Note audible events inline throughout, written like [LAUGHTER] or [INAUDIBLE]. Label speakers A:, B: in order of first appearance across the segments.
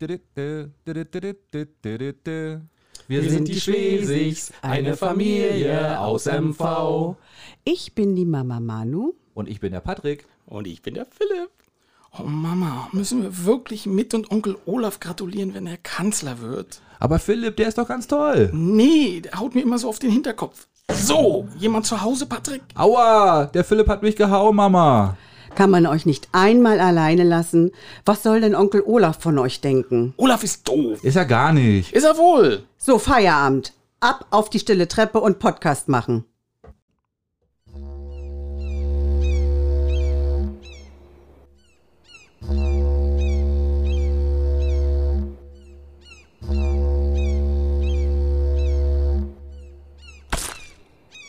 A: Wir sind die Schwesigs, eine Familie aus MV.
B: Ich bin die Mama Manu.
C: Und ich bin der Patrick.
A: Und ich bin der Philipp. Oh Mama, müssen wir wirklich mit und Onkel Olaf gratulieren, wenn er Kanzler wird?
C: Aber Philipp, der ist doch ganz toll.
A: Nee, der haut mir immer so auf den Hinterkopf. So, jemand zu Hause, Patrick?
C: Aua, der Philipp hat mich gehauen, Mama.
B: Kann man euch nicht einmal alleine lassen? Was soll denn Onkel Olaf von euch denken?
A: Olaf ist doof.
C: Ist er gar nicht.
A: Ist er wohl?
B: So, Feierabend. Ab auf die stille Treppe und Podcast machen.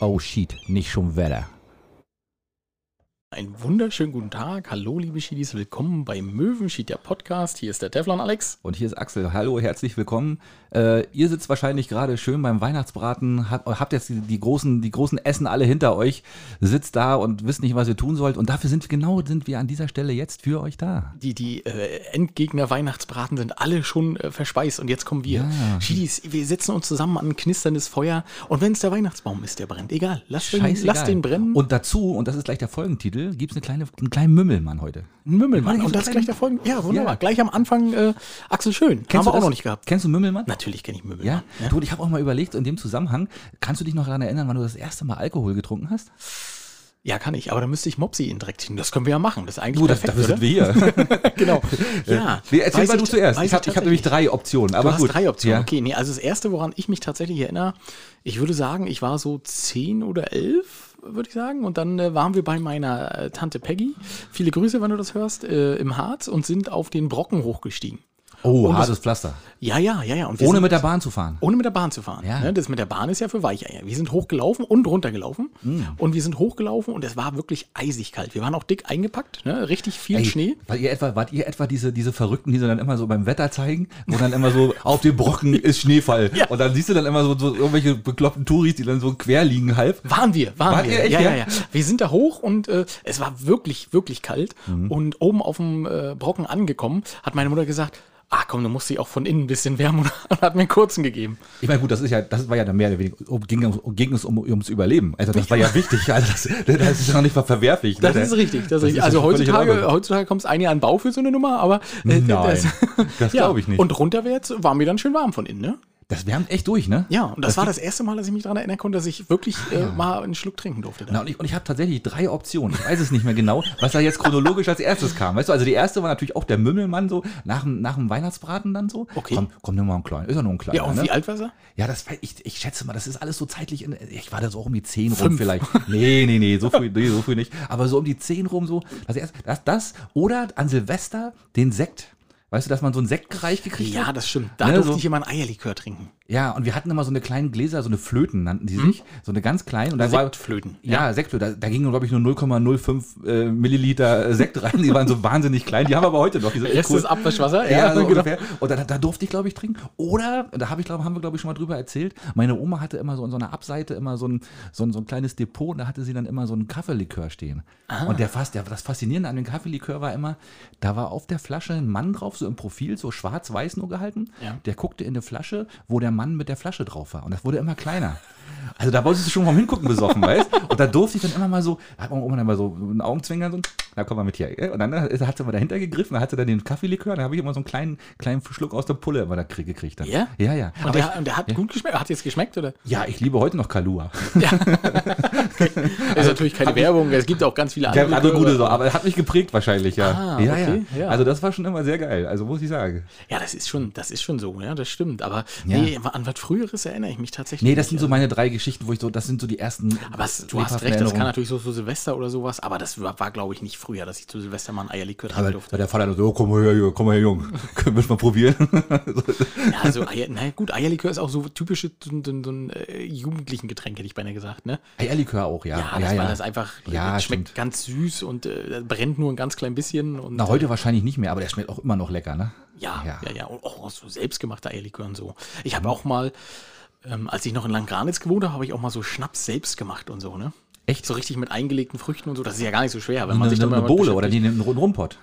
C: Oh shit, nicht schon Wetter.
A: Einen wunderschönen guten Tag. Hallo, liebe Schiedis. Willkommen bei Möwenschied, der Podcast. Hier ist der Teflon Alex.
C: Und hier ist Axel. Hallo, herzlich willkommen. Äh, ihr sitzt wahrscheinlich gerade schön beim Weihnachtsbraten, habt, habt jetzt die, die, großen, die großen Essen alle hinter euch, sitzt da und wisst nicht, was ihr tun sollt. Und dafür sind wir genau sind wir an dieser Stelle jetzt für euch da.
A: Die, die äh, Endgegner Weihnachtsbraten sind alle schon äh, verspeist und jetzt kommen wir.
C: Ja.
A: Schiedis, wir setzen uns zusammen an ein knisterndes Feuer und wenn es der Weihnachtsbaum ist, der brennt. Egal, lass den,
C: Scheißegal.
A: lass den brennen.
C: Und dazu, und das ist gleich der Folgentitel, gibt es eine kleine, einen kleinen Mümmelmann heute.
A: ein Mümmelmann.
C: Ja,
A: Und das ist gleich der Folgen. Ja, wunderbar.
C: Ja.
A: Gleich am Anfang äh, Axel Schön. Haben wir auch
C: das?
A: noch nicht gehabt.
C: Kennst du Mümmelmann?
A: Natürlich kenne ich Mümmelmann.
C: Ja? Du, und ich habe auch mal überlegt, in dem Zusammenhang, kannst du dich noch daran erinnern, wann du das erste Mal Alkohol getrunken hast?
A: Ja, kann ich, aber dann müsste ich Mopsi ihn direkt ziehen. Das können wir ja machen. Das ist eigentlich
C: Du, das,
A: perfekt,
C: dafür sind wir hier. [LAUGHS]
A: genau. Ja.
C: Nee, erzähl mal du zuerst. Ich habe
A: ich
C: hab nämlich drei Optionen. Aber
A: du hast
C: gut.
A: drei Optionen.
C: Ja.
A: Okay, nee, also das erste, woran ich mich tatsächlich erinnere, ich würde sagen, ich war so zehn oder elf, würde ich sagen. Und dann äh, waren wir bei meiner äh, Tante Peggy. Viele Grüße, wenn du das hörst, äh, im Harz und sind auf den Brocken hochgestiegen.
C: Oh,
A: Und das-
C: hartes Pflaster.
A: Ja, ja, ja, ja.
C: Ohne
A: sind-
C: mit der Bahn zu fahren.
A: ohne mit der Bahn zu fahren.
C: Ja.
A: Ne, das mit der Bahn ist ja für Weicheier. Wir sind hochgelaufen und runtergelaufen.
C: Mm.
A: Und wir sind hochgelaufen und es war wirklich eisig kalt. Wir waren auch dick eingepackt, ne? richtig viel
C: Ey,
A: Schnee.
C: Wart ihr etwa, wart ihr etwa diese, diese Verrückten, die so dann immer so beim Wetter zeigen, wo dann immer so [LAUGHS] auf dem Brocken ist Schneefall.
A: Ja.
C: Und dann siehst du dann immer so, so irgendwelche bekloppten Touris, die dann so quer liegen halb.
A: Waren wir, waren
C: Wart
A: wir.
C: ihr echt,
A: ja,
C: ja?
A: ja, ja. Wir sind da hoch und äh, es war wirklich, wirklich kalt.
C: Mhm.
A: Und oben auf dem äh, Brocken angekommen, hat meine Mutter gesagt, ah komm, du musst dich auch von innen ein bisschen wärmen [LAUGHS] und hat mir einen kurzen gegeben.
C: Ich meine, gut, das ist ja, das war ja dann mehr oder weniger, um- ging, ging es um, ums Überleben. Also das war ja [LAUGHS] wichtig. Also das, das ist ja noch nicht mal verwerflich. ne?
A: Das ist richtig, das ist richtig.
C: ist
A: Also
C: ja
A: heutzutage, heutzutage kommt es ein Jahr an Bau für so eine Nummer, aber äh,
C: Nein, das [LAUGHS]
A: ja.
C: glaube ich nicht.
A: Und runterwärts war mir dann schön warm von innen, ne?
C: Das wärmt echt durch, ne?
A: Ja, und das, war das erste Mal, dass ich mich daran erinnern konnte, dass ich wirklich äh, mal einen Schluck trinken durfte.
C: Na, und ich, und ich habe tatsächlich drei Optionen. Ich weiß es nicht mehr genau, was da jetzt chronologisch als erstes kam. Weißt du, also die erste war natürlich auch der Mümmelmann so, nach, dem- nach dem Weihnachtsbraten dann so.
A: Okay.
C: Komm, komm, nimm mal einen kleinen. Ist ja nur ein kleiner.
A: ja, und
C: ne?
A: wie alt war er?
C: Ja, das ich, ich schätze mal, das ist alles so zeitlich, in, ich war da so auch um die 10 rum vielleicht. Nee, nee, nee, so früh, nee, so früh nicht. Aber so um die 10 rum so, das, erst, das, das oder an Silvester den Sekt. Weißt du, dass man so einen Sekt gereicht gekriegt
A: Ja,
C: hat?
A: das stimmt. Da
C: Ne,
A: durfte
C: so-
A: ich immer ein Eierlikör trinken.
C: Ja, und wir hatten immer so eine kleine Gläser, so eine Flöten nannten die sich, so eine ganz kleine. Und da war,
A: Sektflöten.
C: ja, Sektflöten. Da, da gingen, glaube ich, nur 0,05 äh, Milliliter äh, Sekt rein. Die waren so wahnsinnig klein. Die haben aber heute noch. Die sind
A: Erstes Abwaschwasser.
C: Ja, so
A: genau.
C: ungefähr. Und da, da durfte ich, glaube ich, trinken. Oder, da habe ich, glaube haben wir, glaube ich, schon mal drüber erzählt, meine Oma hatte immer so in so einer Abseite immer so ein, so ein, so ein kleines Depot und da hatte sie dann immer so einen Kaffeelikör stehen. Und der fast, der, das Faszinierende an dem Kaffeelikör war immer, da war auf der Flasche ein Mann drauf, so im Profil, so schwarz-weiß nur gehalten.
A: Ja.
C: Der guckte in eine Flasche, wo der Mann mit der Flasche drauf war. Und das wurde immer kleiner. Also da wolltest du schon vom Hingucken besoffen, weißt Und da durfte ich dann immer mal so, hat dann mal so einen Augenzwinkern, so, na komm mal mit hier. Und dann hat sie mal dahinter gegriffen, dann hat sie dann den Kaffeelikör, dann habe ich immer so einen kleinen, kleinen Schluck aus der Pulle immer da krieg- gekriegt. Dann.
A: Ja?
C: Ja, ja.
A: Und der,
C: ich,
A: und der hat gut geschmeckt. Hat jetzt geschmeckt, oder?
C: ja, ich liebe heute noch Kalua. [LAUGHS]
A: ist natürlich keine Werbung. Es gibt auch ganz viele
C: Der
A: andere.
C: andere gute so, aber er hat mich geprägt wahrscheinlich, ja.
A: Ah,
C: ja,
A: okay,
C: ja,
A: ja.
C: Also das war schon immer sehr geil, also muss ich sagen.
A: Ja, das ist schon, das ist schon so, ja, das stimmt. Aber
C: Ja.
A: nee, an was Früheres erinnere ich mich tatsächlich.
C: Nee, das sind so meine drei Geschichten, wo ich so, das sind so die ersten.
A: Aber es, du hast recht, das kann natürlich so zu Silvester oder sowas, aber das war, war glaube ich, nicht früher, dass ich zu Silvester mal ein Eierlikör trinken
C: Aber
A: durfte.
C: weil der Vater nur so, oh, komm mal her, Junge, komm mal her, Junge. [LAUGHS] Können wir mal probieren?
A: Ja, also Eier, na gut, Eierlikör ist auch so typische so, so, so ein äh, jugendlichen Getränk, hätte ich beinahe gesagt, ne?
C: Eierlikör auch, ja.
A: Ja, das, weil das einfach
C: Ja,
A: äh, schmeckt
C: stimmt.
A: ganz süß und äh, brennt nur ein ganz klein bisschen. Und,
C: Na, heute wahrscheinlich nicht mehr, aber der schmeckt auch immer noch lecker, ne?
A: Ja, ja,
C: Ja.
A: ja. Und auch so selbstgemachter Eierlikör und so. Ich habe auch mal, ähm, als ich noch in Langgranitz gewohnt habe, habe ich auch mal so Schnaps selbst gemacht und so, ne?
C: Echt?
A: So richtig mit eingelegten Früchten und so. Das ist ja gar nicht so schwer, wenn
C: Eine,
A: man sich da
C: eine,
A: mal
C: eine
A: beschäftigt.
C: oder die einen Rumpott.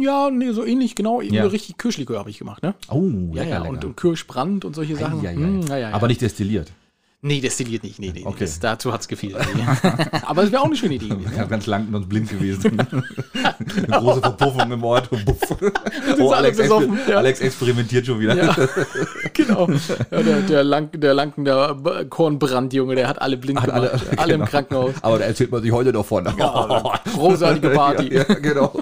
A: Ja, nee, so ähnlich, genau.
C: Ja.
A: Richtig Kirschlikör habe ich gemacht, ne?
C: Oh,
A: Ja,
C: lecker,
A: ja,
C: lecker.
A: und, und Kirschbrand und solche Sachen.
C: Eieiei.
A: Hm, ja, ja, ja.
C: Aber nicht destilliert.
A: Nee, destilliert nicht. Nee, nee,
C: Okay.
A: Das, dazu hat es gefehlt. [LAUGHS] Aber es wäre auch eine schöne Idee gewesen.
C: Ganz, ganz lang und blind gewesen. [LAUGHS] Eine große Verpuffung im Ort. Buff. [LAUGHS] Oh, Alex,
A: besoffen,
C: exper
A: ja.
C: Alex experimentiert schon wieder.
A: Ja, genau. Ja, der, der, Lang, der Lanken, der Kornbrandjunge, der hat alle blind
C: Hat
A: gemacht. Alle, im
C: genau.
A: Krankenhaus.
C: Aber da erzählt man sich heute doch von.
A: Großartige Party.
C: Ja, ja, genau.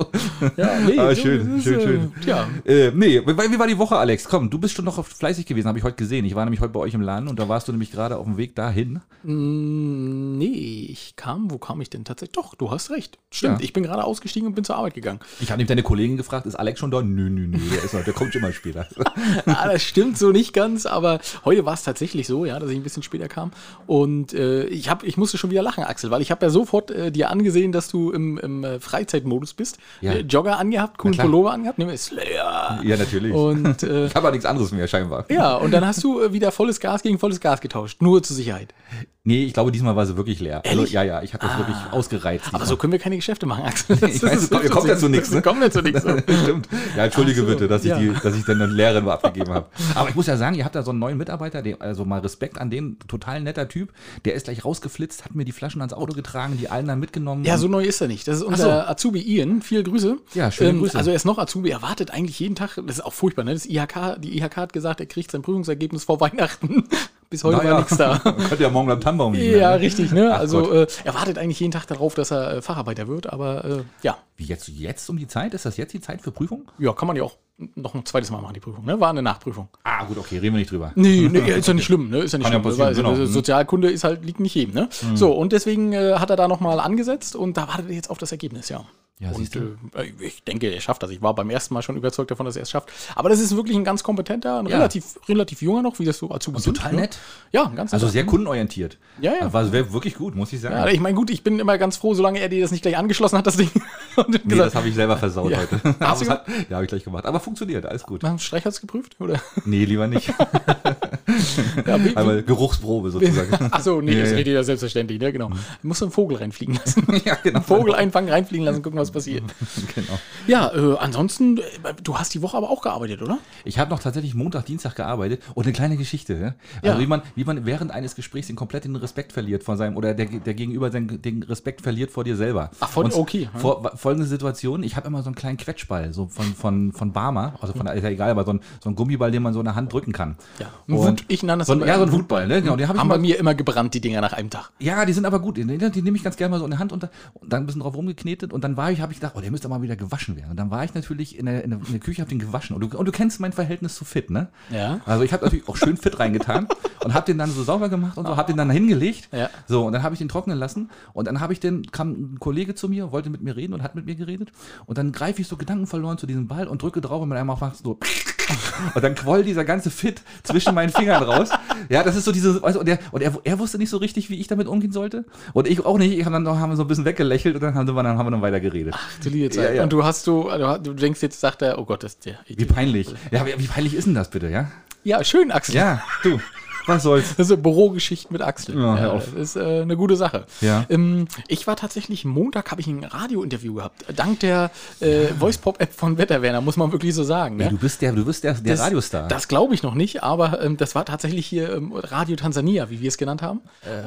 A: Ja, nee, so,
C: schön,
A: ist,
C: schön,
A: äh,
C: schön.
A: Tja,
C: Äh, nee, wie war die Woche, Alex? Komm, du bist schon noch fleißig gewesen, habe ich heute gesehen. Ich war nämlich heute bei euch im Laden und da warst du nämlich gerade auf dem Weg dahin.
A: Mm, nee, ich kam, wo kam ich denn tatsächlich? Doch, du hast recht. Stimmt,
C: Ja.
A: ich bin gerade ausgestiegen und bin zur Arbeit gegangen.
C: Ich habe nämlich deine Kollegin gefragt, ist Alex schon da? Nö, nö, nö, der, ist noch, der kommt schon mal später.
A: Ja, [LAUGHS] das stimmt so nicht ganz, aber heute war es tatsächlich so, ja, dass ich ein bisschen später kam. Und äh, ich, hab, ich musste schon wieder lachen, Axel, weil ich habe ja sofort äh, dir angesehen, dass du im, im äh, Freizeitmodus bist.
C: Ja.
A: Äh, Jogger angehabt, coolen. Pullover angehabt, nimm Slayer.
C: Ja, natürlich.
A: Und [LAUGHS] äh,
C: ich habe aber nichts anderes mehr, scheinbar.
A: ja, und dann hast du äh, wieder volles Gas gegen volles Gas getauscht, nur zur Sicherheit.
C: Nee, ich glaube, diesmal war sie wirklich leer. Also,
A: Ehrlich?
C: ja, ja, ich habe das wirklich ausgereizt.
A: Aber so können wir keine Geschäfte machen, Axel. Das
C: Ich weiß, es kommt- kommt ja zu nichts, ne?
A: Kommt ja zu nichts. [LAUGHS] so.
C: Stimmt. Ja, entschuldige
A: so,
C: bitte, dass ich,
A: ja.
C: die, dass ich dann eine Lehrerin nur abgegeben habe. [LAUGHS] Aber ich muss ja sagen, ihr habt da so einen neuen Mitarbeiter, den, also mal Respekt an den, total netter Typ. Der ist gleich rausgeflitzt, hat mir die Flaschen ans Auto getragen, die allen dann mitgenommen.
A: Ja, so neu ist er nicht. Das ist unser Azubi Ian. Viele Grüße. Ähm,
C: Ja, schöne Grüße.
A: Also er ist noch Azubi, er wartet eigentlich jeden Tag. Das ist auch furchtbar, ne? Das IHK, die IHK hat gesagt, er kriegt sein Prüfungsergebnis vor Weihnachten. Bis heute war nichts da. [LAUGHS]
C: Könnte ja morgen am Tannenbaum liegen.
A: Ja,
C: ne?
A: richtig, ne?
C: Ach
A: also äh, er wartet eigentlich jeden Tag darauf, dass er äh, Facharbeiter wird, aber äh, ja.
C: Wie jetzt, jetzt um die Zeit? Ist das jetzt die Zeit für Prüfung?
A: Ja, kann man ja auch noch ein zweites Mal machen, die Prüfung, ne? War eine Nachprüfung.
C: Ah, gut, okay, reden wir nicht drüber.
A: Nee, nee, [LAUGHS] ist ja nicht schlimm, ne? Ist ja nicht
C: Kann ja
A: schlimm.
C: passieren,
A: weil,
C: genau.
A: äh, Sozialkunde ist halt, liegt nicht jedem, ne? So, und deswegen äh, hat er da nochmal angesetzt und da wartet er jetzt auf das Ergebnis, ja.
C: Ja,
A: und
C: siehst
A: äh, ich denke, er schafft das. Ich war beim ersten Mal schon überzeugt davon, dass er es schafft. Aber das ist wirklich ein ganz kompetenter, ein
C: Ja.
A: relativ, relativ junger noch, wie das so Azubi sind.
C: total
A: ne?
C: nett.
A: Ja, ganz
C: Also sehr kundenorientiert.
A: Ja, ja.
C: War sehr- wirklich gut, muss ich sagen.
A: Ja, ich meine, gut, ich bin immer ganz froh, solange er dir das nicht gleich angeschlossen hat, das Ding. [LAUGHS] Und
C: nee,
A: gesagt,
C: das habe ich selber versaut
A: Ja.
C: heute.
A: Hast
C: Aber
A: du
C: hat, ja, habe ich gleich gemacht. Aber funktioniert, alles gut.
A: haben Streichholz geprüft? Oder?
C: Nee, lieber nicht. [LAUGHS]
A: Ja, wie,
C: Einmal Geruchsprobe sozusagen. [LAUGHS]
A: Achso, nee,
C: Ja,
A: das redet ja selbstverständlich, ne? Genau. Du musst einen Vogel reinfliegen lassen. [LAUGHS]
C: ja, genau.
A: Vogel einfangen, reinfliegen lassen, gucken, was passiert.
C: genau.
A: Ja, äh, ansonsten, äh, du hast die Woche aber auch gearbeitet, oder?
C: Ich habe noch tatsächlich Montag, Dienstag gearbeitet und eine kleine Geschichte. Also
A: Ja.
C: wie, man, wie man während eines Gesprächs den komplett den Respekt verliert vor seinem, oder der, der Gegenüber seinen, den Respekt verliert vor dir selber.
A: Ach, von-
C: Und
A: okay, hm.
C: Vor, folgende Situation, ich habe immer so einen kleinen Quetschball, so von, von, von Barmer, also von, ist ja egal, aber so ein, so ein Gummiball, den man so in der Hand drücken kann.
A: Ja.
C: Und
A: Wut, ich nenne das
C: so ein, ja, so ein Wutball, ne? Genau, den ich
A: Haben bei
C: immer,
A: mir immer gebrannt, die Dinger nach einem Tag.
C: ja, die sind aber gut. Die, die nehme ich ganz gerne mal so in der Hand und, da- und dann ein bisschen drauf rumgeknetet und dann war ich, habe ich gedacht, oh, der müsste mal wieder gewaschen werden. Und dann war ich natürlich in der, in der, in der Küche, habe den gewaschen. Und du, und du kennst mein Verhältnis zu fit, ne?
A: Ja.
C: Also ich habe natürlich auch schön fit reingetan [LAUGHS] und habe den dann so sauber gemacht und so, habe den dann hingelegt.
A: Ja.
C: So, und dann habe ich den trocknen lassen und dann habe ich den, kam ein Kollege zu mir, wollte mit mir reden und hat mit mir geredet und dann greife ich so Gedanken verloren zu diesem Ball und drücke drauf und mit einmal macht so [LAUGHS] und dann quoll dieser ganze Fit zwischen meinen Fingern raus. Ja, das ist so diese, also, und, er, und er, er wusste nicht so richtig, wie ich damit umgehen sollte und ich auch nicht. Ich hab dann noch, haben wir so ein bisschen weggelächelt und dann haben wir dann, haben wir dann weiter geredet.
A: Du liebe Zeit.
C: Ja, ja.
A: Und du hast du, du, du denkst jetzt, sagt er, oh Gott, das ist der.
C: Wie peinlich. Ja, wie, wie peinlich ist denn das bitte, ja?
A: Ja, schön, Axel.
C: Ja, du, was soll's.
A: Das ist eine Bürogeschichte mit Axel.
C: Ja, hör auf.
A: das ist äh, eine gute Sache.
C: Ja.
A: Ähm, ich war tatsächlich, Montag habe ich ein Radiointerview gehabt. Dank der äh, Voice-Pop-App von Wetterwerner, muss man wirklich so sagen. Ne?
C: Ey, du bist der, du bist der, der
A: Das-
C: Radiostar.
A: Das glaube ich noch nicht, aber ähm, das war tatsächlich hier ähm, Radio Tansania, wie wir es genannt haben.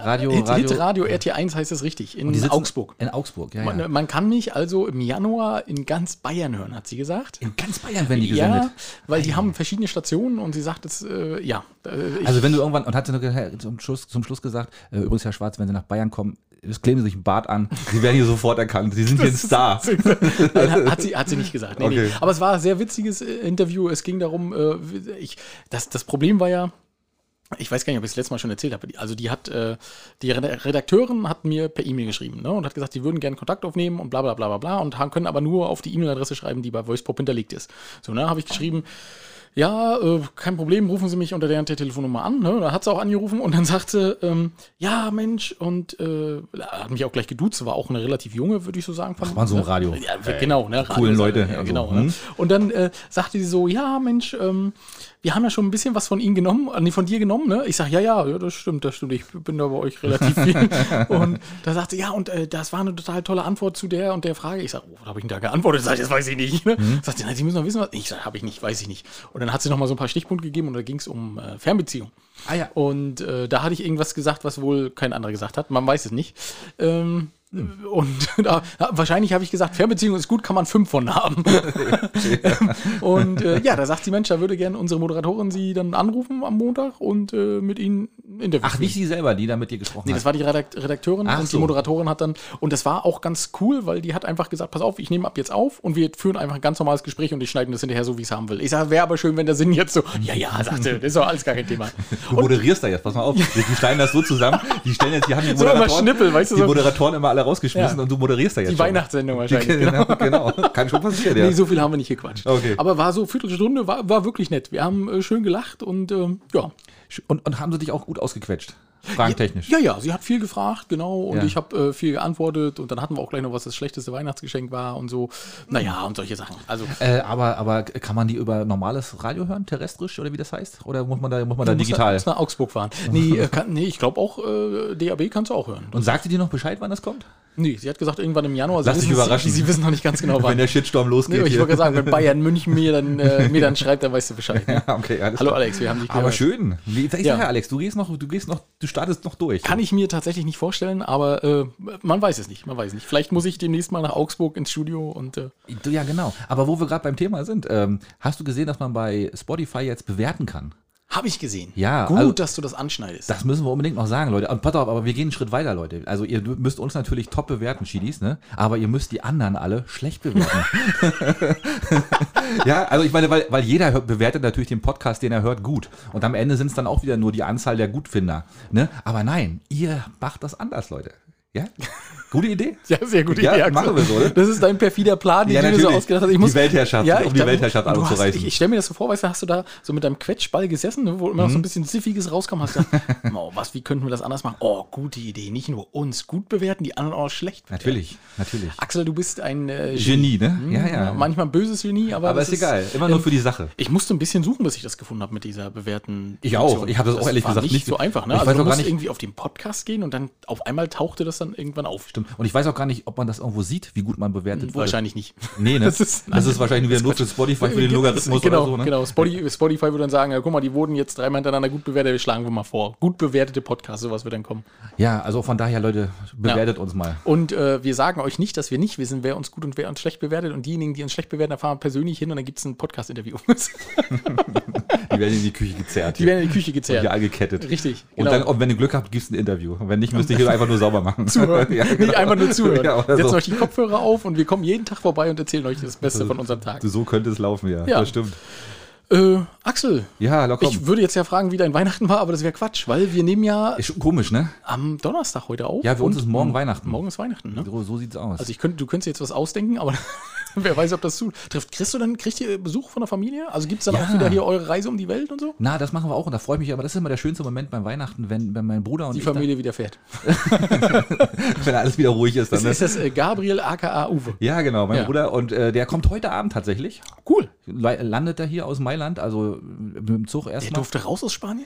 C: Radio,
A: Hit,
C: Radio,
A: Hit Radio RT1 heißt es richtig, in Augsburg.
C: In Augsburg, ja, ja.
A: Man, man kann mich also im Januar in ganz Bayern hören, hat sie gesagt.
C: In ganz Bayern werden die gesendet.
A: Ja, weil die haben verschiedene Stationen und sie sagt es, äh, ja. Äh,
C: Also wenn du irgendwann, und hat sie noch zum Schluss, zum Schluss gesagt, äh, übrigens Herr Schwarz, wenn Sie nach Bayern kommen, kleben Sie sich einen Bart an, Sie werden hier sofort erkannt, Sie sind hier ein Star.
A: Nein, hat, sie, hat sie nicht gesagt. Nee, nee.
C: Okay.
A: Aber es war ein sehr witziges äh, Interview. Es ging darum, äh, ich, das, das Problem war ja, ich weiß gar nicht, ob ich es letztes Mal schon erzählt habe. Also die hat, äh, die Reda- Redakteurin hat mir per E-Mail geschrieben ne, und hat gesagt, sie würden gerne Kontakt aufnehmen und bla bla bla bla bla und können aber nur auf die E-Mail-Adresse schreiben, die bei VoicePop hinterlegt ist. So, ne, habe ich geschrieben, ja, äh, kein Problem, rufen Sie mich unter der, Telefonnummer an. Ne? Da hat sie auch angerufen und dann [LAUGHS] sagte, ähm, ja, Mensch, und äh, hat mich auch gleich geduzt, war auch eine relativ junge, würde ich so sagen. Von,
C: war so ein
A: ne?
C: Radio.
A: Ja, genau, ne?
C: coolen
A: Radio-
C: Leute,
A: Ja,
C: also,
A: genau.
C: hm.
A: Ne? Und dann äh, sagte sie so, ja, Mensch, ähm, wir haben ja schon ein bisschen was von Ihnen genommen, äh, nee, von dir genommen, ne? Ich sage, ja, ja, ja, das stimmt, das stimmt. Ich bin da bei euch relativ [LAUGHS] viel. und da sagte sie, ja, und äh, das war eine total tolle Antwort zu der und der Frage. Ich sage, oh, was habe ich denn da geantwortet? Sag, ich, das weiß ich nicht. Ne?
C: Mhm.
A: Sagt sie, nein, Sie müssen noch wissen, was. Ich sage, habe ich nicht, weiß ich nicht. Und dann hat sie noch mal so ein paar Stichpunkte gegeben und da ging es um äh, Fernbeziehung.
C: Ah ja.
A: Und äh, da hatte ich irgendwas gesagt, was wohl kein anderer gesagt hat. Man weiß es nicht. Ähm, Und [LAUGHS] da, wahrscheinlich habe ich gesagt, Fernbeziehung ist gut, kann man fünf von haben. [LAUGHS] [LAUGHS] und äh, ja, da sagt sie, Mensch, da würde gerne unsere Moderatorin sie dann anrufen am Montag und äh, mit ihnen ein Interview
C: Ach, nicht sie selber, die da mit dir gesprochen
A: Nee,
C: hat.
A: das war die Redakt Redakteurin
C: Ach
A: und
C: so.
A: die Moderatorin hat dann, und das war auch ganz cool, weil die hat einfach gesagt, pass auf, ich nehme ab jetzt auf und wir führen einfach ein ganz normales Gespräch und ich schneide das hinterher so, wie ich es haben will. Ich sage, wäre aber schön, wenn der Sinn jetzt so, ja, ja, sagte, das ist doch alles gar kein Thema.
C: Du moderierst da jetzt, pass mal auf. Die schneiden das so zusammen, die stellen jetzt, die haben die
A: So immer
C: Moderatoren,
A: Schnippel, weißt du,
C: die. Moderatoren immer alle rausgeschmissen
A: Ja.
C: und du moderierst da jetzt
A: Die
C: schon.
A: Weihnachtssendung wahrscheinlich.
C: Genau, [LAUGHS] genau. Kann schon passieren, ja.
A: Nee, so viel haben wir nicht gequatscht.
C: Okay.
A: Aber war so Viertelstunde, war, war wirklich nett. Wir haben äh, schön gelacht und ähm, ja.
C: Und, und haben sie dich auch gut ausgequetscht? Fragentechnisch.
A: Ja, ja, sie hat viel gefragt, genau, und
C: Ja.
A: ich habe äh, viel geantwortet und dann hatten wir auch gleich noch, was das schlechteste Weihnachtsgeschenk war und so. Naja, und solche Sachen. Also,
C: Äh, aber, aber kann man die über normales Radio hören, terrestrisch oder wie das heißt? Oder muss man da, muss man da
A: musst
C: digital?
A: Nach, musst nach Augsburg fahren. [LAUGHS] Nee, äh, kann, nee ich glaube auch, äh, DAB kannst du auch hören.
C: Und sagt sie dir noch Bescheid, wann das kommt?
A: Nee, sie hat gesagt, irgendwann im Januar.
C: Lass dich überraschen.
A: Sie, sie wissen noch nicht ganz genau, [LAUGHS]
C: Wenn
A: wann.
C: der Shitstorm losgeht.
A: Nee, ich wollte gerade sagen, wenn Bayern [LAUGHS] München mir dann, äh, mir dann schreibt, dann weißt du Bescheid. Ne?
C: Ja, okay, alles
A: Hallo
C: klar.
A: Alex, wir haben dich
C: Aber
A: gehört.
C: schön. Wie, ich
A: Ja.
C: sag ja, Alex, du gehst noch, du gehst noch, du startest noch durch.
A: Kann ich mir tatsächlich nicht vorstellen, aber äh, man weiß es nicht. Man weiß nicht. Vielleicht muss ich demnächst mal nach Augsburg ins Studio und äh,
C: Ja, genau. Aber wo wir gerade beim Thema sind, ähm, hast du gesehen, dass man bei Spotify jetzt bewerten kann?
A: Habe ich gesehen.
C: Ja,
A: Gut,
C: also-
A: dass du das anschneidest.
C: Das müssen wir unbedingt noch sagen, Leute. Und pass auf, aber wir gehen einen Schritt weiter, Leute. Also ihr müsst uns natürlich top bewerten, Chidis, ne? Aber ihr müsst die anderen alle schlecht bewerten. [LAUGHS] ja, also ich meine, weil, weil jeder hört, bewertet natürlich den Podcast, den er hört, gut. Und am Ende sind es dann auch wieder nur die Anzahl der Gutfinder. Ne? Aber nein, ihr macht das anders, Leute. Ja? Gute Idee?
A: Ja, sehr gute
C: Ja,
A: Idee. Axel.
C: machen wir so, oder?
A: Das ist dein perfider Plan, den
C: Ja,
A: du dir so ausgedacht hast. Ich
C: Die
A: muss,
C: Weltherrschaft,
A: ja,
C: um die Weltherrschaft anzureißen.
A: Ich, ich stelle mir das so vor, weißt du, hast du da so mit deinem Quetschball gesessen, ne, wo immer
C: Mhm.
A: noch so ein bisschen Siffiges rauskam, hast du [LAUGHS] oh, was, wie könnten wir das anders machen? Oh, gute Idee. Nicht nur uns gut bewerten, die anderen auch schlecht bewerten.
C: Natürlich, natürlich.
A: Axel, du bist ein äh,
C: Genie, ne? Ja,
A: Ja,
C: ja.
A: manchmal ein böses Genie, aber,
C: Aber
A: das
C: ist egal. Immer nur
A: ähm,
C: für die Sache.
A: Ich musste ein bisschen suchen, bis ich das gefunden habe mit dieser bewährten.
C: Ich auch.
A: Funktion.
C: Ich habe das auch ehrlich gesagt
A: nicht, so einfach. Ne?
C: Ich
A: Also
C: weiß
A: du
C: auch
A: musst
C: nicht-
A: irgendwie auf den Podcast gehen und dann auf einmal tauchte das dann irgendwann auf.
C: Stimmt. Und ich weiß auch gar nicht, ob man das irgendwo sieht, wie gut man bewertet wurde.
A: Wahrscheinlich nicht.
C: Nee, ne? [LAUGHS]
A: Das ist-
C: das ist wahrscheinlich wieder nur für Spotify, für den [LAUGHS] Logarithmus
A: genau,
C: oder so, ne?
A: Genau, Spotify, Spotify würde dann sagen, ja, guck mal, die wurden jetzt dreimal hintereinander gut bewertet, wir schlagen wir mal vor. Gut bewertete Podcasts, sowas wird dann kommen.
C: Ja, also von daher, Leute, bewertet uns mal.
A: Und äh, wir sagen euch nicht, dass wir nicht wissen, wer uns gut und wer uns schlecht bewertet. Und diejenigen, die uns schlecht bewerten, da fahren wir persönlich hin und dann gibt es ein Podcast-Interview. [LAUGHS]
C: Die werden in die Küche gezerrt.
A: die werden in die Küche gezerrt.
C: hier angekettet.
A: Richtig,
C: Und
A: genau.
C: dann, und wenn du Glück habt, gibst du ein Interview. Und wenn nicht, müsst ihr hier einfach nur sauber machen.
A: zuhören.
C: ja, genau.
A: Nicht einfach nur [LAUGHS] zuhören.
C: Ja,
A: Setzt
C: so.
A: euch die Kopfhörer auf und wir kommen jeden Tag vorbei und erzählen euch das Beste von unserem Tag.
C: So könnte es laufen, ja.
A: Ja.
C: Das stimmt.
A: Äh, Axel,
C: Ja, locker.
A: ich würde jetzt ja fragen, wie dein Weihnachten war, aber das wäre Quatsch, weil wir nehmen ja
C: Ist schon komisch, ne?
A: am Donnerstag heute auf.
C: Ja, für uns ist morgen Weihnachten.
A: Morgen ist Weihnachten, ne?
C: So, so sieht's aus.
A: Also ich könnte, du könntest jetzt was ausdenken, aber [LAUGHS] wer weiß, ob das zu trifft. Kriegst du dann, kriegt ihr Besuch von der Familie? Also gibt es dann
C: Ja.
A: auch wieder hier eure Reise um die Welt und so?
C: Na, das machen wir auch und da freue ich mich, aber das ist immer der schönste Moment beim Weihnachten, wenn, wenn mein Bruder und
A: Die Familie wieder fährt. [LAUGHS]
C: wenn alles wieder ruhig ist. Dann,
A: Das
C: ne?
A: ist das äh, Gabriel aka Uwe.
C: Ja, genau, mein
A: Ja.
C: Bruder. Und äh, der kommt heute Abend tatsächlich.
A: Cool.
C: Le- Landet er hier aus Mailand, also mit dem Zug
A: Der
C: erstmal.
A: durfte raus aus Spanien?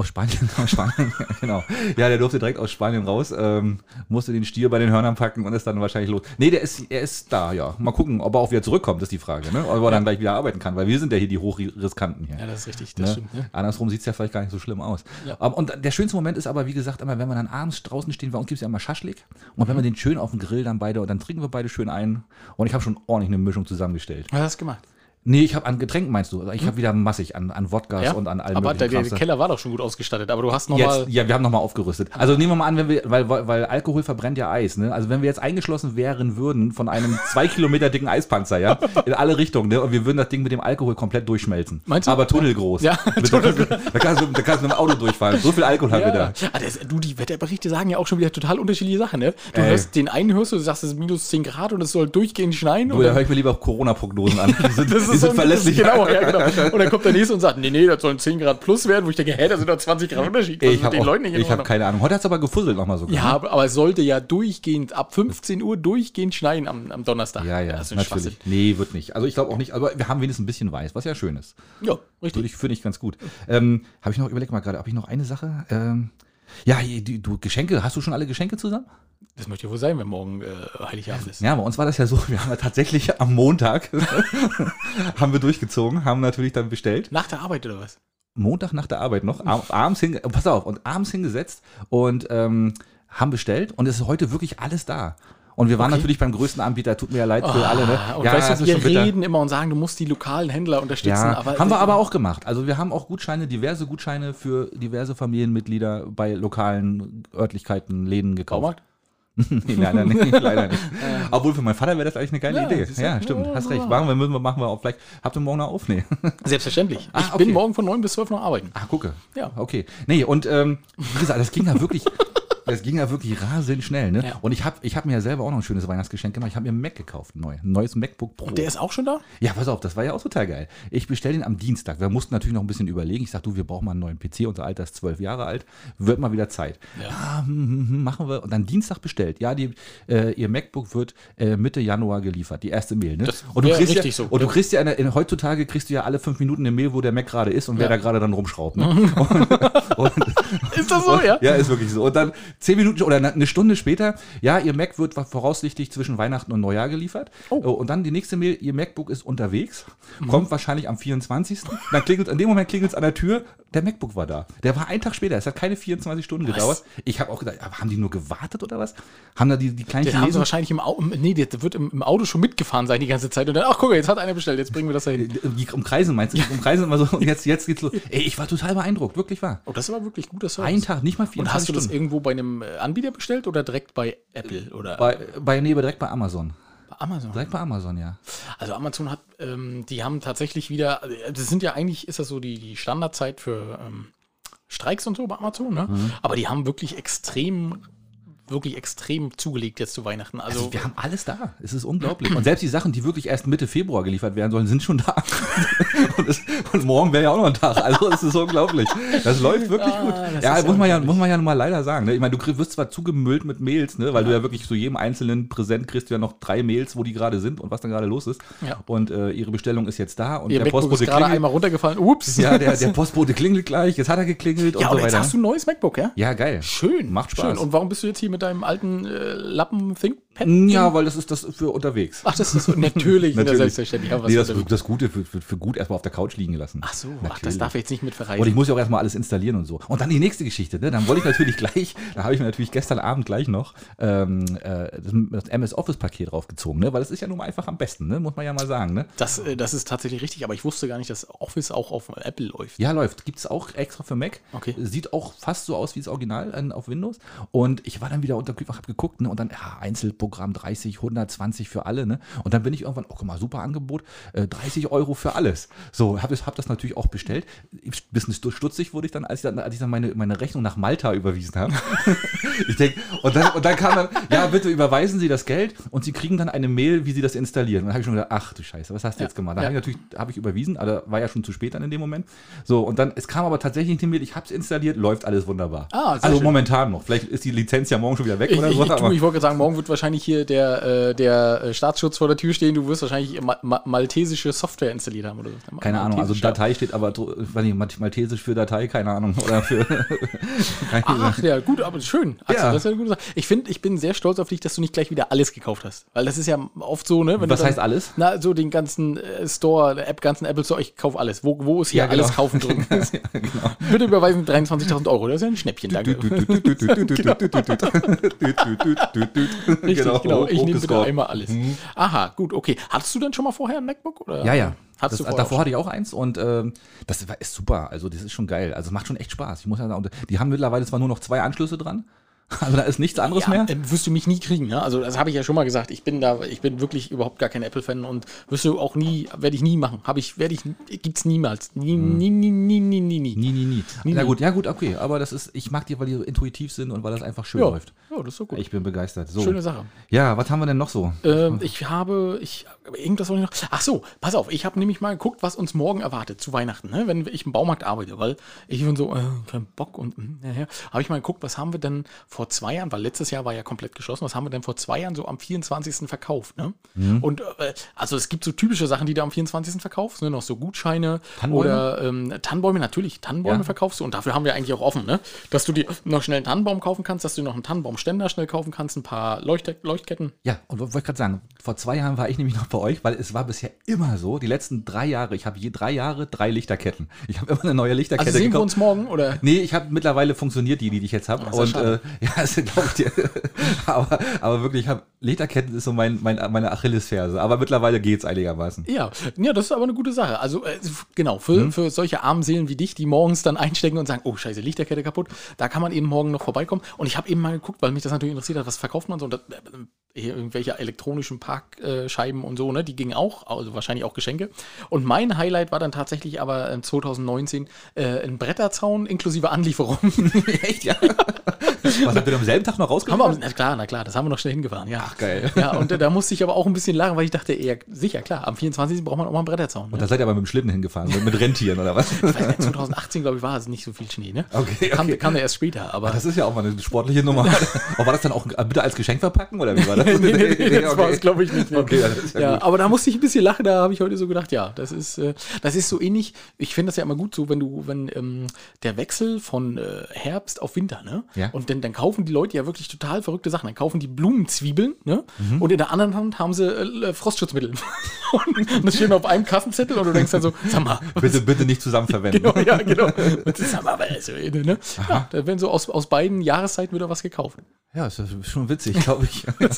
C: Aus Spanien, [LAUGHS] aus Spanien, ja, genau. Ja, der durfte direkt aus Spanien raus, ähm, musste den Stier bei den Hörnern packen und ist dann wahrscheinlich los. Nee, der ist, er ist da, ja. Mal gucken, ob er auch wieder zurückkommt, ist die Frage, ne? Ob er dann gleich wieder arbeiten kann, weil wir sind ja hier die hochriskanten hier.
A: Ja, das ist richtig, das
C: Ne?
A: stimmt. Ne?
C: Andersrum sieht es ja vielleicht gar nicht so schlimm aus.
A: Ja.
C: Und der schönste Moment ist aber, wie gesagt, immer, wenn wir dann abends draußen stehen, bei uns gibt es ja immer Schaschlik. Und wenn wir den schön auf dem Grill dann beide, und dann trinken wir beide schön ein. Und ich habe schon ordentlich eine Mischung zusammengestellt.
A: Was hast du gemacht?
C: Nee, ich habe an Getränken, meinst du? Also ich habe wieder massig an, an Wodkas und an allem
A: aber der, der. Keller war doch schon gut ausgestattet, aber du hast nochmal.
C: Ja, wir haben nochmal aufgerüstet. Also nehmen wir mal an, wenn wir, weil, weil, Alkohol verbrennt ja Eis, ne? Also wenn wir jetzt eingeschlossen wären würden von einem [LAUGHS] zwei Kilometer dicken Eispanzer, ja, in alle Richtungen, ne? Und wir würden das Ding mit dem Alkohol komplett durchschmelzen.
A: Meinst du?
C: Aber tunnelgroß.
A: Ja,
C: Mit, [LAUGHS] da, kannst du, da, kannst du, mit dem Auto durchfahren. So viel Alkohol haben wir da.
A: Ah, das, du, die Wetterberichte sagen ja auch schon wieder total unterschiedliche Sachen, ne? Du
C: Ey.
A: hörst den einen hörst du, du sagst, es ist minus 10 Grad und es soll durchgehend schneien.
C: Du, da höre ich mir lieber Corona-Prognosen an. [LAUGHS]
A: Das
C: sind
A: so
C: verlässlich.
A: Genau, ja, genau. Und dann kommt der nächste und sagt, nee, nee, das sollen 10 Grad plus werden, wo ich denke, hä, das sind doch 20 Grad Unterschied. Was
C: Ich habe
A: den Leuten nicht in
C: ich hab keine Ahnung. Heute hat es aber gefusselt nochmal so.
A: Ja, aber, aber es sollte ja durchgehend, ab 15 Uhr durchgehend schneien am, am Donnerstag.
C: Ja, ja,
A: das ist
C: natürlich. Nee, wird nicht. Also ich glaube auch nicht, aber wir haben wenigstens ein bisschen weiß, was ja schön ist.
A: Ja, richtig.
C: ich, finde ich ganz gut. Ähm, habe ich noch, überleg mal gerade, habe ich noch eine Sache? Ähm, ja, die, du Geschenke, hast du schon alle Geschenke zusammen?
A: Das möchte ja wohl sein, wenn morgen äh, Heiligabend ist.
C: Ja, bei uns war das ja so, [LAUGHS] wir haben ja tatsächlich am Montag [LAUGHS] haben wir durchgezogen, haben natürlich dann bestellt.
A: Nach der Arbeit oder was?
C: Montag nach der Arbeit noch, ab- abends hin, pass auf, und abends hingesetzt und ähm, haben bestellt und es ist heute wirklich alles da. Und wir waren
A: Okay.
C: natürlich beim größten Anbieter, tut mir ja leid für alle, ne?
A: Ah, Und
C: ja,
A: weißt du, wir reden immer und sagen, du musst die lokalen Händler unterstützen.
C: Ja,
A: aber
C: haben wir aber auch gemacht. Also wir haben auch Gutscheine, diverse Gutscheine für diverse Familienmitglieder bei lokalen Örtlichkeiten, Läden gekauft.
A: Baumarkt? [LAUGHS]
C: nee, leider nicht. Leider nicht. [LAUGHS] Obwohl für meinen Vater wäre das eigentlich eine geile
A: Ja,
C: Idee.
A: du?
C: Ja, stimmt.
A: Ja,
C: Hast
A: ja.
C: recht. Machen wir, müssen wir, machen wir auch. Vielleicht habt ihr morgen noch auf? Nee. [LAUGHS]
A: Selbstverständlich.
C: Ah,
A: ich
C: okay.
A: bin morgen von 9 bis 12 noch arbeiten.
C: Ah, gucke.
A: Ja.
C: Okay. Nee, und ähm, wie gesagt, das ging ja wirklich. Das ging ja wirklich rasend schnell, ne?
A: Ja.
C: Und ich habe ich hab mir ja selber auch noch ein schönes Weihnachtsgeschenk gemacht. Ich habe mir einen Mac gekauft, ein neu, ein neues MacBook Pro.
A: Der ist auch schon da?
C: Ja, pass auf, das war ja auch total geil. Ich bestelle den am Dienstag. Wir mussten natürlich noch ein bisschen überlegen. Ich sag, du, wir brauchen mal einen neuen PC. Unser Alter ist zwölf Jahre alt. Wird mal wieder Zeit. Ja, hm, hm, hm, machen wir. Und dann Dienstag bestellt. Ja, die, äh, ihr MacBook wird äh, Mitte Januar geliefert. Die erste Mail. Ne?
A: Das
C: und du kriegst ja,
A: so.
C: Und du kriegst ja, eine, in, heutzutage kriegst du ja alle fünf Minuten eine Mail, wo der Mac gerade ist und wer da gerade dann rumschraubt. Ne? [LAUGHS] und, und,
A: Ist das so, ja?
C: ja, ist wirklich so. Und dann zehn Minuten oder eine Stunde später, ja, Ihr Mac wird voraussichtlich zwischen Weihnachten und Neujahr geliefert.
A: Oh.
C: Und dann die nächste Mail, Ihr MacBook ist unterwegs, kommt wahrscheinlich am 24. Dann klingelt, in dem Moment klingelt es an der Tür, der MacBook war da. Der war einen Tag später, es hat keine 24 Stunden gedauert. Ich habe auch gedacht, aber haben die nur gewartet oder was? Haben da die, die kleinen
A: Den haben sie
C: Chinesen
A: wahrscheinlich im Auto, nee, der wird im, im Auto schon mitgefahren sein die ganze Zeit. Und dann, ach guck mal, jetzt hat einer bestellt, jetzt bringen wir das dahin.
C: die umkreisen meinst du? Die umkreisen immer so, und jetzt, jetzt geht's los. [LAUGHS] Ey, ich war total beeindruckt, wirklich wahr.
A: Oh, das aber wirklich guter Service.
C: Ein Tag, nicht mal 24
A: Und hast du das
C: Stunden.
A: irgendwo bei einem äh, Anbieter bestellt oder direkt bei Apple oder
C: Bei, bei, nee, direkt bei Amazon.
A: bei Amazon?
C: Direkt bei Amazon, ja.
A: Also Amazon hat, ähm, die haben tatsächlich wieder, äh, das sind ja eigentlich, ist das so die, die Standardzeit für ähm, Streiks und so bei Amazon, ne?
C: Mhm.
A: Aber die haben wirklich extrem, wirklich extrem zugelegt jetzt zu Weihnachten. Also,
C: Also wir haben alles da. Es ist unglaublich. [CLEARS THROAT] Und selbst die Sachen, die wirklich erst Mitte Februar geliefert werden sollen, sind schon da. [LAUGHS] und, es, und morgen wäre ja auch noch ein Tag. Also es ist unglaublich. Das läuft wirklich gut.
A: Ah, das
C: Ja, muss
A: ja
C: man ja, muss man ja nun mal leider sagen. Ne? Ich meine, du wirst zwar zugemüllt mit Mails, ne? weil du ja wirklich zu jedem einzelnen Präsent kriegst du ja noch drei Mails, wo die gerade sind und was dann gerade los ist.
A: Ja.
C: Und äh, ihre Bestellung ist jetzt da und
A: ihr
C: der
A: MacBook
C: Postbote
A: ist gerade
C: klingelt.
A: einmal runtergefallen. Ups.
C: Ja, der, der [LAUGHS] Postbote klingelt gleich. Jetzt hat er geklingelt und
A: ja
C: so
A: aber jetzt
C: weiter.
A: hast du ein neues MacBook, ja?
C: ja, geil.
A: Schön.
C: Macht Spaß.
A: Schön. Und warum bist du jetzt hier mit deinem alten äh, Lappen ThinkPad?
C: Ja, weil das ist das für unterwegs.
A: Ach, das ist so, natürlich, [LAUGHS]
C: Natürlich.
A: selbstverständlich. Was
C: nee, das, das Gute für, für, für gut erstmal auf der Couch liegen lassen.
A: ach so, ach, das darf er jetzt nicht mit verreisen.
C: Und ich muss ja auch erstmal alles installieren und so. Und dann die nächste Geschichte, ne? Dann wollte ich natürlich [LAUGHS] gleich, da habe ich mir natürlich gestern Abend gleich noch ähm, äh, das, MS Office-Paket draufgezogen, ne? Weil das ist ja nun mal einfach am besten, ne? Muss man ja mal sagen, ne?
A: das, äh, das ist tatsächlich richtig, aber ich wusste gar nicht, dass Office auch auf Apple läuft.
C: Ja, läuft. Gibt es auch extra für Mac.
A: Okay.
C: Sieht auch fast so aus wie das Original äh, auf Windows. Und ich war dann wieder unter Kühlfach, hab geguckt, ne? Und dann, ja, Einzelprogramm 30, 120 für alle, ne? Und dann bin ich irgendwann, oh, guck mal, super Angebot, äh, 30 Euro für alles. So, habe hab das natürlich auch bestellt. Ein bisschen stu- stutzig wurde ich dann, als ich dann, als ich dann meine, meine Rechnung nach Malta überwiesen habe. [LAUGHS] ich denke, und dann, und dann kam dann, ja, bitte überweisen Sie das Geld und Sie kriegen dann eine Mail, wie Sie das installieren. Und dann habe ich schon gedacht, ach du Scheiße, was hast du
A: Ja,
C: jetzt gemacht? Da
A: ja.
C: habe ich natürlich, habe ich überwiesen, aber war ja schon zu spät dann in dem Moment. So, und dann, es kam aber tatsächlich die Mail, ich habe es installiert, läuft alles wunderbar.
A: Ah,
C: also
A: schön.
C: momentan noch. Vielleicht ist die Lizenz ja morgen schon wieder weg
A: Ich,
C: oder
A: ich,
C: so.
A: ich, tu, ich wollte gerade sagen, morgen wird wahrscheinlich hier der, äh, der äh, Staatsschutz vor der Tür stehen. Du wirst wahrscheinlich ma ma maltesische Software installiert haben oder so.
C: keine Ahnung, also Datei steht aber, weiß nicht, Maltesisch für Datei, keine Ahnung. Oder für. keine
A: Ach ja, gut, aber schön. Also,
C: Ja.
A: Das ist ja eine gute Sache. Ich finde, ich bin sehr stolz auf dich, dass du nicht gleich wieder alles gekauft hast. Weil das ist ja oft so, ne? wenn
C: Was
A: dann,
C: heißt alles?
A: Na, so den ganzen äh, Store, App, ganzen Apple Store, ich kaufe alles. Wo, wo ist hier
C: Ja, genau.
A: alles kaufen drücken? Bitte überweisen 23.000 Euro. Das ist ja ein Schnäppchen, danke. Richtig, genau. Ich nehme bitte einmal alles. Aha, gut, okay. Hattest du denn schon mal vorher ein MacBook? Oder?
C: Ja, ja. Das, davor hatte ich auch eins und ähm, das war, ist super. Also das ist schon geil. Also es macht schon echt Spaß. Ich muss ja sagen, die haben mittlerweile zwar nur noch zwei Anschlüsse dran. [LAUGHS] Also da ist nichts anderes
A: Ja,
C: mehr?
A: ähm, wirst du mich nie kriegen, ne? Also das habe ich ja schon mal gesagt. Ich bin da, ich bin wirklich überhaupt gar kein Apple-Fan und wirst du auch nie, werde ich nie machen. Habe ich, werde ich, gibt's niemals. Nie, nie, nie, nie, nie, nie, nie.
C: Nie, nie, nie.
A: Nie,
C: Na gut, ja gut, okay. Aber das ist, ich mag die, weil die so intuitiv sind und weil das einfach schön
A: Ja,
C: läuft.
A: ja, das ist so gut.
C: Ich bin begeistert. So.
A: Schöne Sache.
C: Ja, was haben wir denn noch so?
A: Ähm, ich habe, ich, irgendwas wollte ich noch. Ach so, pass auf, ich habe nämlich mal geguckt, was uns morgen erwartet zu Weihnachten, ne? wenn ich im Baumarkt arbeite, weil ich bin so, äh, kein Bock und, ja, ja. habe ich mal geguckt, was haben wir denn vor zwei Jahren, weil letztes Jahr war ja komplett geschlossen, was haben wir denn vor zwei Jahren so am 24. verkauft, ne?
C: Mhm.
A: Und, äh, also es gibt so typische Sachen, die du am 24. verkaufst, ne? noch so Gutscheine
C: Tannenbäume?
A: oder ähm, Tannenbäume, natürlich, Tannenbäume
C: Ja.
A: verkaufst du und dafür haben wir eigentlich auch offen, ne? Dass du dir noch schnell einen Tannenbaum kaufen kannst, dass du noch einen Tannenbaumständer schnell kaufen kannst, ein paar Leuchte Leuchtketten.
C: Ja, und wollte ich gerade sagen, vor zwei Jahren war ich nämlich noch bei euch, weil es war bisher immer so, die letzten drei Jahre, ich habe je drei Jahre drei Lichterketten. Ich habe immer eine neue Lichterkette
A: Also sehen wir
C: gekauft.
A: uns morgen oder?
C: Nee, ich habe mittlerweile funktioniert die, die ich jetzt habe. Und äh, ja, ist glaube ich dir. [LAUGHS] aber, aber wirklich, ich hab, Lichterketten ist so mein, mein, meine Achillesferse. Aber mittlerweile geht's einigermaßen.
A: Ja, ja, das ist aber eine gute Sache. Also äh, genau, für, für solche armen Seelen wie dich, die morgens dann einstecken und sagen, oh scheiße, Lichterkette kaputt, da kann man eben morgen noch vorbeikommen. Und ich habe eben mal geguckt, weil mich das natürlich interessiert hat, was verkauft man so. Und das, äh, irgendwelche elektronischen Parkscheiben und so, ne? Die gingen auch, also wahrscheinlich auch Geschenke. Und mein Highlight war dann tatsächlich aber äh, 2019 äh, ein Bretterzaun inklusive Anlieferung. [LAUGHS]
C: Echt, ja? [LAUGHS] [LAUGHS] Was habt ihr am selben Tag noch
A: haben wir, na klar, na klar, das haben wir noch schnell hingefahren, ja.
C: Ach, geil.
A: Ja, und da musste ich aber auch ein bisschen lachen, weil ich dachte, eher, sicher, klar, am 24. braucht man auch mal einen Bretterzaun. Ne?
C: Und da seid ihr aber mit dem Schlitten hingefahren, mit, mit Rentieren oder was?
A: Ich weiß nicht, 2018, glaube ich, war es nicht so viel Schnee, ne?
C: Okay,
A: Kam,
C: okay.
A: kam der erst später, aber.
C: Das ist ja auch mal eine sportliche Nummer. [LAUGHS] Aber war das dann auch äh, bitte als Geschenk verpacken oder wie war das? [LAUGHS]
A: nee, nee, nee, das
C: okay.
A: war es, glaube ich, nicht. Ne?
C: Okay, ja, ja
A: ja, aber da musste ich ein bisschen lachen, da habe ich heute so gedacht, ja, das ist, äh, das ist so ähnlich. Ich finde das ja immer gut so, wenn du, wenn ähm, der Wechsel von äh, Herbst auf Winter, ne?
C: Ja.
A: Und dann, dann kaufen die Leute ja wirklich total verrückte Sachen. Dann kaufen die Blumenzwiebeln, ne?
C: Mhm.
A: Und in der anderen Hand haben sie äh, Frostschutzmittel. [LAUGHS] und das steht auf einem Kassenzettel und du denkst dann so, sag mal,
C: Bitte, bitte nicht zusammen verwenden.
A: Genau, ja, genau. Und das wir aber also, ne? Ja, da werden so aus, aus beiden Jahreszeiten wieder was gekauft.
C: Ja, ist schon witzig, glaube ich. [LAUGHS]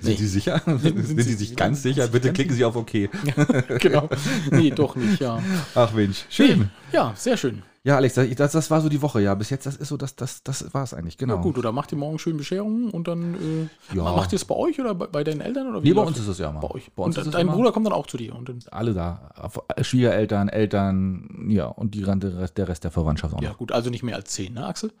C: sind Sie sicher? Sind, Sie sich ganz sicher? Bitte klicken Sie auf OK. [LAUGHS]
A: genau. Nee, doch nicht, ja.
C: Ach Mensch, schön.
A: Ja, sehr schön.
C: Ja, Alex, das, das war so die Woche, ja. Bis jetzt, das ist so, das, das, das war es eigentlich, genau.
A: Na gut, oder macht ihr morgen schön Bescherungen und dann äh,
C: Ja.
A: macht ihr es bei euch oder bei, bei deinen Eltern? Oder wie
C: Nee, bei uns ist es ja mal.
A: bei euch.
C: Bei uns
A: und dein Bruder kommt dann auch zu dir. Und dann,
C: Alle da. Schwiegereltern, Eltern, ja, und die, der Rest- der Rest der Verwandtschaft auch
A: ja,
C: noch.
A: gut, also nicht mehr als zehn, ne, Axel?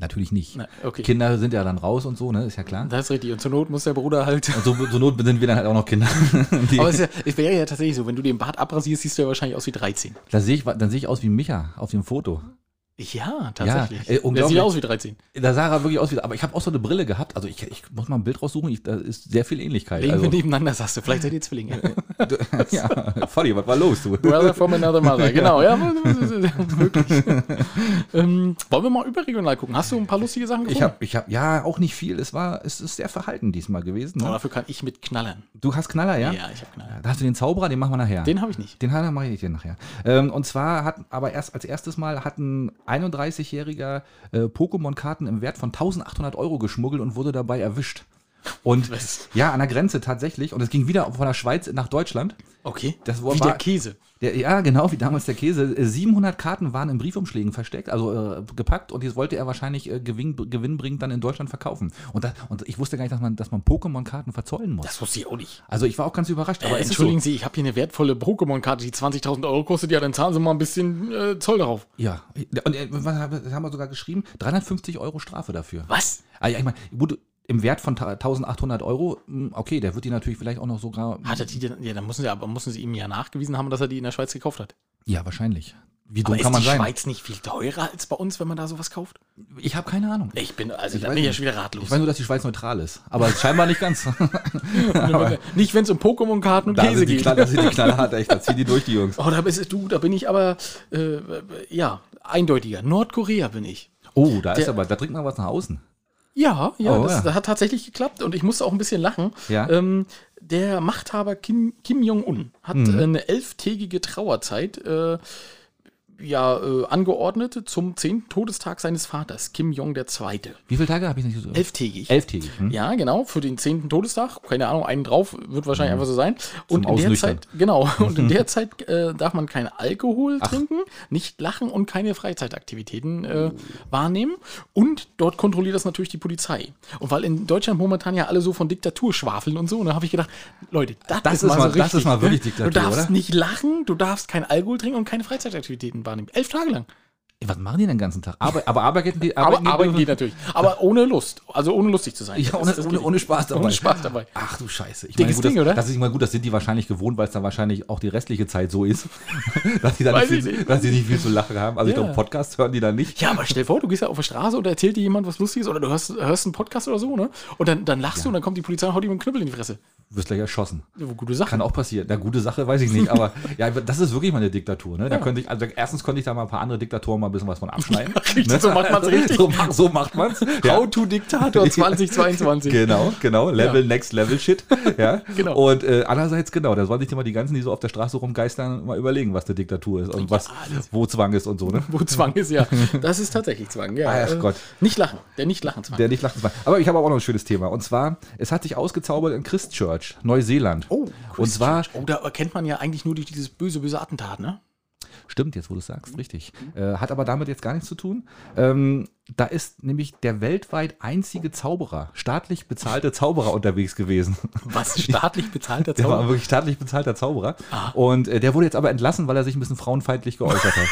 C: Natürlich nicht.
A: Nein, okay.
C: Kinder sind ja dann raus und so, ne? Ist ja klar.
A: Das ist richtig. Und zur Not muss der Bruder halt.
C: Und so, so Not sind wir dann halt auch noch Kinder. [LAUGHS]
A: Aber es, ist ja, es wäre ja tatsächlich so, wenn du den Bart abrasierst, siehst du ja wahrscheinlich aus wie 13.
C: da sehe ich, dann sehe ich aus wie Micha auf dem Foto.
A: Ja, tatsächlich.
C: äh,
A: der sieht aus wie 13.
C: Da sah er wirklich aus wie, aber ich habe auch so eine Brille gehabt. Also ich, ich muss mal ein Bild raussuchen. Ich, da ist sehr viel Ähnlichkeit.
A: Legen
C: Also,
A: wir nebeneinander, sagst du. Vielleicht seid ihr Zwillinge. [LAUGHS]
C: ja, Volli, was war los, du?
A: Brother from another mother. [LAUGHS] Genau, ja. Wirklich. ähm, wollen wir mal überregional gucken? Hast du ein paar lustige Sachen gefunden?
C: Ich habe, ich hab, ja, auch nicht viel. Es war, es ist sehr verhalten diesmal gewesen.
A: Aber
C: Ne?
A: dafür kann ich mit knallern.
C: Du hast Knaller, ja?
A: Ja, ich habe Knaller.
C: Da hast du den Zauberer, den machen wir nachher.
A: Den habe ich nicht.
C: Den mache ich dir nachher. Ähm, und zwar hat aber erst als erstes Mal hat ein 31-jähriger äh, Pokémon-Karten im Wert von 1800 Euro geschmuggelt und wurde dabei erwischt. Und
A: Was?
C: ja, an der Grenze tatsächlich. Und es ging wieder von der Schweiz nach Deutschland.
A: Okay.
C: Das war-
A: wie der Käse.
C: Der, ja, genau, wie damals der Käse. Äh, 700 Karten waren in Briefumschlägen versteckt, also äh, gepackt und die wollte er wahrscheinlich äh, gewinn, gewinnbringend dann in Deutschland verkaufen. Und, da, und ich wusste gar nicht, dass man, dass man Pokémon-Karten verzollen muss.
A: Das wusste ich auch nicht.
C: also ich war auch ganz überrascht. Aber
A: Äh, entschuldigen Sie, ich habe hier eine wertvolle Pokémon-Karte, die 20.000 Euro kostet. Ja, dann zahlen Sie mal ein bisschen äh, Zoll darauf.
C: So, ja, und äh, haben wir sogar geschrieben? 350 Euro Strafe dafür.
A: Was?
C: Ah, ja, ich meine, gut, im Wert von 1800 Euro, mh, okay, der wird die natürlich vielleicht auch noch sogar.
A: Hat er die denn? Ja, dann müssen Sie, aber müssen Sie ihm ja nachgewiesen haben, dass er die in der Schweiz gekauft hat.
C: Ja, wahrscheinlich. Wie
A: Aber
C: dumm
A: ist
C: kann man
A: die
C: sein?
A: Schweiz nicht viel teurer als bei uns, wenn man da sowas kauft?
C: Ich habe keine Ahnung.
A: Ich bin, also
C: Ich
A: da bin ich ja schon wieder ratlos.
C: Ich weiß nur, dass die Schweiz neutral ist. Aber scheinbar nicht ganz. [LAUGHS]
A: nicht, wenn es um Pokémon-Karten und
C: da,
A: Käse
C: die
A: geht.
C: knall, da sind die knallhart, echt. Da ziehen die durch, die Jungs.
A: Oh, da bist du, da bin ich aber, äh, ja, eindeutiger. Nordkorea bin ich.
C: Oh, da ist
A: Der-
C: aber, da trinkt man was nach außen.
A: Ja, ja,
C: Oh,
A: das,
C: ja.
A: hat tatsächlich geklappt und ich musste auch ein bisschen lachen.
C: Ja.
A: Ähm, der Machthaber Kim, Kim Jong-un hat
C: Mhm.
A: eine elftägige Trauerzeit. Äh, ja, äh, angeordnet zum 10. Todestag seines Vaters, Kim Jong II.
C: Wie viele Tage habe ich nicht so?
A: Elftägig.
C: Elftägig. Hm?
A: Ja, genau, für den 10. Todestag. Keine Ahnung, einen drauf, wird wahrscheinlich einfach so sein. Und
C: Zum
A: in der. Zeit, genau, [LAUGHS] und in der Zeit äh, darf man kein Alkohol trinken, nicht lachen und keine Freizeitaktivitäten äh, wahrnehmen. Und dort kontrolliert das natürlich die Polizei. Und weil in Deutschland momentan ja alle so von Diktatur schwafeln und so, da habe ich gedacht, Leute, das,
C: Das
A: ist,
C: ist
A: mal, so
C: das
A: richtig.
C: ist mal wirklich
A: ne?
C: Diktatur,
A: Du darfst
C: oder?
A: nicht lachen, du darfst kein Alkohol trinken und keine Freizeitaktivitäten wahrnehmen. Elf Tage lang.
C: Was machen die den ganzen Tag? Arbeit, aber arbeiten die [LAUGHS]
A: Aber
C: arbeiten die-
A: arbeiten geht natürlich. Aber ohne Lust. Also ohne lustig zu sein.
C: Ja,
A: Das-
C: ohne,
A: das
C: ohne, ohne. Spaß dabei.
A: Ohne Spaß dabei.
C: Ach du Scheiße. Ich
A: Dickes
C: gut, das,
A: Ding, oder?
C: Das ist mal gut, das sind die wahrscheinlich gewohnt, weil es dann wahrscheinlich auch die restliche Zeit so ist, [LAUGHS] dass die dann
A: Weiß
C: nicht
A: ich
C: viel,
A: nicht.
C: dass die nicht viel zu lachen haben. Also ich
A: Ja.
C: glaube, Podcast hören die dann nicht.
A: Ja, aber stell dir vor, du gehst ja auf der Straße und erzählt dir jemand was Lustiges oder du hörst, hörst einen Podcast oder so, ne? Und dann, dann lachst du und dann kommt die Polizei und haut ihm einen Knüppel in die Fresse.
C: Du wirst gleich erschossen.
A: Ja, Gute Sache.
C: Kann auch passieren. Na, gute Sache weiß ich nicht, aber [LAUGHS] ja, das ist wirklich mal eine Diktatur. Ne? Da könnte ich, also erstens könnte ich da mal ein paar andere Diktatoren mal ein bisschen was von [LAUGHS] abschneiden.
A: richtig,
C: ne?
A: so macht man's [LAUGHS] richtig.
C: So, so macht man's. [LAUGHS] Ja.
A: How to Diktator 2022.
C: Genau, genau. Level,
A: Ja.
C: next level shit. Ja.
A: Genau.
C: Und äh, andererseits, genau, da sollen sich immer die ganzen, die so auf der Straße rumgeistern, mal überlegen, was eine Diktatur ist und was, wo Zwang ist und so, ne?
A: Wo Zwang ist, ja. Das ist tatsächlich Zwang, ja.
C: Ach
A: Äh,
C: Gott.
A: Nicht lachen. Der nicht lachen Zwang.
C: Der nicht lachen Zwang. Aber ich habe auch noch ein schönes Thema. Und zwar, es hat sich ausgezaubert in Christchurch, Neuseeland.
A: oh,
C: und zwar,
A: Oh, da erkennt man ja eigentlich nur durch dieses böse, böse Attentat, ne?
C: Stimmt, jetzt wo du es sagst, richtig. Äh, hat aber damit jetzt gar nichts zu tun. Ähm, da ist nämlich der weltweit einzige Zauberer, staatlich bezahlte Zauberer unterwegs gewesen.
A: Was [LAUGHS] staatlich bezahlter
C: Der war wirklich staatlich bezahlter Zauberer.
A: Ah.
C: Und äh, der wurde jetzt aber entlassen, weil er sich ein bisschen frauenfeindlich geäußert hat.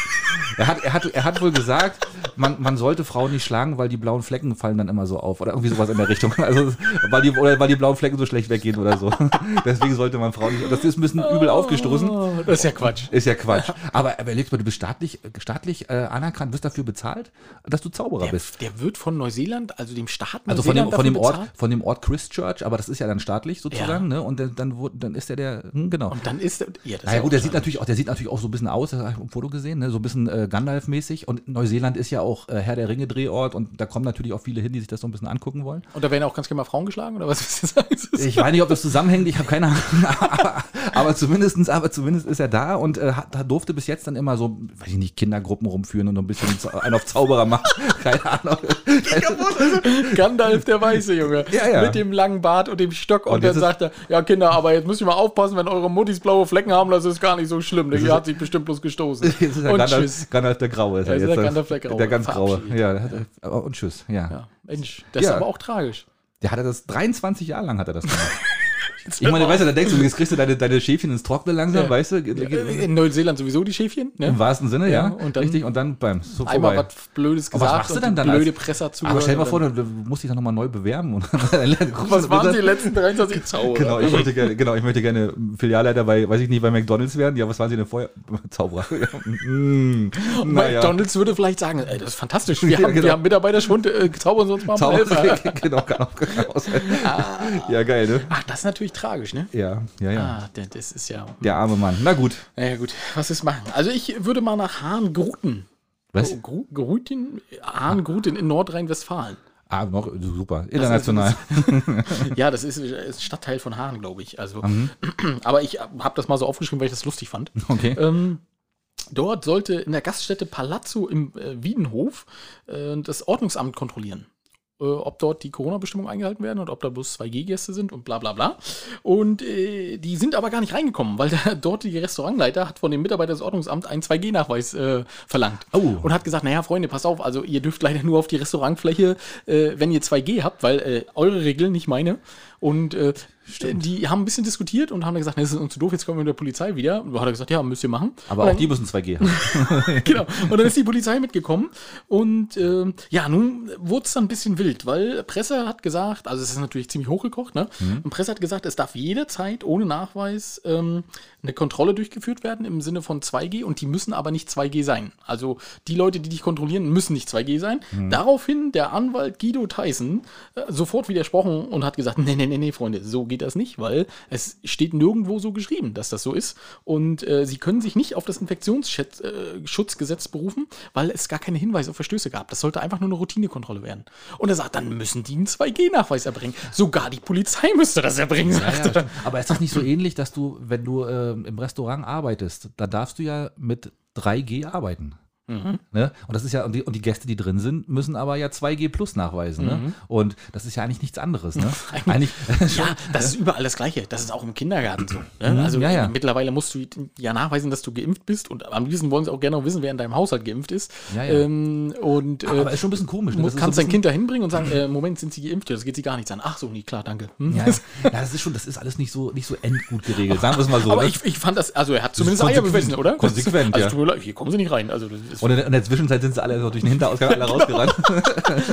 C: er, hat, er, hat er hat wohl gesagt, man, man sollte Frauen nicht schlagen, weil die blauen Flecken fallen dann immer so auf. Oder irgendwie sowas in der Richtung. [LAUGHS] Also, weil die, oder weil die blauen Flecken so schlecht weggehen oder so. [LAUGHS] Deswegen sollte man Frauen nicht. Das ist ein bisschen übel aufgestoßen.
A: Oh, das ist ja Quatsch.
C: Ist ja Quatsch. Aber überlegst mal, du bist staatlich, staatlich äh, anerkannt, wirst dafür bezahlt, dass du Zauberer
A: Der,
C: bist.
A: der wird von Neuseeland, also dem Staat
C: Also von dem,
A: Neuseeland
C: von, dem Ort,
A: bezahlt?
C: von dem Ort Christchurch, aber das ist ja dann staatlich sozusagen, ne? Und dann, dann, dann ist der der, hm, genau.
A: Und dann ist er. Ja, das
C: Naja
A: ja
C: gut, der sieht natürlich auch, der sieht natürlich auch so ein bisschen aus, das habe ich dem Foto gesehen, ne? so ein bisschen äh, Gandalf-mäßig. Und Neuseeland ist ja auch äh, Herr der Ringe-Drehort und da kommen natürlich auch viele hin, die sich das so ein bisschen angucken wollen.
A: Und da werden auch ganz gerne mal Frauen geschlagen, oder was [LAUGHS] willst du sagen?
C: Ich weiß nicht, ob das zusammenhängt, ich habe keine Ahnung. aber, [LAUGHS] aber, zumindestens, aber zumindest ist er da und äh, hat, durfte bis jetzt dann immer so, weiß ich nicht, Kindergruppen rumführen und so ein bisschen einen auf Zauberer machen. [LAUGHS] Keine Ahnung. [LAUGHS]
A: Gandalf der Weiße, Junge.
C: Ja, ja.
A: Mit dem langen Bart und dem Stock. Und,
C: Und
A: dann sagt er, ja Kinder, aber jetzt müsst ihr mal aufpassen, wenn eure Muttis blaue Flecken haben, das ist gar nicht so schlimm. Der hat sich bestimmt bloß gestoßen. [LAUGHS]
C: Jetzt ist er
A: und
C: Gandalf,
A: tschüss.
C: Gandalf der Graue. Ist er
A: Ja, ist
C: jetzt,
A: der Gandalf der Graue.
C: Der ganz Graue. Ja, äh, und tschüss. Ja.
A: Ja, Mensch, das ist aber auch tragisch.
C: Der hatte das 23 Jahre lang hat er das gemacht. [LAUGHS] Ich meine, weißt du, da denkst du, jetzt kriegst du deine, deine Schäfchen ins Trockene langsam,
A: Ja.
C: weißt du?
A: In Neuseeland sowieso die Schäfchen, ne?
C: Im wahrsten Sinne, ja.
A: Ja, und dann-
C: richtig, und dann beim so
A: Einmal
C: vorbei.
A: was Blödes
C: Aber was
A: gesagt
C: machst du denn dann
A: blöde
C: als-
A: Presse hat
C: Aber stell dir mal vor, du, musst dich dann nochmal neu bewerben. Und [LAUGHS]
A: Was waren die letzten 23 [LAUGHS] Zauber?
C: Genau, ich möchte gerne, genau, ich möchte gerne Filialleiter bei, weiß ich nicht, bei McDonalds werden. Ja, was waren Sie denn vorher? [LAUGHS] Zauberer. Mm, naja.
A: McDonalds würde vielleicht sagen, ey, das ist fantastisch. Wir,
C: Ja,
A: haben,
C: genau.
A: wir haben Mitarbeiterschwund, äh, zaubern Sie uns mal
C: Zauberer.
A: Helfer.
C: genau, kann auch sein.
A: Ah.
C: Ja, geil, ne?
A: Ach, das ist natürlich tragisch, ne?
C: Ja, ja, ja.
A: Ah, der- das ist ja.
C: Der arme Mann. Na gut.
A: Naja, gut, was ist machen? Also, ich würde mal nach Hahn-Gruten.
C: Was?
A: Gru Gruten? Hahn-Gruten in Nordrhein-Westfalen.
C: Ah, noch super. International.
A: Ja, das ist, [LAUGHS] ist ein Stadtteil von Hahn, glaube ich. Also,
C: Mhm. [CLEARS THROAT]
A: aber ich habe das mal so aufgeschrieben, weil ich das lustig fand.
C: Okay.
A: Ähm, dort sollte in der Gaststätte Palazzo im äh, Wiedenhof äh, das Ordnungsamt kontrollieren. Äh, ob dort die Corona-Bestimmungen eingehalten werden und ob da bloß 2G-Gäste sind und bla bla bla. Und äh, die sind aber gar nicht reingekommen, weil der [LAUGHS] dortige Restaurantleiter hat von dem Mitarbeiter des Ordnungsamts einen 2G-Nachweis äh, verlangt.
C: Oh.
A: Und hat gesagt, naja, Freunde, passt auf, also ihr dürft leider nur auf die Restaurantfläche, äh, wenn ihr 2G habt, weil äh, eure Regeln, nicht meine. Und äh, die haben ein bisschen diskutiert und haben dann gesagt, nee, das ist uns zu doof, jetzt kommen wir mit der Polizei wieder. Und hat er gesagt, ja, müsst ihr machen.
C: Aber
A: und
C: auch
A: dann,
C: die müssen 2G haben. [LAUGHS]
A: genau. Und dann ist die Polizei mitgekommen. Und ähm, ja, nun wurde es dann ein bisschen wild, weil Presse hat gesagt, also es ist natürlich ziemlich hochgekocht, ne? Und Presse hat gesagt, es darf jederzeit ohne Nachweis ähm, eine Kontrolle durchgeführt werden im Sinne von 2G und die müssen aber nicht 2G sein. Also die Leute, die dich kontrollieren, müssen nicht 2G sein. Daraufhin der Anwalt Guido Tyson äh, sofort widersprochen und hat gesagt, nee, nee, nee, nee, Freunde, so geht das nicht, weil es steht nirgendwo so geschrieben, dass das so ist. Und äh, sie können sich nicht auf das Infektionsschutzgesetz berufen, weil es gar keine Hinweise auf Verstöße gab. Das sollte einfach nur eine Routinekontrolle werden. Und er sagt, dann müssen die einen 2G-Nachweis erbringen. Sogar die Polizei müsste das erbringen,
C: Ja,
A: sagt
C: ja,
A: er.
C: stimmt. aber ist das nicht so ähnlich, dass du, wenn du äh, im Restaurant arbeitest, da darfst du ja mit 3G arbeiten? Ne? Und das ist ja, und die, und die Gäste, die drin sind, müssen aber ja 2G plus nachweisen. Ne? Und das ist ja eigentlich nichts anderes. Ne? [LAUGHS] eigentlich, [LAUGHS]
A: Ja, das ist überall das Gleiche. Das ist auch im Kindergarten so. Ne? Also
C: Mhm. ja, ja.
A: mittlerweile musst du ja nachweisen, dass du geimpft bist und am liebsten wollen sie auch gerne noch wissen, wer in deinem Haushalt geimpft ist.
C: Ja, ja.
A: Ähm, und äh,
C: aber ist schon ein bisschen komisch. Ne? Das
A: kannst
C: so
A: dein Kind da hinbringen und sagen, äh, Moment, sind sie geimpft? Das geht sie gar nichts an. Ach so, nee, klar, danke. Hm?
C: Ja, das ist schon, das ist alles nicht so, nicht so endgut geregelt, sagen wir es mal so.
A: Aber
C: ne?
A: ich, ich fand das, also er hat zumindest. Eier bewiesen, oder?
C: Konsequent,
A: also,
C: ja.
A: leid, hier kommen sie nicht rein. Also das ist,
C: und in, in der Zwischenzeit sind sie alle so durch den Hinterausgang alle rausgerannt.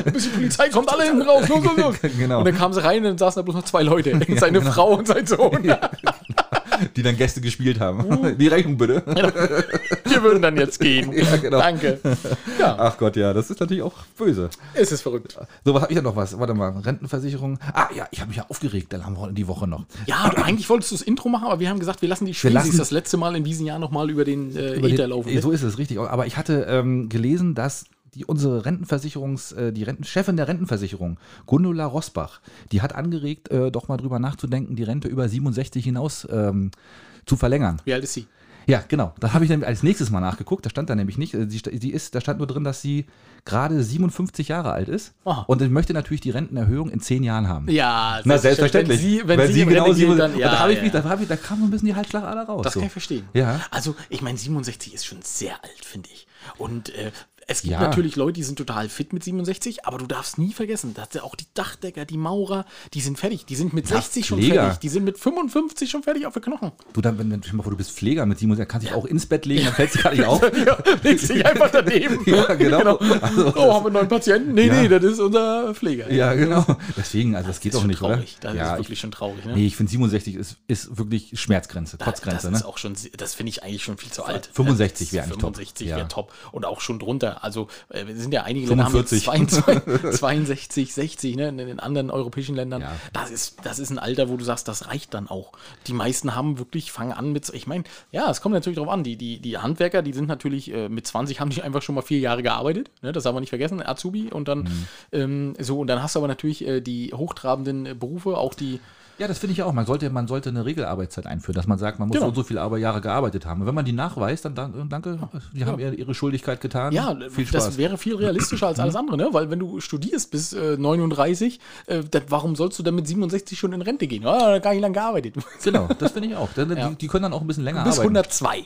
C: [LAUGHS]
A: bis die Polizei kommt alle hinten raus, los, los, los. [LAUGHS]
C: Genau.
A: Und dann kamen sie rein und dann saßen da bloß noch zwei Leute. [LAUGHS] Seine Frau und sein Sohn.
C: Die dann Gäste gespielt haben. [LAUGHS] Die Rechnung bitte.
A: Wir würden dann jetzt gehen. [LAUGHS]
C: Ja, genau.
A: Danke. Ja,
C: Ach Gott, ja, das ist natürlich auch böse.
A: es ist verrückt.
C: So, was habe ich ja noch was? Warte mal, Rentenversicherung. Ah ja, ich habe mich ja aufgeregt, dann haben wir die Woche noch.
A: Ja, eigentlich wolltest du das Intro machen, aber wir haben gesagt, wir lassen die Schwiesis das letzte Mal in diesem Jahr nochmal über den äh,
C: Über den-
A: laufen.
C: So ist es, richtig. Aber ich hatte ähm, gelesen, dass die, unsere Rentenversicherungs, äh, die Renten, Chefin der Rentenversicherung, Gundula Rosbach, die hat angeregt, äh, doch mal drüber nachzudenken, die Rente über 67 hinaus ähm, zu verlängern.
A: Wie alt ist sie?
C: Ja, genau. Da habe ich dann als nächstes mal nachgeguckt. Da stand da nämlich nicht. äh, Sie, sie ist, da stand nur drin, dass sie gerade 57 Jahre alt ist
A: Aha.
C: und ich möchte natürlich die Rentenerhöhung in 10 Jahren haben.
A: Ja,
C: Na, selbstverständlich.
A: Wenn sie, wenn sie, in Rente geht,
C: sieben-
A: dann, ja,
C: da, habe ich
A: ja.
C: mich, da, ich, da kam so ein bisschen die Halsschlagader raus.
A: Das
C: so.
A: kann ich verstehen.
C: Ja.
A: Also, ich meine, 67 ist schon sehr alt, finde ich. Und äh, es gibt
C: Ja.
A: natürlich Leute, die sind total fit mit 67, aber du darfst nie vergessen, dass ja auch die Dachdecker, die Maurer, die sind fertig. Die sind mit 60 schon fertig. Die sind mit 55 schon fertig auf den Knochen.
C: Du, dann, wenn, wenn, vor, du bist Pfleger mit 67, kannst dich auch ins Bett legen, dann fällst du gar nicht [LAUGHS] auf.
A: Ja, legst dich [LAUGHS] einfach daneben.
C: Ja, genau. Also,
A: oh, haben wir einen neuen Patienten? Nee,
C: Ja.
A: nee, das ist unser Pfleger.
C: Ja, genau. Deswegen, also das, geht
A: ist
C: doch
A: schon
C: nicht,
A: traurig.
C: oder?
A: Das
C: ja,
A: ist wirklich schon traurig. Ne?
C: ich, nee, ich finde 67 ist, ist wirklich Schmerzgrenze,
A: das
C: Trotzgrenze.
A: ist
C: Ne?
A: auch schon, das finde ich eigentlich schon viel zu alt.
C: 65 wäre eigentlich top.
A: 65
C: Ja.
A: wäre top. Und auch schon drunter. Also, äh, wir sind ja einige Länder haben jetzt
C: 45.
A: 22, 62, 60, ne? In den anderen europäischen Ländern.
C: Ja.
A: Das, ist, das ist ein Alter, wo du sagst, das reicht dann auch. Die meisten haben wirklich, fangen an mit, ich meine, ja, es kommt natürlich drauf an. Die, die, die Handwerker, die sind natürlich äh, mit 20 haben die einfach schon mal vier Jahre gearbeitet. Ne? Das haben wir nicht vergessen, Azubi. Und dann,
C: Mhm.
A: ähm, so, und dann hast du aber natürlich äh, die hochtrabenden Berufe, auch die,
C: Ja, das finde ich ja auch. Man sollte, man sollte eine Regelarbeitszeit einführen, dass man sagt, man muss
A: Genau.
C: so und so viele Jahre gearbeitet haben. Und wenn man die nachweist, dann dan- danke, die haben ihre, ihre Schuldigkeit getan.
A: Ja,
C: viel Spaß.
A: das wäre viel realistischer als [CLEARS THROAT] alles andere, ne? Weil wenn du studierst bis äh, 39, äh, dann, warum sollst du dann mit 67 schon in Rente gehen? Ah, gar nicht lange gearbeitet. [LAUGHS]
C: genau, das finde ich auch. Dann,
A: Ja.
C: die, die können dann auch ein bisschen länger
A: bis
C: arbeiten.
A: 102.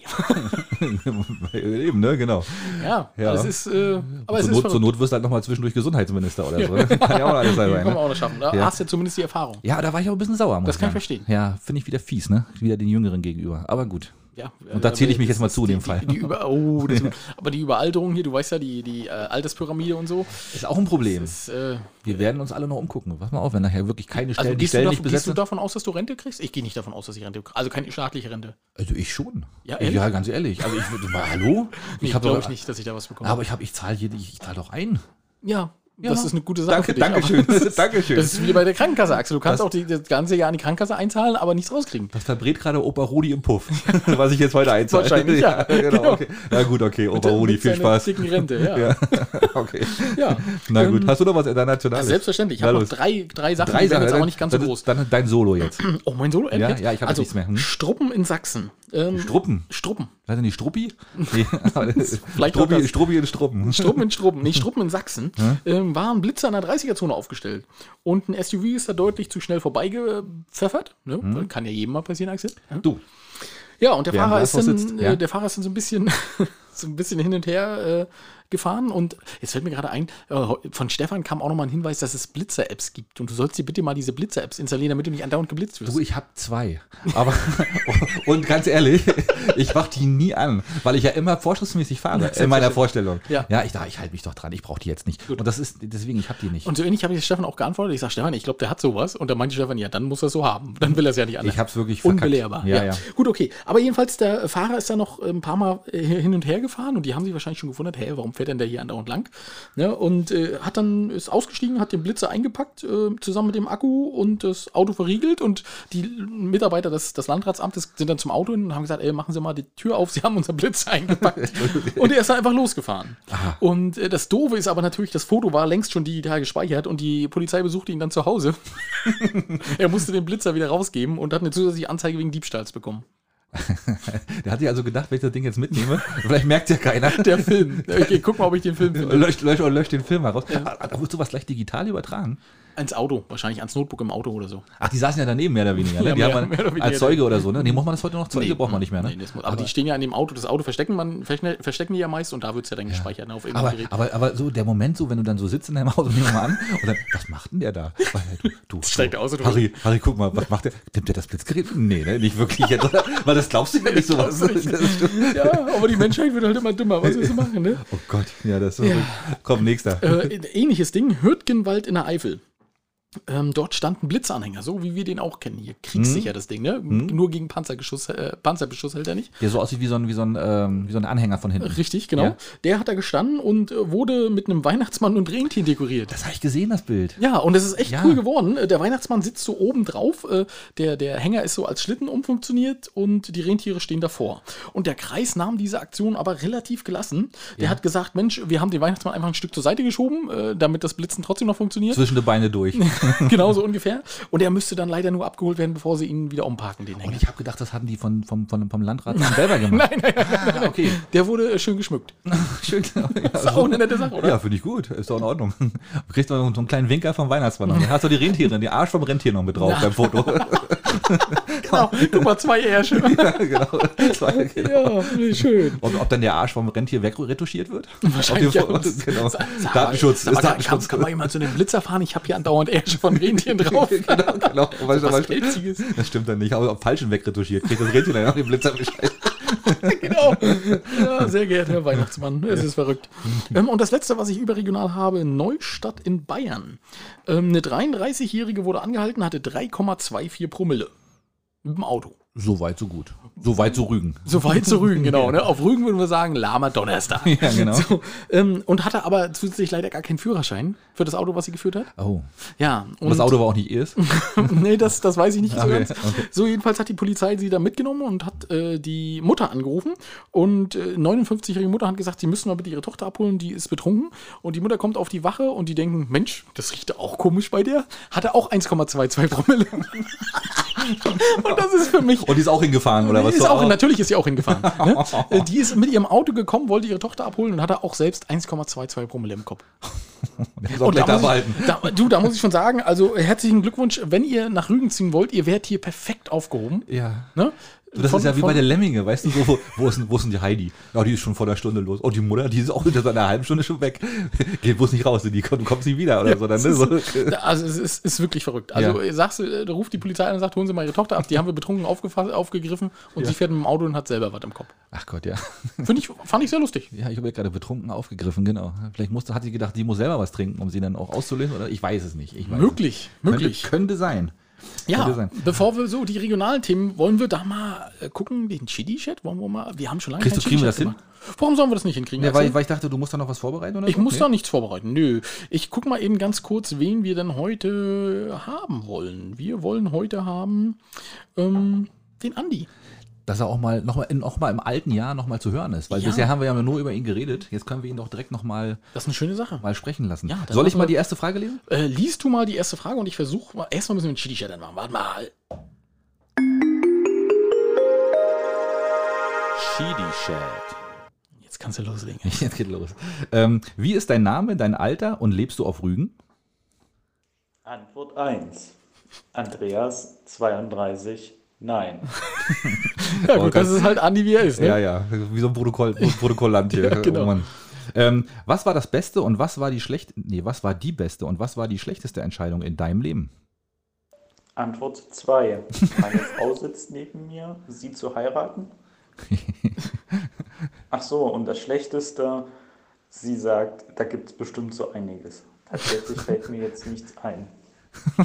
A: [LAUGHS]
C: Eben, ne, genau.
A: Ja,
C: Ja.
A: das ist, äh, aber
C: zur,
A: ist
C: Not,
A: verrückt.
C: zur Not wirst du halt nochmal zwischendurch Gesundheitsminister oder so. Ne? [LAUGHS] Kann ja auch alles sein.
A: Können wir
C: Ne?
A: auch noch schaffen. Da
C: Ja.
A: hast du ja zumindest die Erfahrung.
C: Ja, da war ich aber ein bisschen sauer.
A: Das kann ich verstehen.
C: Ja, finde ich wieder fies, ne? Wieder den Jüngeren gegenüber. Aber gut.
A: Ja,
C: Und da zähle ich mich jetzt mal zu,
A: die,
C: dem
A: die,
C: Fall.
A: Die, über, oh, das, [LAUGHS] aber die Überalterung hier, du weißt ja, die, die äh, Alterspyramide und so,
C: Ist auch ein Problem.
A: ist, äh,
C: Wir werden uns alle noch umgucken. Pass mal auf, wenn nachher wirklich keine Stellen,
A: also
C: die
A: gehst du,
C: Stellen
A: davon,
C: nicht
A: gehst
C: besetzt
A: du
C: sind.
A: davon aus, dass du Rente kriegst? Ich gehe nicht davon aus, dass ich Rente kriege. Also keine staatliche Rente.
C: Also ich schon.
A: Ja, ehrlich?
C: ja ganz ehrlich. Also ich würde mal, hallo?
A: Nee,
C: Ich habe
A: glaube ich nicht, dass ich da was bekomme.
C: aber ich zahle ich zahle doch ein.
A: Ja,
C: Ja.
A: das ist eine gute Sache
C: Danke,
A: für dich.
C: danke schön,
A: aber Das ist,
C: danke schön.
A: Das ist wie bei der Krankenkasse, Axel. Du kannst
C: Das-
A: auch die, das ganze Jahr an die Krankenkasse einzahlen, aber nichts rauskriegen.
C: Das verbrät gerade Opa Rudi im Puff, [LAUGHS] was ich jetzt heute einzahle.
A: Wahrscheinlich, ja. [LAUGHS]
C: genau,
A: Genau.
C: Okay. Ja gut, okay, Opa Rudi,
A: Mit
C: viel Spaß.
A: dicken Rente, ja.
C: Ja,
A: ja. [LAUGHS]
C: okay.
A: ja.
C: Na gut,
A: Ähm,
C: hast du noch was internationales?
A: Selbstverständlich. Ich
C: Na
A: habe noch drei, drei Sachen,
C: Drei
A: die
C: Sachen,
A: jetzt aber nicht ganz so groß.
C: Dann dein Solo jetzt. [CLEARS THROAT]
A: Oh, mein Solo?
C: Ja, ja, ich hab
A: also,
C: nichts mehr. Hm?
A: Struppen in Sachsen. Ähm,
C: Struppen.
A: Struppen.
C: Weiß ich nicht, Struppi? [LAUGHS] Nee.
A: Vielleicht [LAUGHS]
C: Struppi. Struppi und Struppen.
A: Struppen in Struppen, nee, [LAUGHS] Struppen in Sachsen, ähm, war ein Blitzer in der 30er-Zone aufgestellt. Und ein SUV ist da deutlich zu schnell vorbeigepfeffert. Ne? Kann ja jedem mal passieren, Axel. Ja,
C: Du,
A: ja und der
C: Wer
A: Fahrer, ist dann, äh,
C: ja.
A: der Fahrer ist dann so ein bisschen, so ein bisschen hin und her äh, gefahren. Und jetzt fällt mir gerade ein, äh, von Stefan kam auch nochmal ein Hinweis, dass es Blitzer-Apps gibt. Und du sollst dir bitte mal diese Blitzer-Apps installieren, damit du nicht andauernd geblitzt wirst.
C: du, ich habe zwei. Aber, [LAUGHS] und ganz ehrlich, ich mach die nie an, weil ich ja immer vorschriftsmäßig fahre in meiner Vorstellung.
A: Ja.
C: ja ich, da- ich halte mich doch dran, ich brauche die jetzt nicht. Und das ist, deswegen, ich habe die nicht.
A: Und so ähnlich habe ich Stefan auch geantwortet. Ich sage, Stefan, ich glaube, der hat sowas. Und dann meinte Stefan, ja, dann muss er es so haben. [LAUGHS] Dann will er es ja nicht anders.
C: Ich hab's wirklich verkackt.
A: Unbelehrbar.
C: Ja, ja.
A: Gut, okay. Aber jedenfalls, der Fahrer ist da noch ein paar Mal äh, hin und her gefahren und die haben sich wahrscheinlich schon gewundert, hä, warum fährt denn der hier andauernd lang? Ne? Und äh, hat dann, ist ausgestiegen, hat den Blitzer eingepackt, äh, zusammen mit dem Akku und das Auto verriegelt und die Mitarbeiter des, des Landratsamtes sind dann zum Auto hin und haben gesagt, ey, machen Sie mal die Tür auf, Sie haben unser Blitzer [LAUGHS] eingepackt. und er ist dann einfach losgefahren. Und äh, das Doofe ist aber natürlich, das Foto war längst schon digital gespeichert und die Polizei besuchte ihn dann zu Hause. [LAUGHS] er musste den Blitzer wieder rausgeben und hat eine zusätzliche Anzeige wegen Diebstahls bekommen. [LAUGHS]
C: Der hat sich also gedacht, wenn ich das Ding jetzt mitnehme, [LAUGHS] vielleicht merkt ja keiner.
A: Der Film. Ich guck mal, ob ich den Film [LAUGHS] finde.
C: Löscht, löscht, löscht den Film mal raus. Ah, Da wirst du was gleich digital übertragen.
A: Ans Auto, wahrscheinlich ans Notebook im Auto oder so.
C: Ach, die saßen ja daneben, mehr oder weniger. Ne?
A: Ja,
C: die
A: mehr-
C: haben man
A: oder weniger.
C: als Zeuge oder so, ne? Nee, braucht man das heute noch? Zeuge braucht man nicht mehr, ne?
A: Nee, muss, aber, die stehen ja in dem Auto. Das Auto verstecken, man, verstecken die ja meist und da wird es ja dann gespeichert ne, auf irgendeinem
C: Aber,
A: Gerät.
C: aber, aber so der Moment, so wenn du dann so sitzt in deinem Auto, [LAUGHS] nehmen wir mal an, und dann, was macht denn der da? Du, du, [LAUGHS]
A: Steigt
C: du,
A: aus und-
C: Harry, Harry, guck mal, was macht der? Nimmt der das Blitzgerät? Nee, ne, nicht wirklich jetzt, oder? [LAUGHS] Weil das glaubst du ja nicht sowas.
A: ja, aber die Menschheit wird halt immer dümmer. Was willst du machen, ne?
C: Oh Gott, ja, das ist so. Komm, nächster.
A: Äh, ähnliches Ding, Hürtgenwald in der Eifel. Ähm, dort stand ein Blitzanhänger, so wie wir den auch kennen hier. Kriegssicher das Ding, ne? Nur gegen Panzergeschuss, äh, Panzerbeschuss hält er nicht.
C: Der so aussieht wie so ein, wie so ein, ähm, wie so ein Anhänger von hinten.
A: Richtig, genau.
C: Ja.
A: Der hat da gestanden und äh, wurde mit einem Weihnachtsmann und Rentier dekoriert.
C: Das habe ich gesehen, das Bild.
A: Ja, und es ist echt
C: Ja.
A: cool geworden. Äh, Der Weihnachtsmann sitzt so oben drauf, äh, der, der Hänger ist so als Schlitten umfunktioniert und die Rentiere stehen davor. Und der Kreis nahm diese Aktion aber relativ gelassen. Der hat gesagt, Mensch, wir haben den Weihnachtsmann einfach ein Stück zur Seite geschoben, äh, damit das Blitzen trotzdem noch funktioniert.
C: Zwischen die Beine durch. [LAUGHS] [LAUGHS]
A: genau so ungefähr. Und er müsste dann leider nur abgeholt werden, bevor sie ihn wieder umparken, den
C: Und
A: Hänger.
C: ich habe gedacht, das hatten die von, vom, vom, vom Landrat dann selber [LAUGHS] gemacht. nein, nein, nein. Ah, okay.
A: Der wurde äh, schön geschmückt. [LAUGHS]
C: Schön. Ja,
A: Das ist auch eine nette Sache, oder?
C: Ja, finde ich gut. Ist doch in Ordnung. Du kriegst noch so einen kleinen Winker vom Weihnachtsmann. noch. Hast du die Rentiere, den Arsch vom Rentier noch mit drauf beim Foto. [LAUGHS]
A: Genau. Guck mal, zwei Ärsche. [LAUGHS]
C: genau. Zwei, genau.
A: ja, schön.
C: Und ob dann der Arsch vom Rentier wegretuschiert wird?
A: Wahrscheinlich ja. [LAUGHS]
C: Genau.
A: Sag
C: Datenschutz.
A: sag
C: ist
A: kann,
C: Datenschutz.
A: kann, kann mal jemand zu den Blitzer fahren? Ich habe hier andauernd Ärsche von Rentieren drauf.
C: genau, genau. Weißt du,
A: Was Pelziges.
C: das stimmt dann nicht. Aber auf falschen wegretuschiert. Kriegt das Rentier dann auch den Blitzer Bescheid. [LAUGHS]
A: genau. Ja, [LAUGHS] sehr geehrter Herr Weihnachtsmann, es ist verrückt. Ähm, und das letzte, was ich überregional habe, Neustadt in Bayern. Ähm, eine 33-Jährige wurde angehalten, hatte 3,24 Promille. Mit dem Auto.
C: So weit, so gut. So weit, so Rügen.
A: So weit zu Rügen, genau. Ne? Auf Rügen würden wir sagen, lahmer Donnerstag. [LAUGHS]
C: Ja, genau.
A: So, ähm, und hatte aber zusätzlich leider gar keinen Führerschein für das Auto, was sie geführt hat.
C: Oh.
A: Ja.
C: Und das Auto war auch nicht ihrs? [LAUGHS]
A: nee, das, das weiß ich nicht so
C: Okay,
A: ganz.
C: okay.
A: So, jedenfalls hat die Polizei sie da mitgenommen und hat äh, die Mutter angerufen. Und äh, 59-jährige Mutter hat gesagt, sie müssen mal bitte ihre Tochter abholen, die ist betrunken. Und die Mutter kommt auf die Wache und die denken, Mensch, das riecht auch komisch bei der. Hatte auch 1,22 Promille. [LAUGHS] und das ist für mich
C: Und die ist auch hingefahren, oder was?
A: ist auch,
C: oh.
A: natürlich ist sie auch hingefahren. [LAUGHS] ne? Äh, Die ist mit ihrem Auto gekommen, wollte ihre Tochter abholen und hatte auch selbst 1,22 Promille im Kopf. [LAUGHS] Und da muss, ich, da, du, da muss ich schon sagen, also herzlichen Glückwunsch, wenn ihr nach Rügen ziehen wollt, ihr werdet hier perfekt aufgehoben.
C: Ja.
A: Ne?
C: Das
A: Von-
C: ist ja wie bei der Lemminge, weißt du, so, wo, wo, ist, wo ist denn die Heidi? Ja, die ist schon vor der Stunde los. Oh, die Mutter, die ist auch hinter einer halben Stunde schon weg. [LAUGHS] Geht bloß nicht raus, die kommt, du kommst nie wieder oder so. Dann, ne? so.
A: Also es ist, ist wirklich verrückt. Also
C: Ja.
A: sagst du, äh, da ruft die Polizei an und sagt, holen Sie mal Ihre Tochter ab. Die haben wir betrunken aufgegriffen und sie fährt mit dem Auto und hat selber was im Kopf.
C: Ach Gott, ja. [LAUGHS]
A: Finde ich, fand ich sehr lustig.
C: Ja, ich habe ja gerade betrunken aufgegriffen, genau. Vielleicht musste, hat sie gedacht, die muss selber was trinken, um sie dann auch auszulösen, oder? Ich weiß es nicht. Ich weiß
A: Möglich,
C: es.
A: möglich.
C: Könnte, könnte sein.
A: Ja, bevor wir so die regionalen Themen, wollen wir da mal äh, gucken, den Chili-Chat? Wollen wir mal? Wir haben schon lange
C: du- kriegen wir das hin?
A: gemacht. Warum sollen wir das nicht hinkriegen?
C: Ja, weil, weil ich dachte, du musst da noch was vorbereiten, oder?
A: ich
C: so?
A: muss
C: Nee?
A: da nichts vorbereiten. Nö. Ich guck mal eben ganz kurz, wen wir denn heute haben wollen. Wir wollen heute haben ähm, den Andi.
C: Dass er auch mal, noch mal, in, auch mal im alten Jahr noch mal zu hören ist. Weil
A: Ja.
C: bisher haben wir ja nur über ihn geredet. Jetzt können wir ihn doch direkt noch mal,
A: Das ist eine schöne Sache.
C: mal sprechen lassen.
A: Ja, dann
C: Soll ich
A: machen
C: mal die erste Frage lesen?
A: Äh, liest du mal die erste Frage und ich versuche mal. Erstmal müssen wir den Chili-Chat anmachen. Warte mal.
C: Chili-Chat.
A: Jetzt kannst du loslegen. [LAUGHS]
C: Jetzt geht los. Ähm, wie ist dein Name, dein Alter und lebst du auf Rügen?
D: Antwort 1. Andreas 32. Nein. [LAUGHS]
A: Ja,
C: Oh
A: gut, das ist halt Andi, wie er ist. Ne?
C: Ja, ja, wie so ein Protokoll, [LAUGHS] Protokollant hier.
A: Ja, genau.
C: Oh Mann. ähm, was war das Beste und was war die schlecht, nee, was war die beste und was war die schlechteste Entscheidung in deinem Leben?
D: Antwort 2. Meine Frau sitzt neben mir, sie zu heiraten. [LAUGHS] Ach so, und das Schlechteste, sie sagt, da gibt es bestimmt so einiges. Tatsächlich fällt mir jetzt nichts ein.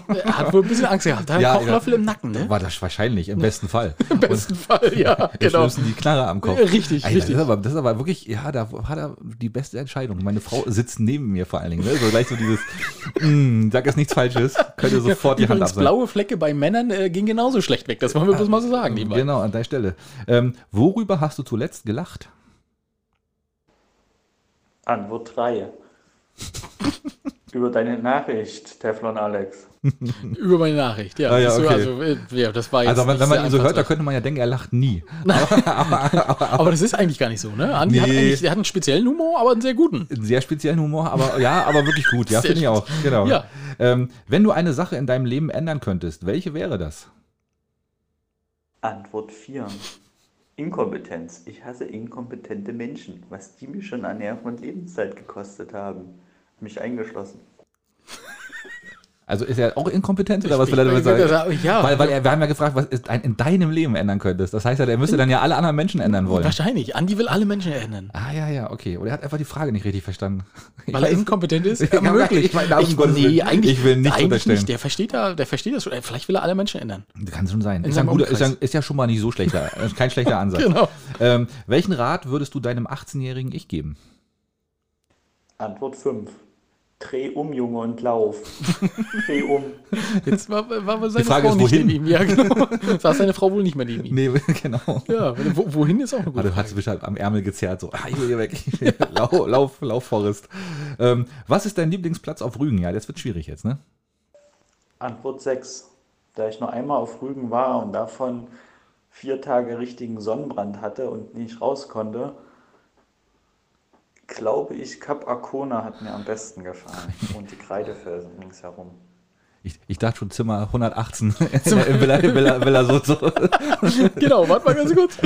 A: Er [LAUGHS] hat wohl ein bisschen Angst gehabt. Da
C: Ja,
A: ja, Kochlöffel
C: ja.
A: im Nacken, ne?
C: War das wahrscheinlich, im besten Fall. [LAUGHS]
A: Im besten Fall, ja, [LAUGHS] genau.
C: die Knarre am Kopf.
A: Richtig,
C: Ey,
A: richtig.
C: Das ist, aber, das ist aber wirklich, ja, da hat er die beste Entscheidung. Meine Frau sitzt neben mir vor allen Dingen. Ne? So gleich so dieses, mm, sag jetzt nichts Falsches, könnte sofort die Hand absehen.
A: blaue Flecke bei Männern äh, gehen genauso schlecht weg. Das wollen wir bloß mal so sagen, nebenbei.
C: Genau, an der Stelle. Ähm, worüber hast du zuletzt gelacht?
D: Antwort 3. [LAUGHS] Über deine Nachricht, Teflon Alex. [LAUGHS]
A: Über meine Nachricht, ja.
C: Ah, ja, okay.
A: Also, äh, ja, das war jetzt
C: Also, wenn, wenn man ihn so hört, da könnte man ja denken, er lacht nie. [LAUGHS]
A: Aber das ist eigentlich gar nicht so, ne? Andi hat,
C: Nee.
A: eigentlich, der hat einen speziellen Humor, aber einen sehr guten.
C: Einen sehr speziellen Humor, aber ja, aber wirklich gut. Ja, finde ich auch. Genau.
A: Ja.
C: Ähm, wenn du eine Sache in deinem Leben ändern könntest, welche wäre das?
D: Antwort 4. Inkompetenz. Ich hasse inkompetente Menschen, was die mich schon an Nerven und Lebenszeit gekostet haben. Mich eingeschlossen.
C: Also ist er auch inkompetent oder was will er damit
A: Ich
C: sagen?
A: ja.
C: Weil, weil er, wir haben ja gefragt, was ist ein, in deinem Leben ändern könntest. Das heißt ja, er müsste dann ja alle anderen Menschen ändern wollen.
A: Wahrscheinlich. Andi will alle Menschen ändern.
C: Ah, ja, ja, okay. Oder er hat einfach die Frage nicht richtig verstanden. Ich
A: Weil er inkompetent ist? [LAUGHS]
C: Ja,
A: möglich.
C: ich meine, um Gottes Willen. Ich will nichts
A: eigentlich
C: unterstellen.
A: nicht. Der versteht, da, der versteht das schon. Vielleicht will er alle Menschen ändern.
C: Kann schon sein.
A: In
C: Ist, ein guter, ist, ja,
A: Umkreis.
C: ist ja schon mal nicht so schlechter. [LAUGHS] Kein schlechter Ansatz.
A: Genau.
C: Ähm, welchen Rat würdest du deinem 18-jährigen Ich geben?
D: Antwort 5. Dreh um, Junge, und lauf. [LAUGHS] Dreh um.
A: Jetzt war, war wohl seine
C: Frage
A: Frau
C: ist,
A: nicht
C: wohin?
A: neben ihm. Ja, genau. [LAUGHS] Saß seine Frau wohl nicht mehr neben ihm.
C: Nee, [LAUGHS] genau.
A: Ja, wo, wohin ist auch eine gute
C: Also hat
A: Frage.
C: sich halt am Ärmel gezerrt, so, ah, ich will hier weg. Will- lauf, lauf, lauf, Forrest. Ähm, was ist dein Lieblingsplatz auf Rügen? Ja, das wird schwierig jetzt, ne?
D: Antwort 6. Da ich nur einmal auf Rügen war und davon vier Tage richtigen Sonnenbrand hatte und nicht raus konnte, glaube ich, Kap Arkona hat mir am besten gefallen. Und die Kreidefelsen ringsherum.
C: Ich, ich dachte schon Zimmer 118 [LAUGHS] [LAUGHS] in der Villa, Villa, Villa so, so. [LAUGHS]
A: Genau, warte mal ganz kurz.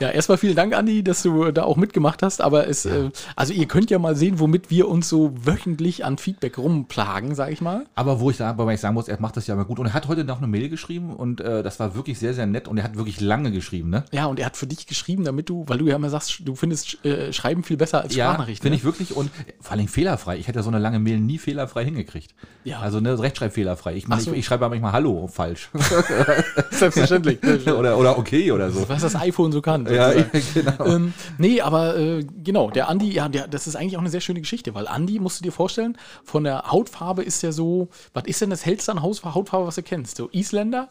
A: Ja, erstmal vielen Dank, Andi, dass du da auch mitgemacht hast. Aber es, äh, also ihr könnt ja mal sehen, womit wir uns so wöchentlich an Feedback rumplagen, sag ich mal.
C: Aber wo ich, da, wobei ich sagen muss, er macht das ja mal gut. Und er hat heute noch eine Mail geschrieben und äh, das war wirklich sehr, sehr nett. Und er hat wirklich lange geschrieben, ne?
A: Ja, und er hat für dich geschrieben, damit du, weil du ja immer sagst, du findest äh, Schreiben viel besser als
C: Ja,
A: Sprachnachrichten.
C: finde
A: ne?
C: ich wirklich. Und vor allem fehlerfrei. Ich hätte so eine lange Mail nie fehlerfrei hingekriegt.
A: Ja.
C: Also ne, Rechtschreibfehlerfrei. Ich, meine,
A: Ach so.
C: ich, ich schreibe manchmal Hallo falsch. [LAUGHS] [LAUGHS]
A: Selbstverständlich.
C: oder, oder okay oder so.
A: Was das iPhone so kann.
C: Ja,
A: sozusagen. [LAUGHS]
C: genau.
A: Ähm, nee, aber äh, genau, der Andi, ja, der, das ist eigentlich auch eine sehr schöne Geschichte, weil Andi, musst du dir vorstellen, von der Hautfarbe ist er so, was ist denn das hellste an Hautfarbe, was du kennst? So Isländer,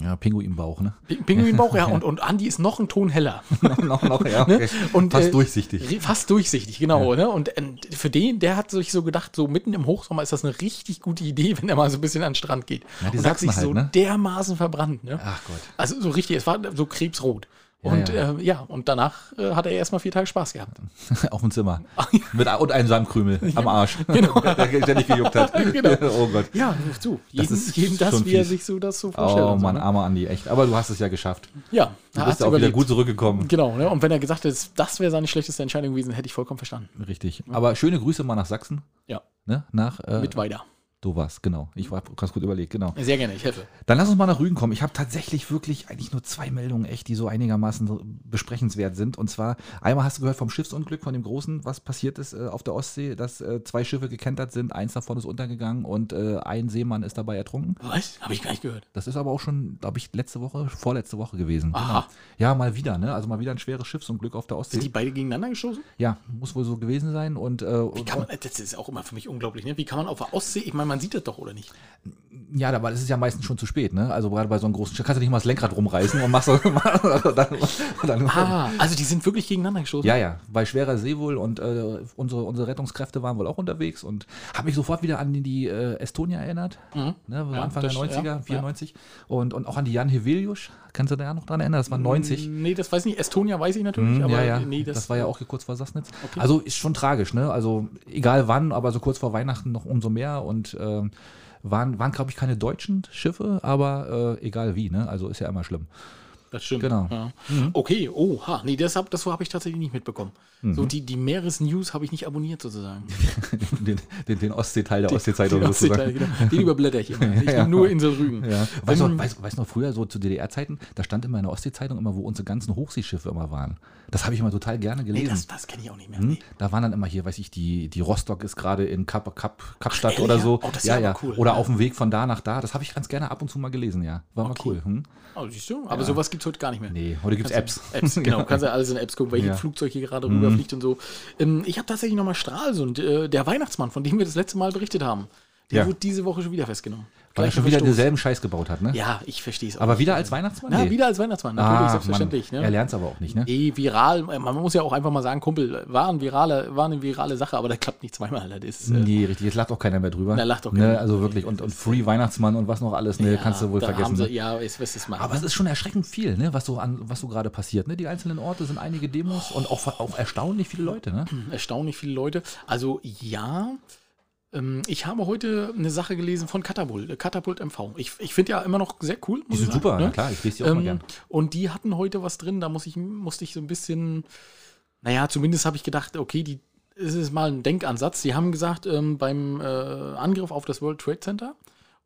C: Ja, Pinguinbauch, ne?
A: Pi- Pinguinbauch, ja, [LAUGHS] und, und Andi ist noch ein Ton heller. [LAUGHS]
C: noch, noch, noch, ja,
A: Ne?
C: okay.
A: Und,
C: Fast
A: äh,
C: durchsichtig.
A: Fast durchsichtig, genau. Ne? Und äh, für den, der hat sich so gedacht, so mitten im Hochsommer ist das eine richtig gute Idee, wenn er mal so ein bisschen an den Strand geht.
C: Ja,
A: und hat sich
C: halt,
A: so
C: ne?
A: dermaßen verbrannt. Ne?
C: Ach Gott.
A: Also so richtig, es war so krebsrot.
C: Ja,
A: Und
C: ja.
A: äh, ja und danach äh, hat er erstmal vier Tage Spaß gehabt. [LAUGHS]
C: Auf dem Zimmer. [LAUGHS] Mit, und einem Samenkrümel am Arsch. [LAUGHS]
A: Genau.
C: der ständig gejuckt hat.
A: Genau.
C: Oh Gott.
A: Ja, so. Jedem
C: ist
A: jedem das, wie er sich so das so vorstellt.
C: Oh
A: und so,
C: Mann,
A: ne?
C: armer Andi, echt. Aber du hast es ja geschafft.
A: Ja,
C: Du bist auch wieder
A: überlebt.
C: gut zurückgekommen.
A: Genau, ne? und wenn er gesagt hätte, das wäre seine schlechteste Entscheidung gewesen, hätte ich vollkommen verstanden.
C: Richtig. Aber schöne Grüße mal nach Sachsen.
A: Ja,
C: Ne? Nach äh,
A: mit weiter.
C: Du warst, genau. Ich war ganz gut überlegt, genau.
A: Sehr gerne, ich helfe.
C: Dann lass uns mal nach Rügen kommen. Ich habe tatsächlich wirklich eigentlich nur zwei Meldungen, echt, die so einigermaßen besprechenswert sind. Und zwar, einmal hast du gehört vom Schiffsunglück, von dem Großen, was passiert ist äh, auf der Ostsee, dass äh, zwei Schiffe gekentert sind, eins davon ist untergegangen und äh, ein Seemann ist dabei ertrunken.
A: Was? Habe ich gar nicht gehört.
C: Das ist aber auch schon, glaube ich, letzte Woche, vorletzte Woche gewesen.
A: Aha.
C: Genau. Ja, mal wieder, ne? Also mal wieder ein schweres Schiffsunglück auf der
A: Sind die
C: Ostsee.
A: beide gegeneinander gestoßen?
C: Ja, muss wohl so gewesen sein. Und, äh,
A: Wie kann man, das ist auch immer für mich unglaublich, ne? Wie kann man auf der Ostsee, ich meine, man sieht das doch, oder nicht?
C: Ja, aber das ist ja meistens schon zu spät, ne? Also gerade bei so einem großen Schiff kannst du nicht mal das Lenkrad rumreißen und [LAUGHS] machst so, dann, dann,
A: Ah, also die sind wirklich gegeneinander gestoßen?
C: Ja, ja, bei schwerer See wohl und äh, unsere, unsere Rettungskräfte waren wohl auch unterwegs und habe mich sofort wieder an die äh, Estonia erinnert, ne, so
A: Ja,
C: Anfang
A: das-
C: der 90er,
A: ja,
C: 94 und, und auch an die Jan Hevelius, kannst du da ja noch dran erinnern, das war 90.
A: Nee, das weiß ich nicht. Estonia weiß ich natürlich,
C: Mhm,
A: aber
C: ja, ja.
A: nee,
C: das,
A: das,
C: war ja auch hier kurz vor Sassnitz. Also ist schon tragisch, ne? Also egal wann, aber so kurz vor Weihnachten noch umso mehr und ähm, waren, waren glaube ich, keine deutschen Schiffe, aber äh, egal wie, ne? Also ist ja immer schlimm.
A: Das stimmt.
C: Genau.
A: Ja. Okay, oha. Nee, das habe das habe ich tatsächlich nicht mitbekommen.
C: Mhm.
A: So die, die Meeresnews habe ich nicht abonniert sozusagen. [LAUGHS]
C: den, den, den Ostseeteil der Ostseezeitung sozusagen.
A: Ostseeteil, genau. Den überblätter ich immer. [LAUGHS] Ich
C: Ja.
A: nehme nur Insel Rügen.
C: Ja. Weißt, du, weißt, weißt du noch, früher, so zu DDR-Zeiten, da stand immer in der Ostseezeitung immer, wo unsere ganzen Hochseeschiffe immer waren. Das habe ich immer total gerne
A: nee,
C: gelesen.
A: das, das kenne ich auch nicht mehr.
C: Hm?
A: Nee.
C: Da waren dann immer hier, weiß ich, die, die Rostock ist gerade in Kap, Kap, Kapstadt
A: ehrlich,
C: oder
A: ja?
C: so.
A: Oh, das ist
C: ja,
A: ja
C: ja.
A: cool.
C: Oder
A: Ja.
C: auf dem Weg von da nach da. Das habe ich ganz gerne ab und zu mal gelesen, ja. War mal
A: Okay.
C: cool. Hm?
A: Oh, siehst du? Aber sowas gibt es heute gar nicht mehr.
C: Nee, heute gibt es Apps.
A: Apps, genau. [LAUGHS] Kannst ja alles in Apps gucken, welche
C: Ja. Mhm.
A: Flugzeug hier gerade rüberfliegt und so. Ähm, ich habe tatsächlich nochmal Stralsund, äh, der Weihnachtsmann, von dem wir das letzte Mal berichtet haben. Der
C: Ja.
A: wurde diese Woche schon wieder festgenommen.
C: Weil er schon wieder
A: Verstoß.
C: denselben Scheiß gebaut hat, ne?
A: Ja, ich verstehe es auch.
C: Aber
A: nicht.
C: wieder als Weihnachtsmann?
A: Ja,
C: Nee.
A: wieder als Weihnachtsmann, natürlich,
C: Ah,
A: selbstverständlich. Ne?
C: Er lernt es aber auch nicht, ne?
A: Nee, viral, man muss ja auch einfach mal sagen, Kumpel, war, ein virale, war eine virale Sache, aber das klappt nicht zweimal. Das ist, äh,
C: Nee, richtig. Jetzt lacht auch keiner mehr drüber.
A: Da lacht auch keiner
C: ne? Also wirklich. Und, und Free Weihnachtsmann und was noch alles, ne?
A: ja,
C: kannst du wohl
A: da
C: vergessen.
A: Sie,
C: ne?
A: ja, ich weiß es mal.
C: Aber es ist schon erschreckend viel, ne? was so, an, was so gerade passiert. Ne? Die einzelnen Orte sind einige Demos und auch, auch erstaunlich viele Leute. Ne?
A: erstaunlich viele Leute. Also ja, ich habe heute eine Sache gelesen von Katapult, äh, Katapult MV. Ich, ich finde ja immer noch sehr cool.
C: Die sind super,
A: sagen,
C: na klar, ich lese die auch mal
A: Ähm,
C: gern.
A: und die hatten heute was drin, da muss ich, musste ich so ein bisschen, naja, zumindest habe ich gedacht, okay, die, es ist mal ein Denkansatz. Die haben gesagt, ähm, beim äh, Angriff auf das World Trade Center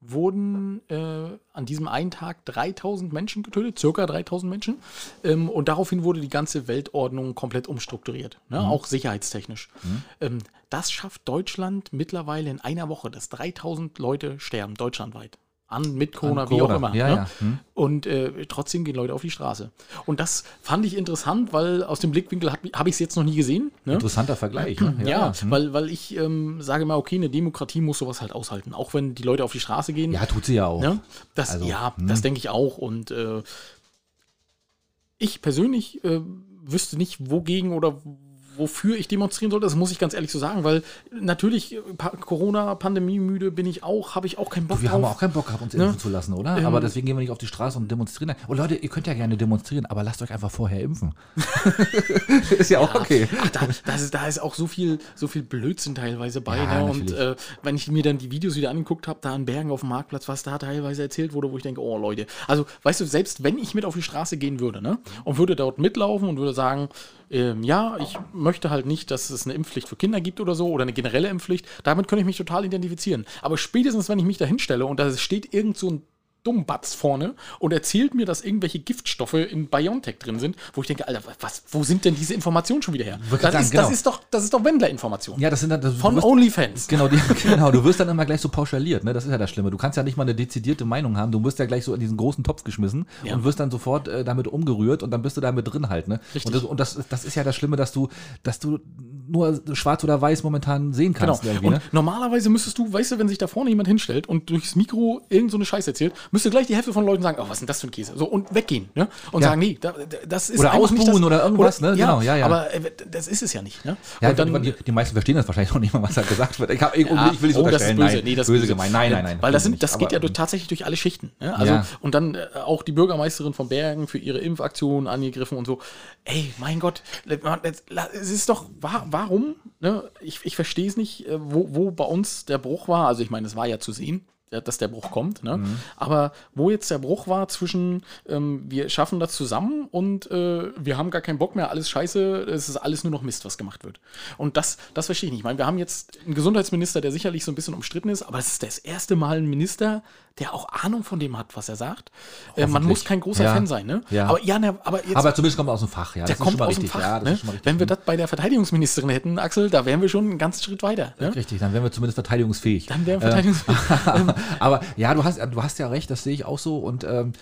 A: wurden äh, an diesem einen Tag 3000 Menschen getötet, circa 3000 Menschen. Ähm, und daraufhin wurde die ganze Weltordnung komplett umstrukturiert, ne? auch sicherheitstechnisch. Ähm, das schafft Deutschland mittlerweile in einer Woche, dass 3000 Leute sterben, deutschlandweit. An, mit Corona,
C: An
A: wie auch
C: Corona,
A: immer.
C: ja,
A: ne?
C: ja. Hm.
A: Und äh, trotzdem gehen Leute auf die Straße. Und das fand ich interessant, weil aus dem Blickwinkel habe hab ich es jetzt noch nie gesehen. Ne?
C: Interessanter Vergleich. Ne?
A: Ja,
C: hm.
A: weil, weil ich ähm, sage mal, okay, eine Demokratie muss sowas halt aushalten. Auch wenn die Leute auf die Straße gehen.
C: ja, tut sie ja auch.
A: Ne? Das,
C: Also,
A: ja,
C: hm.
A: das denke ich auch. Und äh, ich persönlich äh, wüsste nicht, wogegen oder wofür ich demonstrieren sollte. Das muss ich ganz ehrlich so sagen, weil natürlich äh, Pa- Corona, Pandemie müde bin ich auch, habe ich auch keinen Bock
C: Wir
A: drauf.
C: haben auch keinen Bock gehabt, uns
A: Ne?
C: impfen zu lassen, oder?
A: Ähm,
C: aber deswegen gehen wir nicht auf die Straße und demonstrieren. Und Leute, ihr könnt ja gerne demonstrieren, aber lasst euch einfach vorher impfen. [LAUGHS] ist ja auch okay.
A: Ach, da, das ist, da ist auch so viel, so viel Blödsinn teilweise bei.
C: Ja,
A: ne? Und äh, wenn ich mir dann die Videos wieder angeguckt habe, da in Bergen auf dem Marktplatz, was da teilweise erzählt wurde, wo ich denke, oh Leute, also weißt du, selbst wenn ich mit auf die Straße gehen würde, ne, und würde dort mitlaufen und würde sagen, ähm, ja, ich möchte halt nicht, dass es eine Impfpflicht für Kinder gibt oder so oder eine generelle Impfpflicht, damit könnte ich mich total identifizieren. Aber spätestens, wenn ich mich da hinstelle und da steht irgend so ein Dummbatz vorne und erzählt mir, dass irgendwelche Giftstoffe in BioNTech drin sind, wo ich denke, Alter, was, wo sind denn diese Informationen schon wieder her? Das,
C: sagen,
A: ist,
C: genau.
A: das, ist doch, das ist doch Wendler-Information.
C: Ja, das sind dann. Das,
A: Von
C: wirst-
A: OnlyFans.
C: Genau, die, [LAUGHS] genau, du wirst dann immer gleich so pauschaliert, ne? Das ist ja das Schlimme. Du kannst ja nicht mal eine dezidierte Meinung haben. Du wirst ja gleich so in diesen großen Topf geschmissen
A: Ja.
C: und wirst dann sofort äh, damit umgerührt und dann bist du damit drin halt, ne?
A: Richtig.
C: Und, das, und das, das ist ja das Schlimme, dass du, dass du nur schwarz oder weiß momentan sehen
A: Genau.
C: kannst
A: Und
C: ne?
A: normalerweise müsstest du, weißt du, wenn sich da vorne jemand hinstellt und durchs Mikro irgend so eine Scheiße erzählt, müsste gleich die Hälfte von Leuten sagen, oh, was ist denn das für ein Käse? So, und weggehen, ne? Und
C: Ja.
A: sagen, nee, da, da- das ist
C: Oder
A: nicht das,
C: ausbuhen oder irgendwas, ne? Genau, ja, ja.
A: Aber äh, das ist es ja nicht, ne?
C: Ja,
A: und dann,
C: die, die meisten verstehen das wahrscheinlich [LAUGHS] noch nicht mal, was da gesagt wird. Ich, hab, ich,
A: Ja,
C: ich will nicht
A: oh, das ist
C: unterstellen,
A: böse.
C: nein,
A: Nee, das
C: böse,
A: böse.
C: gemeint. Nein, nein, nein.
A: Weil das, sind, das geht ja durch, tatsächlich durch alle Schichten. Ne? Also,
C: Ja.
A: Und dann äh, auch die Bürgermeisterin von Bergen für ihre Impfaktion angegriffen und so. Ey, mein Gott, es ist doch, wa- warum? Ne? Ich, ich verstehe es nicht, äh, wo, wo bei uns der Bruch war. Also ich meine, es war ja zu sehen. Dass der Bruch kommt, ne?
C: Mhm.
A: Aber wo jetzt der Bruch war zwischen, ähm, wir schaffen das zusammen und äh, wir haben gar keinen Bock mehr, alles scheiße, es ist alles nur noch Mist, was gemacht wird. Und das, das verstehe ich nicht. Ich meine, wir haben jetzt einen Gesundheitsminister, der sicherlich so ein bisschen umstritten ist, aber es ist das erste Mal ein Minister, der auch Ahnung von dem hat, was er sagt. Äh, man muss kein großer
C: Ja.
A: Fan sein, ne?
C: Ja.
A: Aber ja, ne, aber jetzt.
C: aber zumindest kommt er aus dem Fach, ja.
A: der
C: Das
A: kommt
C: ist schon mal
A: aus
C: richtig.
A: dem Fach. ne? Wenn wir das bei der Verteidigungsministerin hätten, Axel, da wären wir schon einen ganzen Schritt weiter. Ne?
C: Richtig, dann wären wir zumindest verteidigungsfähig.
A: Dann wären wir verteidigungsfähig. [LAUGHS]
C: aber ja, du hast, du hast ja recht, das sehe ich auch so und ähm,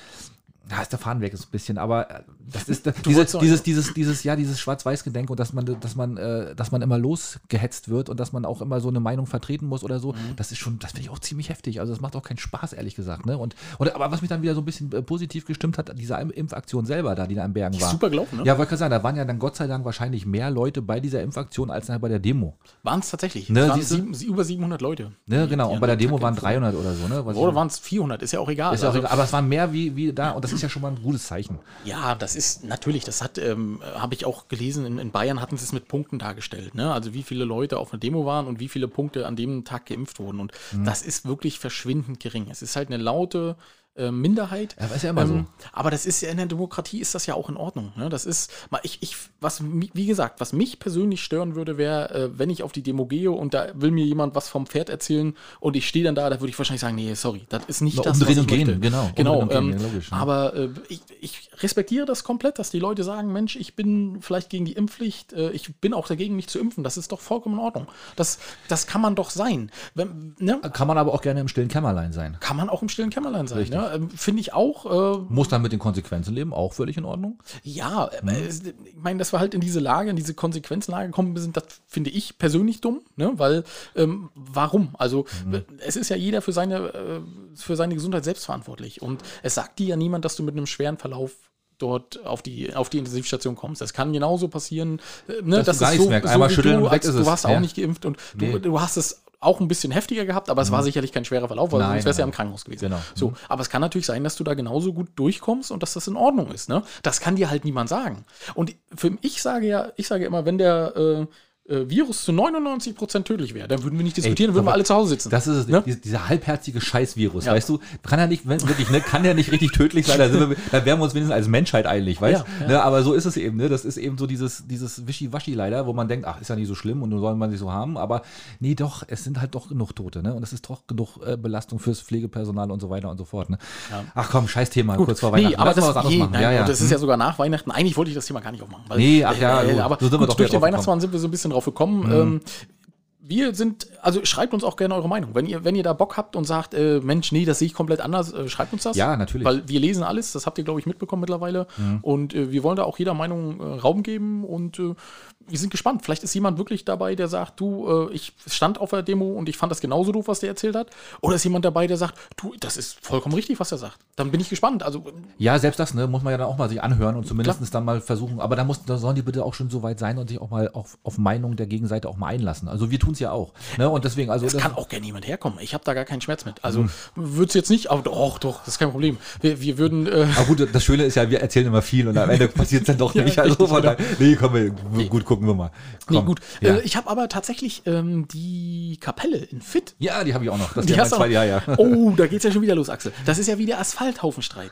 C: da ist der Faden weg ist ein bisschen, aber äh, das ist [LAUGHS] diese,
A: wolltest doch-
C: dieses, dieses, dieses, ja, dieses Schwarz-Weiß-Gedenk und dass man, dass man, äh, dass man immer losgehetzt wird und dass man auch immer so eine Meinung vertreten muss oder so,
A: Mhm.
C: das ist schon, das finde ich auch ziemlich heftig. Also das macht auch keinen Spaß, ehrlich gesagt. Ne? Und, und aber was mich dann wieder so ein bisschen äh, positiv gestimmt hat, diese Im- Impfaktion selber da, die da in Bergen war.
A: Super gelaufen, ne?
C: Ja, wollte gerade sagen, da waren ja dann Gott sei Dank wahrscheinlich mehr Leute bei dieser Impfaktion als bei der Demo.
A: Waren es tatsächlich.
C: Ne,
A: waren sieben, sie- über 700 Leute.
C: Ne, genau. Und bei der Demo waren
A: geimpft wurden.
C: 300 oder so, ne? Was
A: Oder waren es 400? Ist ja auch egal.
C: ist ja auch
A: Also-
C: egal. Aber es waren mehr wie, wie da und das ist ja schon mal ein gutes Zeichen.
A: Ja, das ist natürlich, das hat, ähm, habe ich auch gelesen, in, in Bayern hatten sie es mit Punkten dargestellt. Ne? Also wie viele Leute auf einer Demo waren und wie viele Punkte an dem Tag geimpft wurden. Und
C: Mhm.
A: das ist wirklich verschwindend gering. Es ist halt eine laute äh, Minderheit.
C: Ja, aber ist ja immer so.
A: Aber das ist ja in der Demokratie ist das ja auch in Ordnung. Ne? Das ist, mal, ich, ich, was, wie gesagt, was mich persönlich stören würde, wäre, äh, wenn ich auf die Demo gehe und da will mir jemand was vom Pferd erzählen und ich stehe dann da, da würde ich wahrscheinlich sagen, nee, sorry, das ist nicht
C: Na,
A: das, was ich
C: und gehen,
A: möchte.
C: genau,
A: Genau, ähm,
C: gehen, logisch, ne?
A: aber äh, ich, ich respektiere das komplett, dass die Leute sagen, Mensch, ich bin vielleicht gegen die Impfpflicht, äh, ich bin auch dagegen, mich zu impfen. Das ist doch vollkommen in Ordnung. Das, das kann man doch sein. Wenn, ne?
C: Kann man aber auch gerne im stillen Kämmerlein sein.
A: Kann man auch im stillen Kämmerlein sein.
C: Richtig.
A: Ne? Ne? Ähm, Finde ich auch. Äh,
C: Muss dann mit den Konsequenzen leben, auch völlig in Ordnung.
A: ja,
C: Mhm.
A: äh, es- ich meine, dass wir halt in diese Lage, in diese Konsequenzlage gekommen sind, das finde ich persönlich dumm, ne? Weil ähm, warum? Also
C: Mhm.
A: äh, es ist ja jeder für seine, äh, für seine Gesundheit selbst verantwortlich. Und es sagt dir ja niemand, dass du mit einem schweren Verlauf dort auf die, auf die Intensivstation kommst. Das kann genauso passieren, äh, ne,
C: Dass du gar nichts merkst. Einmal
A: wie
C: schütteln
A: du,
C: und weg ist
A: du
C: es.
A: warst auch
C: Ja.
A: nicht geimpft und du,
C: Nee.
A: Du hast es auch ein bisschen heftiger gehabt, aber es war sicherlich kein schwerer Verlauf, weil
C: Nein,
A: sonst wärst du ja im Krankenhaus gewesen.
C: Genau.
A: So, aber es kann natürlich sein, dass du da genauso gut durchkommst und dass das in Ordnung ist. Ne? Das kann dir halt niemand sagen. Und für ich sage ja, ich sage immer, wenn der äh, äh, Virus zu 99% tödlich wäre, dann würden wir nicht diskutieren,
C: Ey,
A: würden wir alle zu Hause sitzen.
C: Das ist es,
A: Ne?
C: die- dieser halbherzige Scheißvirus,
A: Ja.
C: weißt du? Kann ja nicht, wenn- wirklich, ne, kann ja nicht richtig tödlich sein, da, wir, da wären wir uns wenigstens als Menschheit einig, weißt
A: Ja, ja.
C: Ne, aber so ist es eben, ne? Das ist eben so dieses, dieses Wischiwaschi leider, wo man denkt, ach, ist ja nicht so schlimm und nur soll man sich so haben, aber nee, doch, es sind halt doch genug Tote, ne? Und es ist doch genug äh, Belastung fürs Pflegepersonal und so weiter und so fort, ne? Ach komm, scheiß Thema, kurz vor Weihnachten.
A: Nee, aber
C: Lass
A: das,
C: was anderes machen.
A: nein,
C: ja, ja.
A: das ist ja sogar nach Weihnachten. Eigentlich wollte ich das Thema gar nicht aufmachen. Weil,
C: Nee, ach ja, gut,
A: aber
C: so sind wir doch
A: durch den Weihnachtsmann sind wir so ein bisschen drauf gekommen. Ähm, wir sind, also schreibt uns auch gerne eure Meinung. Wenn ihr, wenn ihr da Bock habt und sagt, äh, Mensch, nee, das sehe ich komplett anders, äh, schreibt uns das.
C: Ja, natürlich.
A: Weil wir lesen alles, das habt ihr, glaube ich, mitbekommen mittlerweile. Und äh, wir wollen da auch jeder Meinung äh, Raum geben und äh, wir sind gespannt. Vielleicht ist jemand wirklich dabei, der sagt, du, äh, ich stand auf der Demo und ich fand das genauso doof, was der erzählt hat. Oder ist jemand dabei, der sagt, du, das ist vollkommen richtig, was er sagt. Dann bin ich gespannt. Also
C: Ja, selbst das, ne, muss man ja dann auch mal sich anhören und zumindest dann mal versuchen. Aber da, muss, da sollen die bitte auch schon so weit sein und sich auch mal auf, auf Meinung der Gegenseite auch mal einlassen. Also wir tun es ja auch. Ne? Und deswegen, also
A: Es
C: das-
A: kann auch gerne jemand herkommen. Ich habe da gar keinen Schmerz mit. Also
C: Mhm.
A: würde es jetzt nicht, aber doch, doch, das ist kein Problem. Wir, wir würden. Äh,
C: Aber gut, das Schöne ist ja, wir erzählen immer viel und am Ende [LAUGHS] passiert es dann doch
A: Ja,
C: nicht. Also
A: richtig,
C: von daher, nee, komm, wir, gut, gucken wir mal.
A: nee,
C: Komm.
A: gut.
C: Ja,
A: Äh, ich habe aber tatsächlich ähm, die Kapelle in Fit.
C: ja die habe ich auch noch. Das ist
A: Die
C: ja
A: hast
C: zweiter, ja, ja.
A: Oh, da geht's ja schon wieder los, Axel. Das ist ja wieder Asphalthaufenstreit.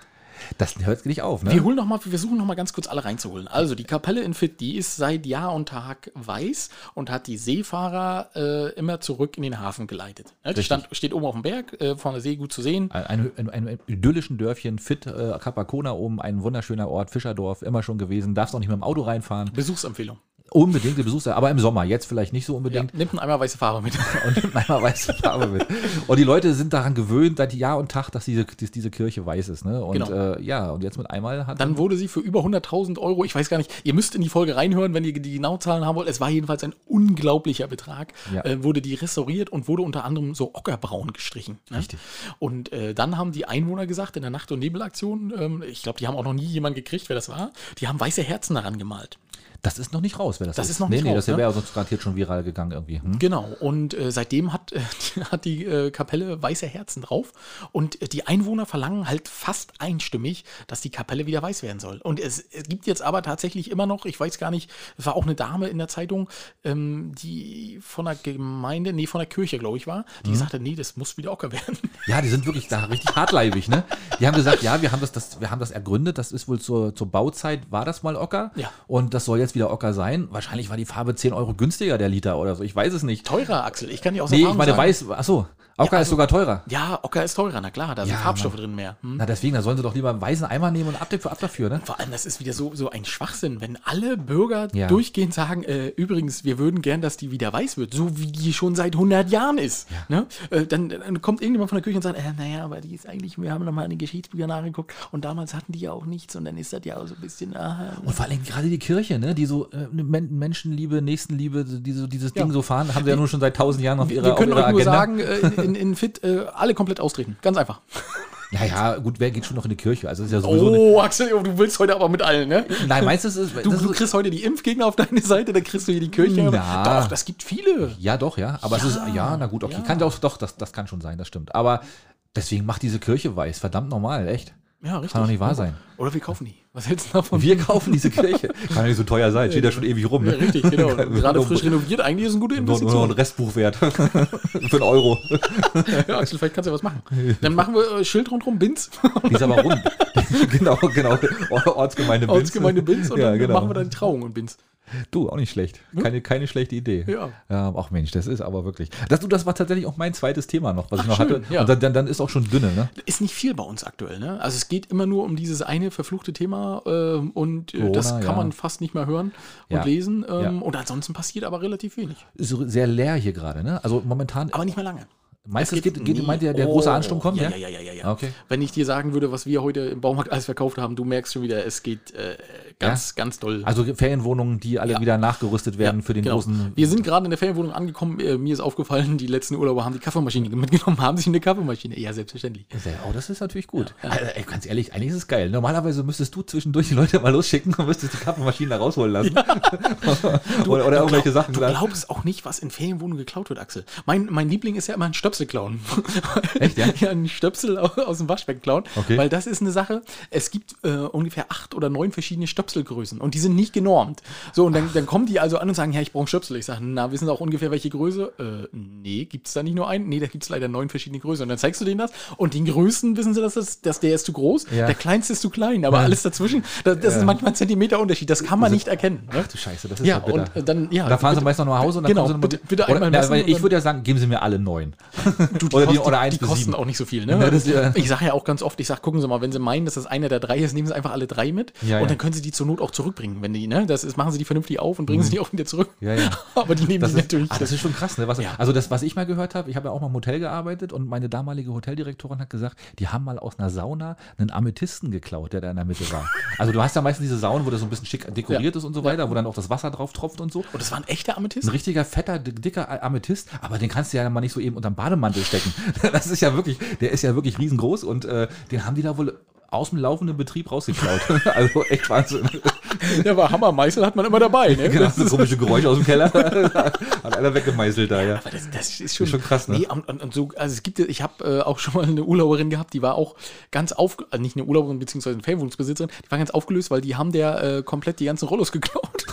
C: Das hört nicht auf, ne?
A: Wir holen noch mal, wir versuchen noch mal ganz kurz alle reinzuholen. Also die Kapelle in Fit, die ist seit Jahr und Tag weiß und hat die Seefahrer äh, immer zurück in den Hafen geleitet. Ne, Die stand, steht oben auf dem Berg, äh, von der See gut zu sehen.
C: Ein, ein, ein, ein idyllischen Dörfchen, Fit, äh, Capacona oben, ein wunderschöner Ort, Fischerdorf, immer schon gewesen. Darfst auch nicht mit dem Auto reinfahren.
A: Besuchsempfehlung.
C: Unbedingt die Besuchs, aber im Sommer, jetzt vielleicht nicht so
A: Ja,
C: unbedingt.
A: nimmt einen Eimer weiße Farbe mit. [LAUGHS]
C: und nimmt einmal weiße Farbe mit. Und die Leute sind daran gewöhnt, seit Jahr und Tag, dass diese, dass diese Kirche weiß ist. Ne? Und
A: Genau.
C: äh, ja, und jetzt mit einmal hat
A: Dann wurde sie für über 100.000 Euro, ich weiß gar nicht, ihr müsst in die Folge reinhören, wenn ihr die genauen Zahlen haben wollt. Es war jedenfalls ein unglaublicher Betrag.
C: Ja.
A: Äh, wurde die restauriert und wurde unter anderem so ockerbraun gestrichen. Ne?
C: Richtig.
A: Und äh, dann haben die Einwohner gesagt, in der Nacht- und Nebelaktion, ähm, ich glaube, die haben auch noch nie jemanden gekriegt, wer das war, die haben weiße Herzen daran gemalt.
C: Das ist noch nicht raus, wer das,
A: Das ist noch nicht
C: nee, Nee,
A: raus,
C: das
A: ne?
C: wäre sonst garantiert schon viral gegangen irgendwie. Hm?
A: Genau, und äh, seitdem hat, äh, [LAUGHS] hat die äh, Kapelle weiße Herzen drauf. Und äh, die Einwohner verlangen halt fast einstimmig, dass die Kapelle wieder weiß werden soll. Und es, es gibt jetzt aber tatsächlich immer noch, ich weiß gar nicht, es war auch eine Dame in der Zeitung, ähm, die von der Gemeinde, nee, von der Kirche, glaube ich, war,
C: Mhm.
A: die sagte, nee, das muss wieder Ocker werden. [LAUGHS]
C: Ja, die sind wirklich da richtig hartleibig, ne? Die haben gesagt, ja, wir haben das, das, wir haben das ergründet, das ist wohl zur, zur Bauzeit, war das mal Ocker.
A: Ja.
C: Und das soll jetzt wieder Ocker sein. Wahrscheinlich war die Farbe 10 Euro günstiger, der Liter oder so. Ich weiß es nicht.
A: Teurer, Axel, ich kann dir auch
C: Nee, ich meine,
A: sagen.
C: weiß, achso, Ocker
A: Ja,
C: ist sogar teurer.
A: Ja, Ocker ist teurer, na klar, da sind
C: Ja,
A: Farbstoffe
C: Mann.
A: drin mehr. Hm?
C: Na, deswegen, da sollen sie doch lieber einen weißen Eimer nehmen und ab, ab dafür, ne?
A: Vor allem, das ist wieder so, so ein Schwachsinn, wenn alle Bürger
C: Ja.
A: durchgehend sagen, äh, übrigens, wir würden gern, dass die wieder weiß wird, so wie die schon seit 100 Jahren ist. Ne? Äh, dann, dann kommt irgendjemand von der Küche und sagt, äh, naja, aber die ist eigentlich, wir haben nochmal in den Geschichtsbüchern nachgeguckt und damals hatten die ja auch nichts und dann ist das ja auch so ein bisschen, aha.
C: Und vor allem gerade die Kirche, ne, die so äh, Men Menschenliebe, Nächstenliebe, die so dieses. Ding so fahren, haben sie ja nun schon seit tausend Jahren auf ihrer,
A: wir
C: auf
A: können
C: ihrer
A: euch nur
C: Agenda.
A: sagen, äh, in, in, Fit äh, alle komplett austreten. Ganz einfach. [LAUGHS]
C: ja, ja, gut, wer geht schon noch in die Kirche? Also ist ja sowieso
A: Oh, Axel, du willst heute aber mit allen, ne?
C: Nein, meinst du, es ist, [LAUGHS]
A: Du, du kriegst heute die Impfgegner auf deine Seite, dann kriegst du hier die Kirche.
C: Na.
A: Doch, das gibt viele.
C: Ja, doch, ja. Aber es ist, ja, na gut, okay.
A: ja.
C: Kann doch, doch, das, das kann schon sein, das stimmt. Aber deswegen macht diese Kirche weiß. Verdammt normal, echt.
A: Ja, richtig.
C: Kann doch nicht wahr sein.
A: Oder wir kaufen die. Was hältst du davon?
C: Wir kaufen diese Kirche. [LAUGHS] Kann ja nicht so teuer sein. Steht ja schon ewig rum.
A: Ja,
C: Ne?
A: richtig, genau. [LAUGHS] Gerade
C: Nur-
A: frisch renoviert, eigentlich ist es eine gute
C: Nur, nur noch ein
A: Investition.
C: Restbuch wert. [LAUGHS] Für einen Euro.
A: Ja, Axel, vielleicht kannst du ja was machen. Dann machen wir äh, Schild rundherum, Bins,
C: Die ist aber rund. genau, genau. Ortsgemeinde Binz.
A: Ortsgemeinde Bins und
C: ja,
A: dann
C: genau.
A: machen wir dann die Trauung in Bins.
C: Du, auch nicht schlecht. Keine, keine schlechte Idee.
A: Ja.
C: ja. Ach Mensch, das ist aber wirklich. Das, du, das war tatsächlich auch mein zweites Thema noch, was ich
A: Ach,
C: noch
A: schön,
C: hatte.
A: ja.
C: Und dann, dann, ist auch schon dünne, ne?
A: Ist nicht viel bei uns aktuell, ne? Also es geht immer nur um dieses eine verfluchte Thema ähm, und äh,
C: Corona,
A: das kann
C: ja.
A: man fast nicht mehr hören und
C: Ja.
A: lesen. Ähm. Und ansonsten passiert aber relativ wenig.
C: Ist sehr leer hier gerade, ne? Also momentan.
A: Aber nicht mehr lange.
C: Es
A: gibt-
C: geht, geht,
A: nee.
C: meint ihr, der
A: Oh,
C: große Ansturm kommt?
A: Ja, ja, ja, ja, ja, ja.
C: Okay.
A: Wenn ich dir sagen würde, was wir heute im Baumarkt alles verkauft haben, du merkst schon wieder, es geht äh, ganz, ganz doll.
C: Also Ferienwohnungen, die alle
A: Ja.
C: wieder nachgerüstet werden
A: Ja,
C: für den
A: genau.
C: großen.
A: Wir sind gerade in der Ferienwohnung angekommen. Äh, mir ist aufgefallen, die letzten Urlauber haben die Kaffeemaschine [LAUGHS] mitgenommen. Haben sich eine Kaffeemaschine? Ja, selbstverständlich.
C: Oh, das ist natürlich gut. Also, ey, ganz ehrlich, eigentlich ist es geil. Normalerweise müsstest du zwischendurch die Leute mal losschicken und müsstest die Kaffeemaschine da rausholen lassen. [LAUGHS] oder oder irgendwelche Sachen.
A: Du glaubst auch nicht, was in Ferienwohnungen geklaut wird, Axel. Mein, mein Liebling ist ja immer ein Stöpsel klauen. [LAUGHS]
C: Echt, ja?
A: ja, ein Stöpsel au- aus dem Waschbecken klauen.
C: Okay.
A: Weil das ist eine Sache. Es gibt äh, ungefähr acht oder neun verschiedene Stöpselgrößen und die sind nicht genormt. So, und dann, dann kommen die also an und sagen, ja, ich brauche Stöpsel. Ich sage, na, wissen Sie auch ungefähr welche Größe? Äh, nee, gibt es da nicht nur einen? Nee, da gibt es leider neun verschiedene Größen. Und dann zeigst du denen das und den größten wissen sie, dass, das, dass der ist zu groß,
C: Ja.
A: der kleinste ist zu klein, aber alles dazwischen, das, das ist manchmal ein Zentimeter Unterschied. Das kann man nicht erkennen. Ne?
C: Ach du Scheiße, das ist
A: Ja,
C: ja, bitter.
A: und äh, dann, ja.
C: da fahren sie
A: bitte-
C: meist noch nach Hause und dann
A: Genau,
C: kommen sie
A: bitte- bitte
C: oder,
A: einmal
C: na,
A: messen und
C: Ich würde ja sagen, geben Sie mir alle neun. [LAUGHS]
A: Du, die
C: Oder die-
A: kosten,
C: oder eins
A: die kosten
C: sieben.
A: auch nicht so viel, ne? [LAUGHS]
C: Ja, das, ja.
A: Ich sage ja auch ganz oft, ich sage, gucken Sie mal, wenn Sie meinen, dass das einer der drei ist, nehmen Sie einfach alle drei mit
C: Ja,
A: und
C: ja.
A: dann können Sie die zur Not auch zurückbringen, wenn die, ne? Das ist, machen Sie die vernünftig auf und bringen Sie die auch wieder zurück.
C: Mhm. Ja, ja. [LAUGHS]
A: Aber die nehmen
C: Das
A: die
C: ist,
A: natürlich.
C: ah, das ist schon krass, ne? Was,
A: Ja.
C: Also das, was ich mal gehört habe, ich habe ja auch mal im Hotel gearbeitet und meine damalige Hoteldirektorin hat gesagt, die haben mal aus einer Sauna einen Amethysten geklaut, der da in der Mitte war. Also du hast ja meistens diese Saunen, wo das so ein bisschen schick dekoriert
A: Ja.
C: ist und so weiter, wo dann auch das Wasser drauf tropft und so.
A: und das war ein echter Amethyst?
C: Ein richtiger, fetter, di- dicker Amethyst, aber den kannst du ja mal nicht so eben unterm Bademantel stecken. [LAUGHS] Das ist ja wirklich, der ist ja wirklich riesengroß und äh, den haben die da wohl aus dem laufenden Betrieb rausgeklaut. [LAUGHS] also echt Wahnsinn. [LAUGHS]
A: Der war Hammermeißel, hat man immer dabei, ne?
C: Genau,
A: Das
C: so
A: ist-
C: komische Geräusche aus dem Keller. [LAUGHS] Hat einer weggemeißelt da, ja.
A: Aber das, das ist schon,
C: schon krass, ne?
A: Nee, und, und, und so, also es gibt, ja- ich habe äh, auch schon mal eine Urlauberin gehabt, die war auch ganz auf, also nicht eine Urlauberin beziehungsweise eine Ferienwohnungsbesitzerin, die war ganz aufgelöst, weil die haben der äh, komplett die ganzen Rollos geklaut.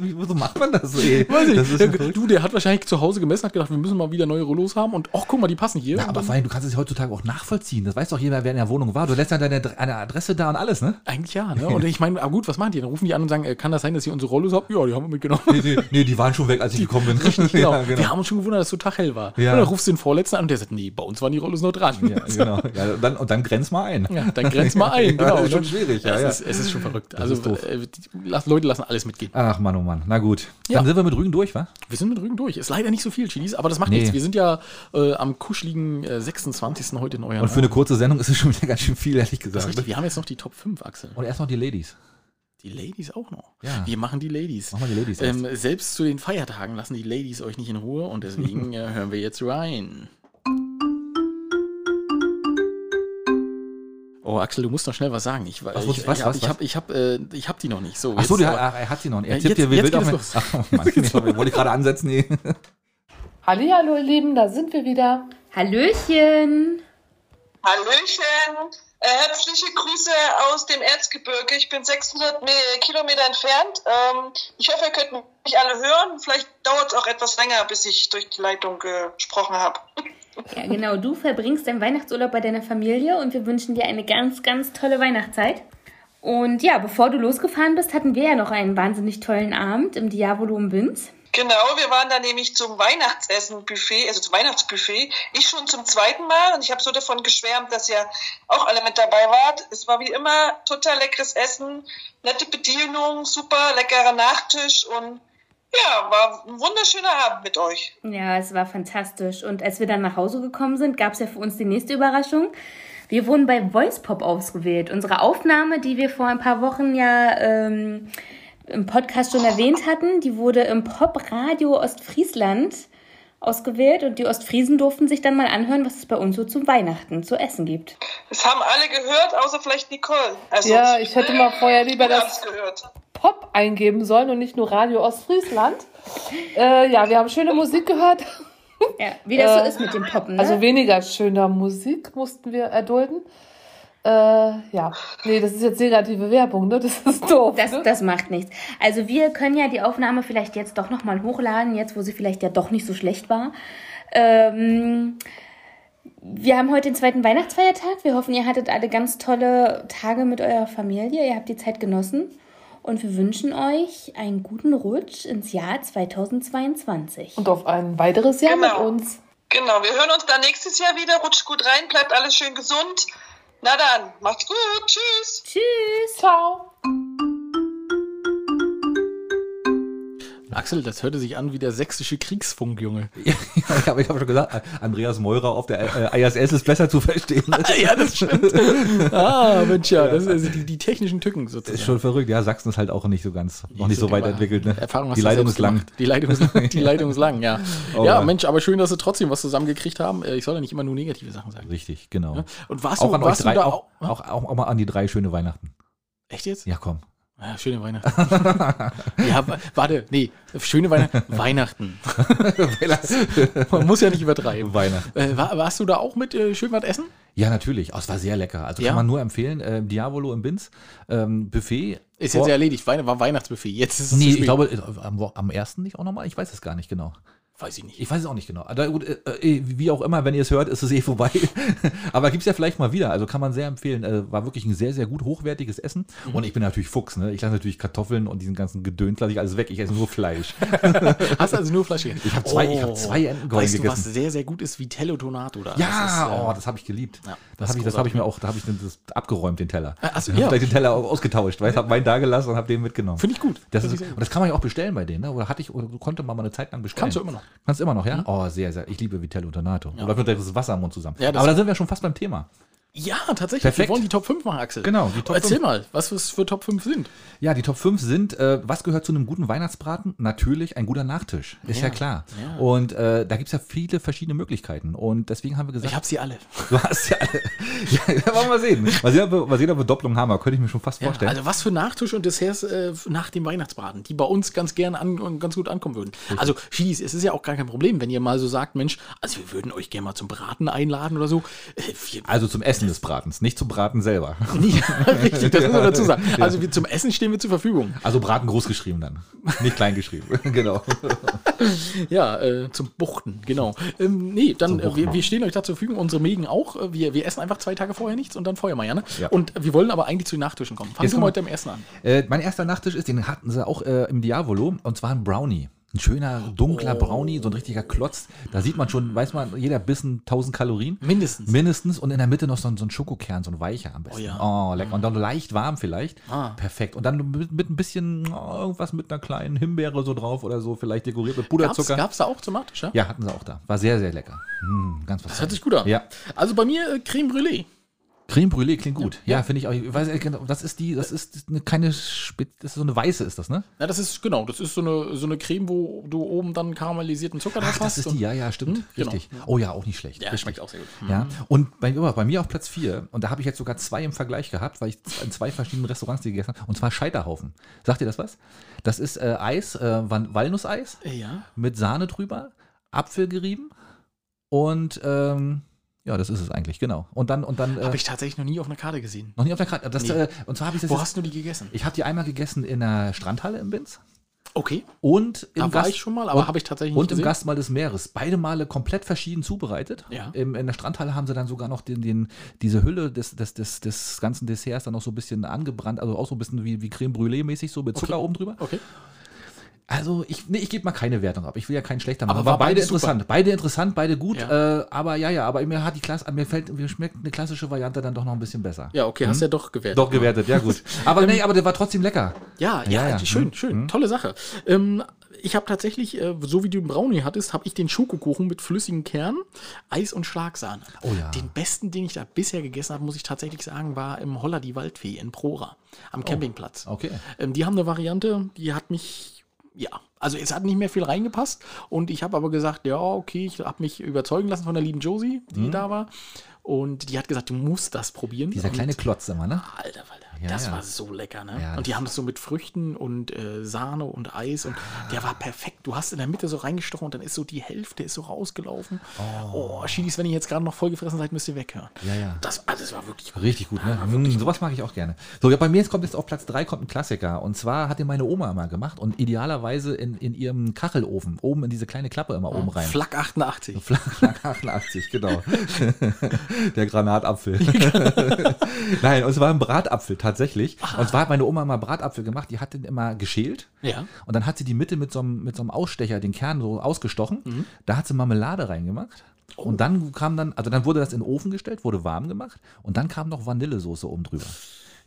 C: Wie so macht man das? Ey?
A: Weiß ich.
C: Das ist
A: Ja,
C: ja
A: du, der hat wahrscheinlich zu Hause gemessen, hat gedacht, wir müssen mal wieder neue Rollos haben und ach, guck mal, die passen hier.
C: Ja, aber vor allem, du kannst es ja heutzutage auch nachvollziehen. Das weiß doch jeder, wer in der Wohnung war. Du lässt ja deine Adre- eine Adresse da und alles, ne?
A: Eigentlich ja, ne? Und ich meine, ah gut, was machen die? Dann rufen die an und sagen, äh, kann das sein, dass ihr unsere Rollos habt? Ja, die haben wir mitgenommen.
C: Nee, nee, nee, die waren schon weg, als ich gekommen bin. [LAUGHS]
A: Richtig, genau. [LAUGHS]
C: ja, genau.
A: Wir haben uns schon gewundert, dass es so taghell war.
C: Ja.
A: Und dann rufst du den Vorletzten an und der sagt, nee, bei uns waren die Rollos noch dran.
C: Ja, genau. Ja, und, dann, und dann grenz mal ein.
A: Ja, dann grenzt mal [LAUGHS] ein,
C: Ja,
A: genau.
C: das ist schon
A: ne?
C: schwierig, ja,
A: es. Ist, es ist schon verrückt.
C: Das
A: also äh, die, Leute lassen alles mitgehen.
C: Ach, Mann, oh Mann. Na gut.
A: Ja.
C: Dann sind wir mit Rügen durch, wa?
A: Wir sind mit Rügen durch. Ist leider nicht so viel, Chilis, aber das macht
C: Nee.
A: nichts. Wir sind ja äh, am kuscheligen äh, 26. heute in euren
C: Und für eine kurze Sendung ist es schon wieder ganz schön viel, ehrlich gesagt.
A: richtig. Wir haben jetzt noch die Top 5, Axel.
C: Und erst noch die Ladies.
A: Die Ladies auch noch.
C: Ja.
A: Wir machen die Ladies.
C: Machen wir die Ladies.
A: Ähm, selbst zu den Feiertagen lassen die Ladies euch nicht in Ruhe und deswegen [LAUGHS] äh, hören wir jetzt rein. Oh, Axel, du musst noch schnell was sagen. Ich,
C: Was
A: ich,
C: was,
A: ich, hab,
C: was,
A: ich,
C: was?
A: hab, ich, hab, äh, ich hab die noch nicht. So,
C: Ach so, die, hat- er hat sie noch. Er
A: Ja,
C: tippt
A: jetzt-
C: hier wie
A: jetzt
C: mich.
A: los.
C: Ach, oh Mann, nee, wollte ich gerade ansetzen. Nee. [LAUGHS]
E: Hallihallo, ihr Lieben, da sind wir wieder.
F: Hallöchen.
G: Hallöchen, äh, herzliche Grüße aus dem Erzgebirge. Ich bin 600 Me- Kilometer entfernt. Ähm, ich hoffe, ihr könnt mich alle hören. Vielleicht dauert es auch etwas länger, bis ich durch die Leitung gesprochen habe.
F: Ja, genau, du verbringst deinen Weihnachtsurlaub bei deiner Familie und wir wünschen dir eine ganz, ganz tolle Weihnachtszeit. Und ja, bevor du losgefahren bist, hatten wir ja noch einen wahnsinnig tollen Abend im Diavolo in Binz.
G: Genau, wir waren da nämlich zum Weihnachtsessen-Buffet, also zum Weihnachtsbuffet. Ich schon zum zweiten Mal und ich habe so davon geschwärmt, dass ihr auch alle mit dabei wart. Es war wie immer total leckeres Essen, nette Bedienung, super leckerer Nachtisch und ja, war ein wunderschöner Abend mit euch.
F: Ja, es war fantastisch. Und als wir dann nach Hause gekommen sind, gab es ja für uns die nächste Überraschung. Wir wurden bei Voice Pop ausgewählt. Unsere Aufnahme, die wir vor ein paar Wochen ja ähm, im Podcast schon erwähnt hatten, die wurde im Pop-Radio Ostfriesland ausgewählt und die Ostfriesen durften sich dann mal anhören, was es bei uns so zum Weihnachten zu essen gibt.
G: Das haben alle gehört, außer vielleicht Nicole. Also,
E: Ja, ich hätte mal vorher lieber das. Pop eingeben sollen und nicht nur Radio Ostfriesland. Äh, ja, wir haben schöne Musik gehört.
F: Ja, wie das
E: Äh,
F: so ist mit dem Poppen. Ne?
E: Also weniger schöner Musik mussten wir erdulden. Äh, ja, nee, das ist jetzt negative Werbung, ne? Das ist doof.
F: Das,
E: ne?
F: das macht nichts. Also wir können ja die Aufnahme vielleicht jetzt doch nochmal hochladen, jetzt wo sie vielleicht ja doch nicht so schlecht war. Ähm, wir haben heute den zweiten Weihnachtsfeiertag. Wir hoffen, ihr hattet alle ganz tolle Tage mit eurer Familie. Ihr habt die Zeit genossen. Und wir wünschen euch einen guten Rutsch ins Jahr 2022.
E: Und auf ein weiteres Jahr
G: Genau.
E: mit uns.
G: Genau, wir hören uns dann nächstes Jahr wieder. Rutscht gut rein, bleibt alles schön gesund. Na dann, macht's gut. Tschüss.
F: Tschüss.
E: Ciao.
A: Axel, das hörte sich an wie der sächsische Kriegsfunk, Junge. [LAUGHS]
C: Ja, ich habe hab schon gesagt, Andreas Meurer auf der äh, ISS ist besser zu verstehen. [LAUGHS]
A: ja, das stimmt. [LAUGHS] ah, Mensch, ja, das sind also die, die technischen Tücken sozusagen.
C: ist schon verrückt. Ja, Sachsen ist halt auch nicht so ganz, noch nicht so weit entwickelt. Ne?
A: Erfahrung
C: Die Leitung ist lang.
A: Die Leitung ist, die Leitung ist lang, ja.
C: Oh
A: ja. Mensch, aber schön, dass sie trotzdem was zusammengekriegt haben. Äh, Ich soll ja nicht immer nur negative Sachen sagen.
C: Richtig, genau.
A: Und warst
C: Auch
A: du,
C: an euch
A: warst
C: drei,
A: du da
C: auch, auch, auch, auch mal an die drei schöne Weihnachten.
A: Echt jetzt?
C: Ja, komm.
A: Ja, schöne Weihnachten. [LAUGHS] ja, wa- warte, nee, schöne Weihnachten. [LAUGHS] Weihnachten. [LAUGHS] Man muss ja nicht übertreiben.
C: Weihnachten.
A: Äh, war, warst du da auch mit äh, schön was essen?
C: Ja, natürlich. Oh, es war sehr lecker. Also
A: Ja?
C: kann man nur empfehlen. Äh, Diavolo im Binz. Ähm, Buffet.
A: Ist jetzt erledigt, Weihn war Weihnachtsbuffet. Jetzt ist es
C: Nee, ich glaube, äh, am, am ersten nicht auch nochmal? Ich weiß es gar nicht genau.
A: Weiß ich nicht.
C: Ich weiß es auch nicht genau. Aber gut, äh, äh, wie auch immer, wenn ihr es hört, ist es eh vorbei. [LAUGHS] Aber gibt es ja vielleicht mal wieder. Also kann man sehr empfehlen. Äh, war wirklich ein sehr, sehr gut hochwertiges Essen.
A: Mhm.
C: Und ich bin natürlich Fuchs. Ne? Ich lasse natürlich Kartoffeln und diesen ganzen Gedöns lasse ich alles weg. Ich esse nur Fleisch. [LAUGHS]
A: Hast also nur Fleisch gegessen?
C: Ich habe zwei, ich hab zwei Entengollen
A: Weißt du, was
C: gegessen.
A: sehr, sehr gut ist? Vitello Tonato da.
C: Ja,
A: das ist, äh,
C: oh, das habe ich geliebt.
A: ja,
C: das
A: das
C: habe ich, das hab ich mir auch, da habe ich das abgeräumt, den Teller.
A: Ach so,
C: ich habe
A: ja.
C: gleich den Teller au- ausgetauscht, weil ich habe meinen da gelassen und habe den mitgenommen.
A: Finde ich gut.
C: Das
A: Finde
C: ist, und das kann man ja auch bestellen bei denen, ne? Oder hatte ich, oder konnte man mal eine Zeit lang bestellen.
A: Kannst du immer noch. Mhm.
C: Kannst du immer noch, ja? Oh, sehr, sehr. Ich liebe Vitello Donato.
A: Ja.
C: Oder mit das Wasser im Mund zusammen.
A: Ja, das-
C: Aber da sind wir schon fast beim Thema.
A: Ja, tatsächlich.
C: Perfekt.
A: Wir wollen die Top 5 machen, Axel.
C: Genau, die Top
A: Erzähl
C: 5.
A: mal, was es für Top 5 sind.
C: Ja, die Top 5 sind, äh, was gehört zu einem guten Weihnachtsbraten? Natürlich ein guter Nachtisch. Ist ja,
A: Ja,
C: klar.
A: ja.
C: Und äh, da gibt es ja viele verschiedene Möglichkeiten. Und deswegen haben wir gesagt,
A: Ich habe sie alle. [LAUGHS]
C: du hast [LAUGHS] ja alle. ja, wollen wir mal sehen. Mal sehen, ob wir, mal sehen, ob wir Doppelung haben. Aber könnte ich mir schon fast
A: Ja,
C: vorstellen.
A: also was für Nachtisch und Desserts äh, nach dem Weihnachtsbraten, die bei uns ganz gerne an, und ganz gut ankommen würden. Also Schiedis, es ist ja auch gar kein Problem, wenn ihr mal so sagt, Mensch, also wir würden euch gerne mal zum Braten einladen oder so. Äh, wir,
C: Also zum Essen des Bratens, nicht zum Braten selber. [LAUGHS]
A: nicht, richtig, das muss man dazu sagen. Also wir, zum Essen stehen wir zur Verfügung.
C: Also Braten groß geschrieben dann, nicht klein geschrieben. [LAUGHS] genau.
A: Ja, äh, zum Buchten, genau. Ähm, nee, dann, äh, wir, wir stehen euch da zur Verfügung, unsere Mägen auch. Äh, Wir, wir essen einfach zwei Tage vorher nichts und dann Feuermeier, ne?
C: Ja.
A: Und wir wollen aber eigentlich zu den Nachtischen kommen. Fangen wir mit dem Essen an.
C: Äh, mein erster Nachtisch ist, den hatten sie auch äh, im Diavolo, und zwar ein Brownie. Ein schöner, dunkler Brownie, so ein richtiger Klotz. Da sieht man schon, weiß man, jeder Bissen 1000 Kalorien.
A: Mindestens.
C: Mindestens. Und in der Mitte noch so ein, so ein Schokokern, so ein weicher am besten.
A: Oh ja.
C: Oh, lecker. Und dann leicht warm vielleicht.
A: Ah.
C: Perfekt. Und dann mit, mit ein bisschen, oh, irgendwas mit einer kleinen Himbeere so drauf oder so, vielleicht dekoriert mit Puderzucker.
A: gab's da auch zum Nachtisch, ja?
C: Ja, hatten sie auch da. War sehr, sehr lecker. Mm, ganz was.
A: Das hört sich gut an.
C: Ja.
A: Also bei mir äh, Creme Brûlée.
C: Creme Brûlée klingt gut. Ja, finde ich auch. Ich weiß, äh, genau, das ist die, das ist eine, keine, Spit- das ist so eine weiße, ist das, ne?
A: Ja, das ist, genau, das ist so eine, so eine Creme, wo du oben dann karamellisierten Zucker drauf
C: Ach, das
A: hast.
C: ist die, ja, ja, stimmt.
A: Hm, genau.
C: Richtig. Oh ja, auch nicht schlecht.
A: Ja,
C: Richtig.
A: schmeckt auch sehr gut. Hm.
C: Ja, und bei, bei mir auf Platz 4, und da habe ich jetzt sogar zwei im Vergleich gehabt, weil ich in zwei verschiedenen Restaurants die gegessen habe, und zwar Scheiterhaufen. Sagt ihr das was? Das ist äh, Eis, äh, Walnusseis
A: Ja.
C: mit Sahne drüber, Apfel gerieben und ähm, ja, das ist es eigentlich, genau. Und dann, und dann äh,
A: Habe ich tatsächlich noch nie auf einer Karte gesehen.
C: noch nie auf der Karte. Das,
A: Nee.
C: äh, und zwar habe ich das
A: Wo
C: jetzt,
A: hast du die gegessen?
C: ich habe die einmal gegessen in der Strandhalle im Binz
A: Okay.
C: und im
A: Da war
C: Gast-
A: ich schon mal, aber habe ich tatsächlich nicht
C: und im
A: gesehen.
C: Gastmahl des Meeres. Beide Male komplett verschieden zubereitet.
A: Ja.
C: Im, in der Strandhalle haben sie dann sogar noch den, den, diese Hülle des, des, des, des ganzen Desserts dann noch so ein bisschen angebrannt, also auch so ein bisschen wie, wie Creme Brûlée mäßig, so mit Zucker oben drüber.
A: Okay.
C: Also ich, nee, ich gebe mal keine Wertung ab. Ich will ja keinen schlechter machen.
A: Aber
C: Aber
A: war
C: beide interessant. Beide interessant, beide gut.
A: Ja.
C: Äh, aber ja, ja, aber mir hat die Klasse, mir fällt, mir schmeckt eine klassische Variante dann doch noch ein bisschen besser.
A: Ja, okay, hast ja doch gewertet.
C: Doch gewertet, ja gut. [LAUGHS] Aber nee, aber der war trotzdem lecker.
A: Ja, ja,
C: Ja,
A: schön,
C: Hm,
A: schön. Tolle Sache. Ähm, ich habe tatsächlich, äh, so wie du einen Brownie hattest, habe ich den Schokokuchen mit flüssigem Kern, Eis und Schlagsahne.
C: Oh ja.
A: Den besten, den ich da bisher gegessen habe, muss ich tatsächlich sagen, war im Holler die Waldfee in Prora am Campingplatz.
C: Oh, okay.
A: Ähm, die haben eine Variante, die hat mich, ja, also es hat nicht mehr viel reingepasst und ich habe aber gesagt, ja, okay, ich habe mich überzeugen lassen von der lieben Josie, die da war. Und die hat gesagt, du musst das probieren.
C: Mhm. Dieser
A: und
C: kleine Klotz immer, ne?
A: Alter, Alter,
C: Ja,
A: das
C: ja.
A: war so lecker, ne?
C: Ja,
A: und die haben das so mit Früchten und äh, Sahne und Eis und der war perfekt. Du hast in der Mitte so reingestochen und dann ist so die Hälfte ist so rausgelaufen. Oh, Schiedis, wenn ihr jetzt gerade noch vollgefressen seid, müsst ihr weghören.
C: Ja, ja.
A: Das, ah, das war wirklich gut.
C: Richtig gut, ne? Mm, sowas mag ich auch gerne. So, ja, bei mir jetzt kommt jetzt auf Platz 3 kommt ein Klassiker. Und zwar hat den meine Oma mal gemacht und idealerweise in, in ihrem Kachelofen, oben in diese kleine Klappe immer oben rein.
A: Flak 88.
C: Flak, Flak 88, genau. [LAUGHS] [LAUGHS] Der Granatapfel. [LAUGHS] Nein, und es war ein Bratapfel tatsächlich. Und zwar hat meine Oma mal Bratapfel gemacht, die hat den immer geschält.
A: Ja.
C: Und dann hat sie die Mitte mit so einem, mit so einem Ausstecher, den Kern so ausgestochen. Da hat sie Marmelade reingemacht. Und dann kam dann, also dann wurde das in den Ofen gestellt, wurde warm gemacht. Und dann kam noch Vanillesoße oben drüber.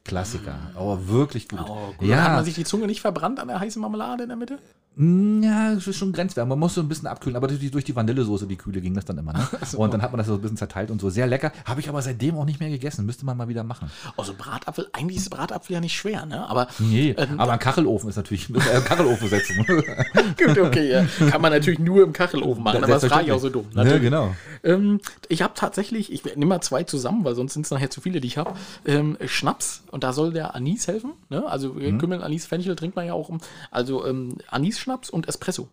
C: Klassiker. Oh, wirklich gut.
A: Oh, gut. Hat
C: Ja,
A: man sich die Zunge nicht verbrannt an der heißen Marmelade in der Mitte?
C: Mm, Ja, es ist schon grenzwertig. Man muss so ein bisschen abkühlen, aber durch die, durch die Vanillesoße, die Kühle, ging das dann immer. Ne? [LAUGHS] Und dann hat man das so ein bisschen zerteilt und so. Sehr lecker. Habe ich aber seitdem auch nicht mehr gegessen. Müsste man mal wieder machen.
A: Also Bratapfel, eigentlich ist Bratapfel ja nicht schwer, ne? Aber
C: Nee,
A: ähm,
C: aber ein Kachelofen ist natürlich, [LAUGHS] äh, Kachelofen setzen. [LAUGHS]
A: gut, okay, ja. kann man natürlich nur im Kachelofen machen, aber das frage ich auch so dumm.
C: Ja,
A: Natürlich.
C: genau.
A: Ähm, ich habe tatsächlich, ich nehme mal zwei zusammen, weil sonst sind es nachher zu viele, die ich habe. Ähm, Schnaps und da soll der Anis helfen. Ne? Also
C: Mhm.
A: Kümmel, Anis, Fenchel trinkt man ja auch. Also ähm, Anis-Schnaps und Espresso.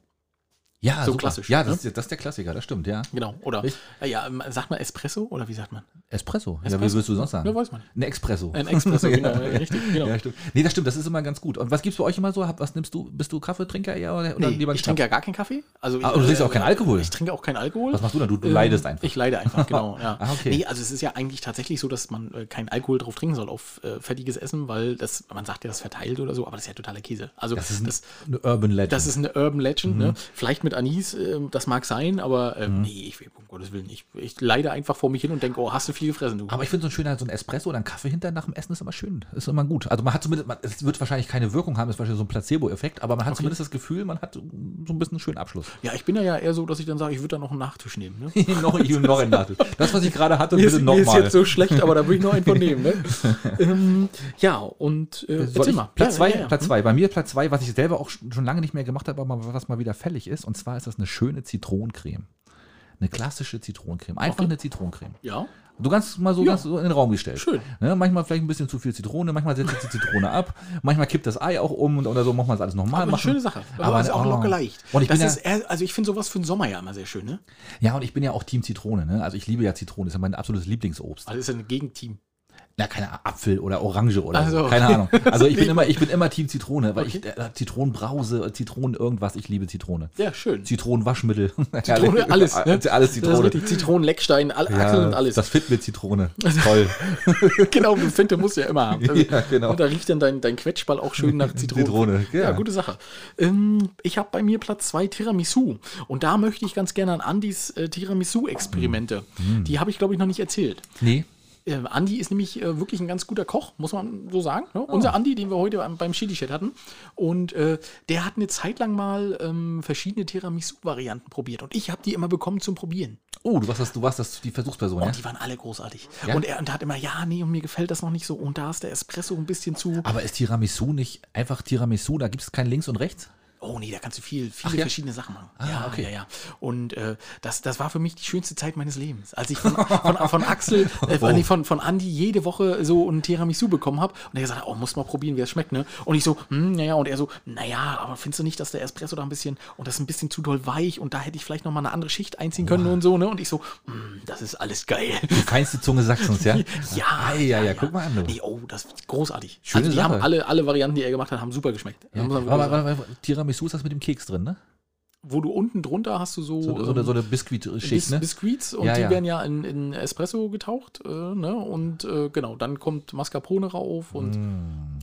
C: Ja,
A: So
C: super.
A: klassisch,
C: Ja, das,
A: ne?
C: ist, das ist der Klassiker, das stimmt, ja.
A: Genau. Oder
C: Richtig.
A: äh, ja, ähm, sagt man Espresso oder wie sagt man?
C: Espresso. Ja,
A: Espresso.
C: wie willst du sonst sagen?
A: Ja, weiß man.
C: Ein Expresso.
A: Ein Espresso, [LAUGHS] genau, ja, richtig, genau.
C: Ja, stimmt. Nee, das stimmt, das ist immer ganz gut. Und was gibt's bei euch immer so? Was nimmst du? Bist du Kaffeetrinker eher oder,
A: Nee,
C: lieber
A: ich trinke ja gar keinen Kaffee. Also
C: Ah, und du trinkst auch keinen Alkohol?
A: Ich trinke auch keinen Alkohol.
C: Was machst du dann? Du, du
A: Ähm,
C: leidest einfach.
A: Ich leide einfach, [LAUGHS] genau. Ja.
C: Ah, okay.
A: Nee, also es ist ja eigentlich tatsächlich so, dass man äh, keinen Alkohol drauf trinken soll auf äh, fettiges Essen, weil das, man sagt ja, das verteilt oder so, aber das ist ja totaler Käse. Also
C: Das ist
A: das,
C: eine Urban Legend.
A: das ist eine Urban Legend,
C: Mhm.
A: ne? Vielleicht mit Anis, ähm, das mag sein, aber ähm, nee, ich will, um Gottes Willen, ich, ich leide einfach vor mich hin und denke, oh, hast du viel gefressen, du.
C: aber ich finde so ein schöner, so ein Espresso oder ein Kaffee hinter nach dem Essen ist immer schön. Ist immer gut. Also man hat zumindest, man, es wird wahrscheinlich keine Wirkung haben, ist wahrscheinlich so ein Placebo-Effekt, aber man hat zumindest das Gefühl, man hat so ein bisschen einen schönen Abschluss.
A: ja, ich bin ja, ja eher so, dass ich dann sage, ich würde da noch einen Nachtisch nehmen. Ne? [LAUGHS]
C: noch, ich will noch ein Nachtisch. Das, was ich gerade hatte, bitte
A: mir ist
C: nochmal.
A: jetzt so schlecht, aber da würde ich noch einen von nehmen. Ne? [LAUGHS] ähm, ja, und äh.
C: Platz
A: Ja,
C: zwei,
A: ja, ja.
C: Platz zwei. Bei mir Platz zwei, was ich selber auch schon schon lange nicht mehr gemacht habe, aber was mal wieder fällig ist. Und zwar ist das eine schöne Zitronencreme. Eine klassische Zitronencreme. Einfach eine Zitronencreme.
A: Ja,
C: Du ganz mal so,
A: Ja.
C: ganz so in den Raum gestellt.
A: Schön.
C: Ne, manchmal vielleicht ein bisschen zu viel Zitrone, manchmal setzt die Zitrone ab, manchmal kippt das Ei auch um und oder so macht man das alles nochmal.
A: aber eine schöne Sache. Aber,
C: Aber
A: ist auch
C: oh.
A: locker leicht.
C: Und ich
A: das
C: bin
A: ist eher, also ich finde sowas für den Sommer ja immer sehr schön, ne?
C: Ja, und ich bin ja auch Team Zitrone. Ne? Also ich liebe ja Zitrone, ist ja mein absolutes Lieblingsobst.
A: Also ist ja ein Gegenteam.
C: Na, keine Ahnung, Apfel oder Orange oder
A: Ach
C: so. Keine Ahnung. Also ich bin [LAUGHS] immer, ich bin immer Team Zitrone, weil
A: Okay.
C: ich äh, Zitronenbrause, Zitronen irgendwas, ich liebe Zitrone.
A: Ja, schön.
C: Zitronenwaschmittel. [LAUGHS]
A: Zitrone, alles. Ne?
C: Alles Zitrone.
A: Zitronenleckstein, all, Achseln und alles.
C: Das fit mit Zitrone. Toll. [LAUGHS]
A: genau, Finte musst du ja immer haben. Also,
C: Ja, genau.
A: Und da riecht dann dein, dein Quetschball auch schön nach Zitrone.
C: Zitrone,
A: ja.
C: ja.
A: gute Sache. Ähm, ich habe bei mir Platz zwei Tiramisu. Und da möchte ich ganz gerne an Andis äh, Tiramisu-Experimente.
C: Mm.
A: Die habe ich, glaube ich, noch nicht erzählt.
C: Nee.
A: Äh, Andi ist nämlich äh, wirklich ein ganz guter Koch, muss man so sagen.
C: Oh.
A: Ne? Unser Andi, den wir heute beim, Chili-Chat hatten. Und äh, der hat eine Zeit lang mal ähm, verschiedene Tiramisu-Varianten probiert. Und ich habe die immer bekommen zum Probieren.
C: Oh, du warst das, du warst das die Versuchsperson, ja?
A: Und die waren alle großartig.
C: Ja?
A: Und er und hat immer, ja, nee, und mir gefällt das noch nicht so. Und da ist der Espresso ein bisschen zu.
C: Aber ist Tiramisu nicht einfach Tiramisu? Da gibt es kein links und rechts?
A: Oh nee, da kannst du viel, viele
C: Ach ja?
A: verschiedene Sachen machen.
C: Ah,
A: ja,
C: okay.
A: ja, ja. Und äh, das, das war für mich die schönste Zeit meines Lebens. Als ich von, [LAUGHS] von, von Axel, äh,
C: Oh.
A: nee, von, von Andi jede Woche so ein Tiramisu bekommen habe. Und er gesagt hat, oh, muss mal probieren, wie es schmeckt, ne? Und ich so, hm, naja, und er so, naja, aber findest du nicht, dass der Espresso da ein bisschen, und das ist ein bisschen zu doll weich und da hätte ich vielleicht noch mal eine andere Schicht einziehen können und so, ne? Und ich so, hm, das ist alles geil.
C: Die feinste Zunge Sachsens, [LAUGHS] ja?
A: Ja,
C: Ei, ja, ja, guck mal an, du.
A: Nee, oh, das ist großartig.
C: Schöne
A: also die
C: Sache.
A: haben alle, alle Varianten, die er gemacht hat, haben super geschmeckt.
C: Ja,
A: Muss
C: aber Tiramisu ist das mit dem Keks drin, ne?
A: Wo du unten drunter hast du so,
C: So, so, eine,
A: ähm,
C: so eine Biskuitschicht,
A: Bis,
C: ne?
A: Biscuits und
C: Ja,
A: die
C: ja.
A: werden ja in, in Espresso getaucht. Äh, ne? Und äh, genau, dann kommt Mascarpone rauf und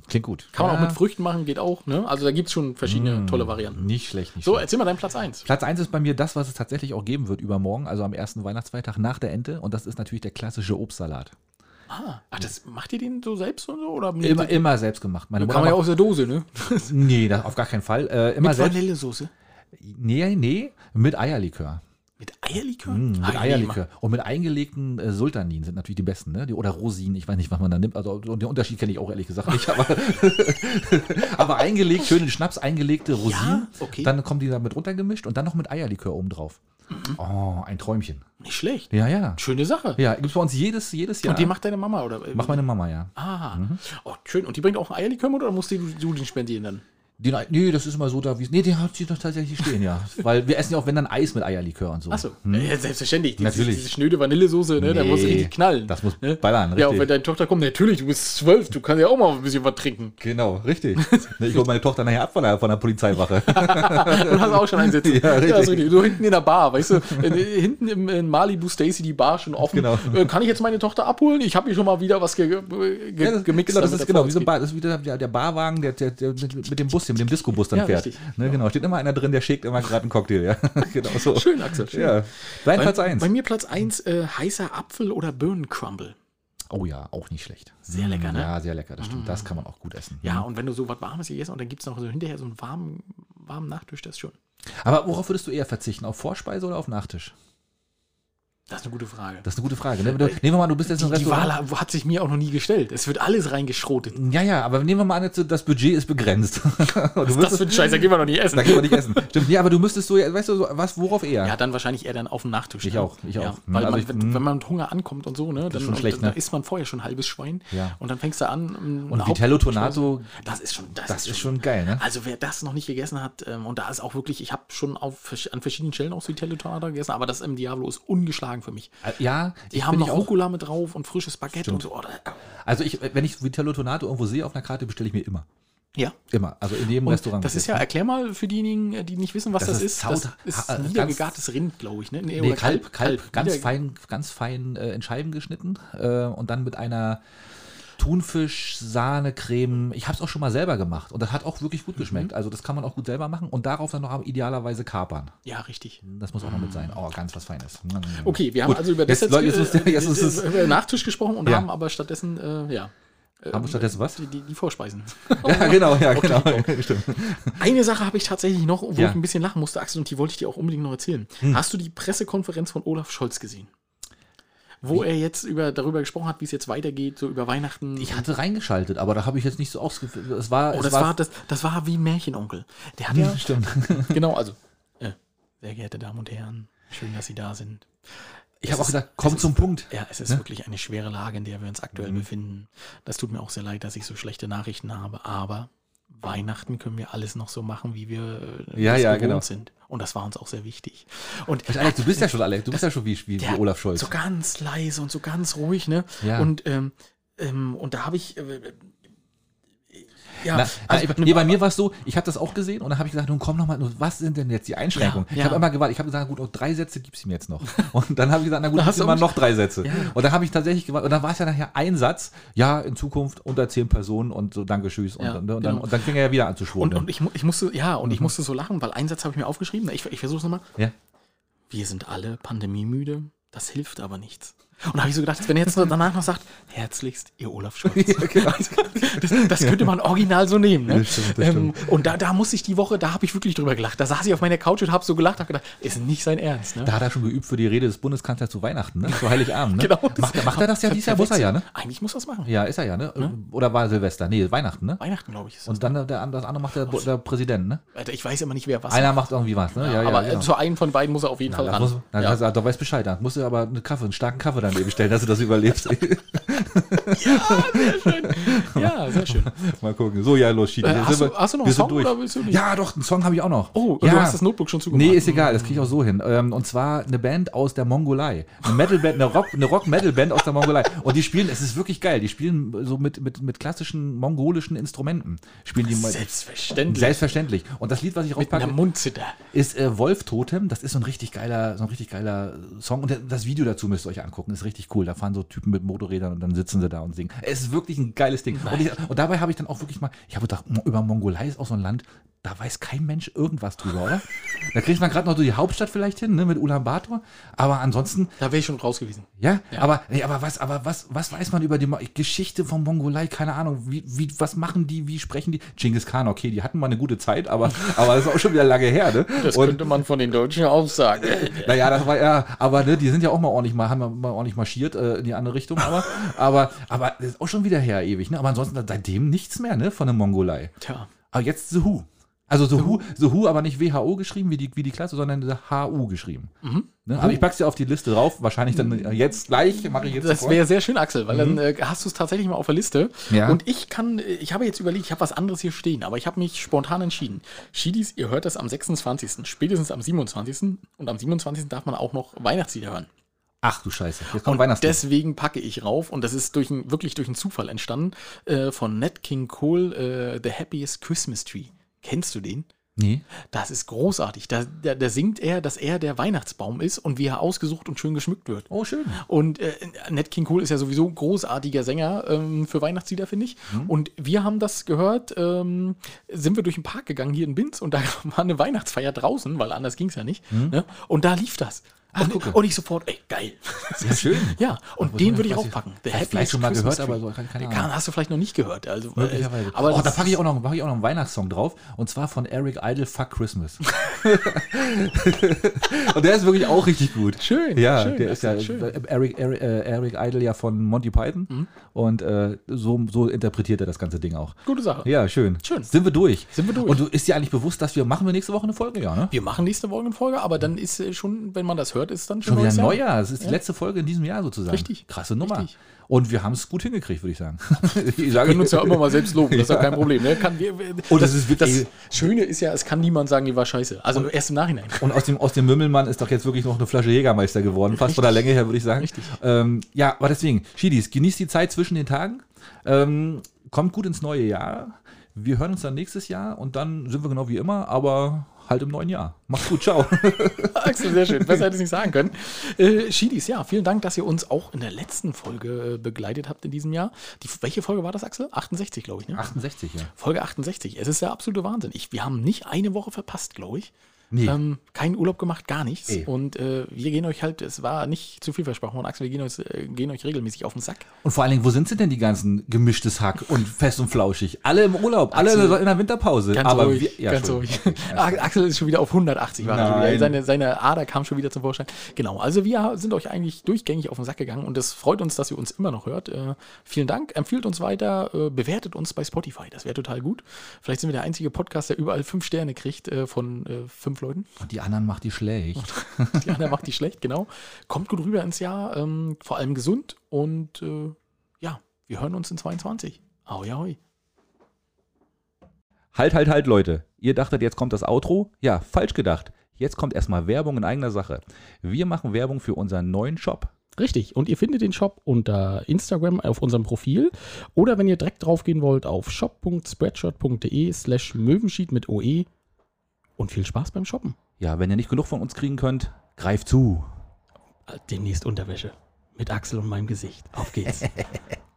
C: Klingt gut.
A: kann man
C: Mm. Ja.
A: auch mit Früchten machen, geht auch. Ne? Also da gibt es schon verschiedene tolle Varianten.
C: Nicht schlecht, nicht
A: So,
C: schlecht.
A: erzähl mal deinen Platz 1.
C: Platz 1 ist bei mir das, was es tatsächlich auch geben wird übermorgen, also am ersten Weihnachtsfeiertag nach der Ente. Und das ist natürlich der klassische Obstsalat.
A: Ah, ach, das macht ihr den so selbst und so? Oder
C: Immer, immer selbst gemacht. Meine
A: kann man ja aus der Dose, ne? [LAUGHS]
C: Nee, das auf gar keinen Fall. Äh, immer
A: Mit
C: selbst.
A: Vanillesoße.
C: Nee, nee, mit Eierlikör.
A: Mit Eierlikör?
C: Mm,
A: Ah,
C: mit
A: nee,
C: Eierlikör. Und mit eingelegten äh, Sultanin sind natürlich die besten, ne? Die, oder Rosinen, ich weiß nicht, was man da nimmt. Also den Unterschied kenne ich auch ehrlich gesagt nicht. [LAUGHS] Aber, [LAUGHS] aber eingelegt, schön in Schnaps eingelegte Rosinen.
A: okay. Mhm.
C: Dann kommen die da mit runtergemischt und dann noch mit Eierlikör oben drauf. Oh, ein Träumchen.
A: Nicht schlecht.
C: Ja, ja.
A: Schöne Sache.
C: Ja, gibt es bei uns jedes, jedes Jahr.
A: Und die macht deine Mama, oder?
C: Macht meine Mama, ja.
A: Ah,
C: Mhm.
A: oh, schön. Und die bringt auch einen Eierlikör mit oder musst du, du den spendieren dann?
C: Den, nee, das ist immer so da, wie es. Nee, den hat sie doch tatsächlich stehen, ja. [LAUGHS] Weil wir essen ja auch, wenn dann Eis mit Eierlikör und so.
A: Achso, ja, selbstverständlich. Diese,
C: Hm? Natürlich.
A: Diese schnöde Vanillesoße, ne? da
C: Nee,
A: muss richtig knallen.
C: das muss
A: ne?
C: ballern,
A: Ja, und
C: richtig.
A: wenn deine Tochter kommt, natürlich, du bist zwölf, du kannst ja auch mal ein bisschen was trinken.
C: Genau, richtig. [LAUGHS] Ne, ich hole meine Tochter nachher ab von der, von der Polizeiwache. [LAUGHS]
A: Und hast auch schon einen Sitzen.
C: Ja, richtig.
A: ist richtig. So hinten in der Bar, weißt du, hinten im in Malibu Stacy die Bar schon offen.
C: Genau.
A: Äh, kann ich jetzt meine Tochter abholen? Ich habe hier schon mal wieder was ge ge
C: Ja, das,
A: gemixt.
C: genau, das
A: damit
C: ist genau wie so ein
A: Frau
C: Bar, das ist wieder der, der Barwagen, der, der, der mit, mit dem Bus, hier, mit dem Disco-Bus dann
A: Ja,
C: fährt. Ne, genau, steht immer einer drin, der schickt immer gerade einen Cocktail, ja. [LAUGHS] genau so.
A: Schön, Axel. Schön.
C: Ja. Dein
A: Bei,
C: Platz 1.
A: bei mir Platz 1, äh, heißer Apfel oder Birnencrumble.
C: Oh ja, auch nicht schlecht.
A: Sehr lecker, ne?
C: Ja, sehr lecker, das stimmt. Das kann man auch gut essen.
A: Ja, und wenn du so was Warmes gegessen und dann gibt es noch so hinterher so einen warmen warmen Nachtisch, das schon.
C: Aber worauf würdest du eher verzichten? Auf Vorspeise oder auf Nachtisch?
A: Das ist eine gute Frage.
C: Das ist eine gute Frage. Ne? Du, nehmen wir mal, du bist jetzt
A: die,
C: im
A: die
C: Restaurant.
A: Wahl hat sich mir auch noch nie gestellt. Es wird alles reingeschrotet.
C: Ja, ja, aber nehmen wir mal an, das Budget ist begrenzt. [LAUGHS] du
A: Was
C: wirst-
A: das für ein Scheiß, da gehen wir noch nie essen.
C: da können wir nicht essen. Stimmt, ja, aber du müsstest so, weißt du, so, was, worauf eher?
A: Ja, dann wahrscheinlich eher dann auf dem Nachtisch.
C: Ich
A: ne?
C: auch, ich
A: ja,
C: auch.
A: Weil
C: Also
A: man,
C: ich-
A: wenn,
C: mm.
A: wenn man mit Hunger ankommt und so, ne, dann,
C: ist schon schlecht, ne?
A: isst man vorher schon halbes Schwein
C: Ja.
A: und dann fängst du an. um,
C: Und Vitello Tonato,
A: Das ist schon, das,
C: das ist schon geil, ne?
A: Also wer das noch nicht gegessen hat, ähm, und da ist auch wirklich, ich habe schon auf, an verschiedenen Stellen auch Vitello Tonato gegessen, aber das im Diablo ist ungeschlagen für mich.
C: Äh, Ja,
A: Die haben noch. Rucola mit drauf und frisches Baguette und so. Oh,
C: Also ich, wenn ich Vitello Tonato irgendwo sehe auf einer Karte, bestelle ich mir immer.
A: ja.
C: Immer. Also in jedem
A: Und
C: Restaurant.
A: das ist ja, erklär mal für diejenigen, äh, die nicht wissen, was
C: Das
A: das,
C: ist
A: ist. Das
C: Zaut-
A: ist
C: äh,
A: niedergegartes Rind, glaube ich. Ne?
C: Nee,
A: oder
C: Kalb, Kalb, ganz
A: Niederge-
C: fein, ganz fein äh, in Scheiben geschnitten äh, und dann mit einer Thunfisch, Sahne, Creme. Ich habe es auch schon mal selber gemacht und das hat auch wirklich gut geschmeckt.
A: Mhm.
C: Also das kann man auch gut selber machen und darauf dann noch idealerweise kapern.
A: Ja, richtig.
C: Das muss auch noch mit sein. Oh, ganz was Feines. Mm.
A: Okay, wir haben
C: Gut,
A: also über das
C: jetzt, jetzt
A: äh,
C: ist- jetzt ist es-
A: über Nachtisch gesprochen und
C: Ja.
A: haben aber stattdessen, äh, ja.
C: Haben wir stattdessen was?
A: Die, die, die Vorspeisen. [LAUGHS]
C: Ja, genau, ja, genau. [LAUGHS] Stimmt.
A: Eine Sache habe ich tatsächlich noch, wo
C: Ja. Hm.
A: ich ein bisschen lachen musste, Axel, und die wollte ich dir auch unbedingt noch erzählen. Hast du die Pressekonferenz von Olaf Scholz gesehen? Wo er jetzt über, darüber gesprochen hat, wie es jetzt weitergeht, so über Weihnachten.
C: Ich hatte reingeschaltet, aber da habe ich jetzt nicht so ausgeführt. Es war,
A: oh,
C: es
A: das war, das, das war wie ein Märchenonkel. Der hat ja,
C: Stimmt. [LAUGHS] [LAUGHS]
A: genau, also, äh, sehr geehrte Damen und Herren, schön, dass Sie da sind.
C: Ich habe auch gesagt, komm zum
A: ist-
C: Punkt.
A: Ja, es ist wirklich eine schwere Lage, in der wir uns aktuell
C: Mhm.
A: befinden. Das tut mir auch sehr leid, dass ich so schlechte Nachrichten habe, aber Weihnachten können wir alles noch so machen, wie wir äh,
C: Ja,
A: es
C: ja,
A: gewohnt
C: genau.
A: sind. Und das war uns auch sehr wichtig. Und
C: Alex, du bist ja [LAUGHS] schon Alex, du bist ja schon wie, wie, wie Olaf Scholz.
A: So ganz leise und so ganz ruhig, ne?
C: Ja.
A: Und, ähm, ähm, und da habe ich. Äh, ja,
C: Na,
A: also,
C: na, nee, bei mir war es so, ich habe das auch gesehen und dann habe ich gesagt, nun komm noch mal, nun, was sind denn jetzt die Einschränkungen?
A: Ja,
C: Ich
A: ja.
C: habe immer gewartet, ich habe gesagt, gut, oh, drei Sätze gibt's ihm jetzt noch. [LAUGHS] Und dann habe ich gesagt, na gut,
A: Da hast
C: immer noch drei Sätze. Und dann habe ich tatsächlich gewartet und dann war es ja nachher ein Satz, ja, in Zukunft unter zehn Personen und so, danke, tschüss. Und,
A: Ja,
C: und, und, dann,
A: genau.
C: und dann fing er ja wieder an zu
A: und,
C: schwurbeln.
A: und ich, ich musste, ja, und ich
C: Mhm.
A: musste so lachen, weil einen Satz habe ich mir aufgeschrieben. Ich, ich versuche es nochmal.
C: ja.
A: Wir sind alle pandemiemüde, das hilft aber nichts. Und da habe ich so gedacht, wenn er jetzt danach noch sagt, herzlichst, ihr Olaf Scholz. [LAUGHS] [LAUGHS] das, das könnte man original so nehmen. Ne?
C: Das stimmt, das
A: ähm, und da, da musste ich die Woche, da habe ich wirklich drüber gelacht. Da saß ich auf meiner Couch und habe so gelacht, habe gedacht, ist nicht sein Ernst. Ne?
C: Da hat er schon geübt für die Rede des Bundeskanzlers zu Weihnachten, ne? Zu Heiligabend, ne? [LAUGHS]
A: Genau,
C: macht, er- macht er das ja dieses Jahr? Muss er ja, ne?
A: Eigentlich muss das machen.
C: Ja, ist er ja, ne? Oder war Silvester? Nee, Weihnachten, ne?
A: Weihnachten, glaube ich.
C: Und dann der, das andere macht der, der Präsident, ne?
A: Alter, ich weiß immer nicht, wer was
C: Einer macht irgendwie was, ne?
A: Ja, aber äh,
C: genau.
A: zu einem von beiden muss er auf jeden Fall
C: Da,
A: ran.
C: muss, da,
A: ja.
C: da, da weißt Bescheid, da musst du aber einen Kaffee, einen starken Kaffee daneben stellen, dass du das überlebst. [LAUGHS]
A: ja, sehr schön.
C: Mal gucken. So, ja, los, Schiedi.
A: Äh, hast hast du noch einen Song
C: durch.
A: oder willst du nicht?
C: Ja, doch, einen Song habe ich auch noch.
A: Oh,
C: ja.
A: du hast das Notebook schon zugemacht.
C: Nee, ist egal, das kriege ich auch so hin. Ähm, und zwar eine Band aus der Mongolei. Eine Metalband, eine Rock, eine Rock-Metal-Band aus der Mongolei. Und die spielen, es ist wirklich geil, die spielen so mit, mit, mit klassischen mongolischen Instrumenten. Spielen die.
A: Selbstverständlich.
C: Selbstverständlich. Und das Lied, was ich rauspacke, ist äh, Wolf Totem. Das ist so ein richtig geiler, so ein richtig geiler Song. Und das Video dazu müsst ihr euch angucken. Ist richtig cool. Da fahren so Typen mit Motorrädern und dann sitzen sie da und singen. Es ist wirklich ein geiles Ding. Und, ich, und dabei habe ich dann auch wirklich mal, ich habe gedacht, über Mongolei ist auch so ein Land, da weiß kein Mensch irgendwas drüber, oder? Da kriegt man gerade noch so die Hauptstadt vielleicht hin, ne, mit Ulaanbaatar. Aber ansonsten,
A: Da wäre ich schon raus gewesen.
C: ja, aber, nee, aber was, aber was, was weiß man über die Mo Geschichte von Mongolei? Keine Ahnung. Wie, wie, was machen die? Wie sprechen die? Genghis Khan, okay, die hatten mal eine gute Zeit, aber, [LAUGHS] aber das ist auch schon wieder lange her, ne?
A: Das
C: Und-
A: könnte man von den Deutschen auch sagen. [LAUGHS]
C: naja, das war ja, aber ne, die sind ja auch mal ordentlich mal, haben ja mal ordentlich marschiert äh, in die andere Richtung, aber, [LAUGHS] aber, aber das ist auch schon wieder her ewig, ne? Aber ansonsten seitdem nichts mehr, ne, von der Mongolei.
A: Tja.
C: Aber jetzt The Who. Also The Who, The Who, aber nicht WHO geschrieben wie die, wie die Klasse, sondern The HU geschrieben.
A: Mhm.
C: Ne? Aber ich pack's dir auf die Liste drauf, wahrscheinlich dann äh, jetzt gleich, mache ich jetzt
A: Das wäre sehr schön, Axel, weil dann äh, hast du es tatsächlich mal auf der Liste.
C: Mhm. Ja.
A: Und ich kann, ich habe jetzt überlegt, ich habe was anderes hier stehen, aber ich habe mich spontan entschieden. Schiedis, ihr hört das am 26., spätestens am 27. Und am 27. darf man auch noch Weihnachtslieder hören.
C: Ach du Scheiße, jetzt kommt
A: Und
C: Weihnachtslied.
A: deswegen packe ich rauf, und das ist durch ein, wirklich durch einen Zufall entstanden, äh, von Nat King Cole, äh, The Happiest Christmas Tree. Kennst du den?
C: Nee.
A: Das ist großartig. Da, da, da singt er, dass er der Weihnachtsbaum ist und wie er ausgesucht und schön geschmückt wird.
C: Oh, schön.
A: Und äh, Nat King Cole ist ja sowieso ein großartiger Sänger ähm, für Weihnachtslieder, finde ich. Und wir haben das gehört, ähm, sind wir durch den Park gegangen hier in Binz und da [LAUGHS] war eine Weihnachtsfeier draußen, weil anders ging es ja nicht. Ne? Und da lief das.
C: Ach,
A: und,
C: gucke.
A: und ich sofort, ey, geil. [LAUGHS]
C: Ja, schön.
A: Ja, und den würde ich
C: ich-
A: aufpacken. The
C: vielleicht- vielleicht schon mal
A: Christmas
C: gehört, aber so, keine- Ahnung.
A: Hast du vielleicht noch nicht gehört. Also, äh,
C: Möglicherweise.
A: Aber
C: oh, da packe ich auch noch, ich auch noch einen Weihnachtssong drauf. Und zwar von Eric Idle, Fuck Christmas. [LAUGHS] und der ist wirklich auch richtig gut.
A: Schön,
C: Ja,
A: schön,
C: der ist ja
A: schön.
C: Eric, Eric, äh, Eric Idle ja von Monty Python.
A: Mhm.
C: Und äh, so, so interpretiert er das ganze Ding auch.
A: Gute Sache.
C: Ja, schön.
A: Schön.
C: Sind wir durch.
A: Sind wir durch.
C: Und du ist dir eigentlich bewusst, dass wir, machen wir nächste Woche eine Folge, ja, ne?
A: Wir machen nächste Woche eine Folge, aber dann ist äh, schon, wenn man das hört, ist dann
C: Schon wieder ein
A: Jahr.
C: Neujahr. Das ist die
A: Ja.
C: letzte Folge in diesem Jahr sozusagen.
A: Richtig.
C: Krasse Nummer.
A: Richtig.
C: Und wir haben es gut hingekriegt, würde ich sagen. ich [LAUGHS]
A: Wir
C: sage
A: können uns ja immer mal selbst loben, das ist ja kein Problem. Ne? Kann, wir, wir,
C: Und das ist wirklich-
A: das Schöne ist ja, es kann niemand sagen, die war scheiße. Also erst im Nachhinein.
C: Und aus dem, aus dem Mümmelmann ist doch jetzt wirklich noch eine Flasche Jägermeister geworden, fast von der Länge her, würde ich sagen.
A: Richtig.
C: Ähm, ja, aber deswegen, Schiedis, genießt die Zeit zwischen den Tagen, ähm, kommt gut ins neue Jahr. Wir hören uns dann nächstes Jahr und dann sind wir genau wie immer, aber halt im neuen Jahr. Macht's gut, ciao. [LAUGHS]
A: Axel, sehr schön. Besser hätte ich es nicht sagen können. Äh, Schiedis, ja, vielen Dank, dass ihr uns auch in der letzten Folge äh, begleitet habt in diesem Jahr. Die, welche Folge war das, Axel? 68, glaube ich, ne?
C: 68, ja.
A: Folge 68. Es ist der absolute Wahnsinn. Ich, wir haben nicht eine Woche verpasst, glaube ich.
C: Nee.
A: Ähm, keinen Urlaub gemacht, gar nichts.
C: Ey.
A: Und äh, wir gehen euch halt, es war nicht zu viel versprochen von Axel, wir gehen euch, äh, gehen euch regelmäßig auf den Sack.
C: Und vor allen Dingen, wo sind sie denn die ganzen gemischtes Hack und fest und flauschig? Alle im Urlaub, alle
A: Axel,
C: in der Winterpause.
A: Ganz
C: aber
A: ruhig,
C: wir, ja,
A: ganz ruhig. [LAUGHS] Ah, Axel ist schon wieder auf 180 war. Seine, seine Ader kam schon wieder zum Vorschein. Genau, also wir sind euch eigentlich durchgängig auf den Sack gegangen und es freut uns, dass ihr uns immer noch hört. Äh, vielen Dank, empfiehlt uns weiter, äh, bewertet uns bei Spotify, das wäre total gut. Vielleicht sind wir der einzige Podcast, der überall fünf Sterne kriegt äh, von äh, fünf Leuten.
C: Und die anderen macht die schlecht. [LAUGHS]
A: Die andere macht die schlecht, genau. Kommt gut rüber ins Jahr, ähm, vor allem gesund und äh, ja, wir hören uns in 22. Ahoi, ahoi.
C: Halt, halt, halt, Leute. Ihr dachtet, jetzt kommt das Outro? Ja, falsch gedacht. Jetzt kommt erstmal Werbung in eigener Sache. Wir machen Werbung für unseren neuen Shop.
A: Richtig. Und ihr findet den Shop unter Instagram auf unserem Profil. Oder wenn ihr direkt draufgehen wollt, auf shop.spreadshirt.de slash Möwenschied mit OE. Und viel Spaß beim Shoppen.
C: Ja, wenn ihr nicht genug von uns kriegen könnt, greift zu.
A: Demnächst Unterwäsche. Mit Axel und meinem Gesicht. Auf geht's. [LAUGHS]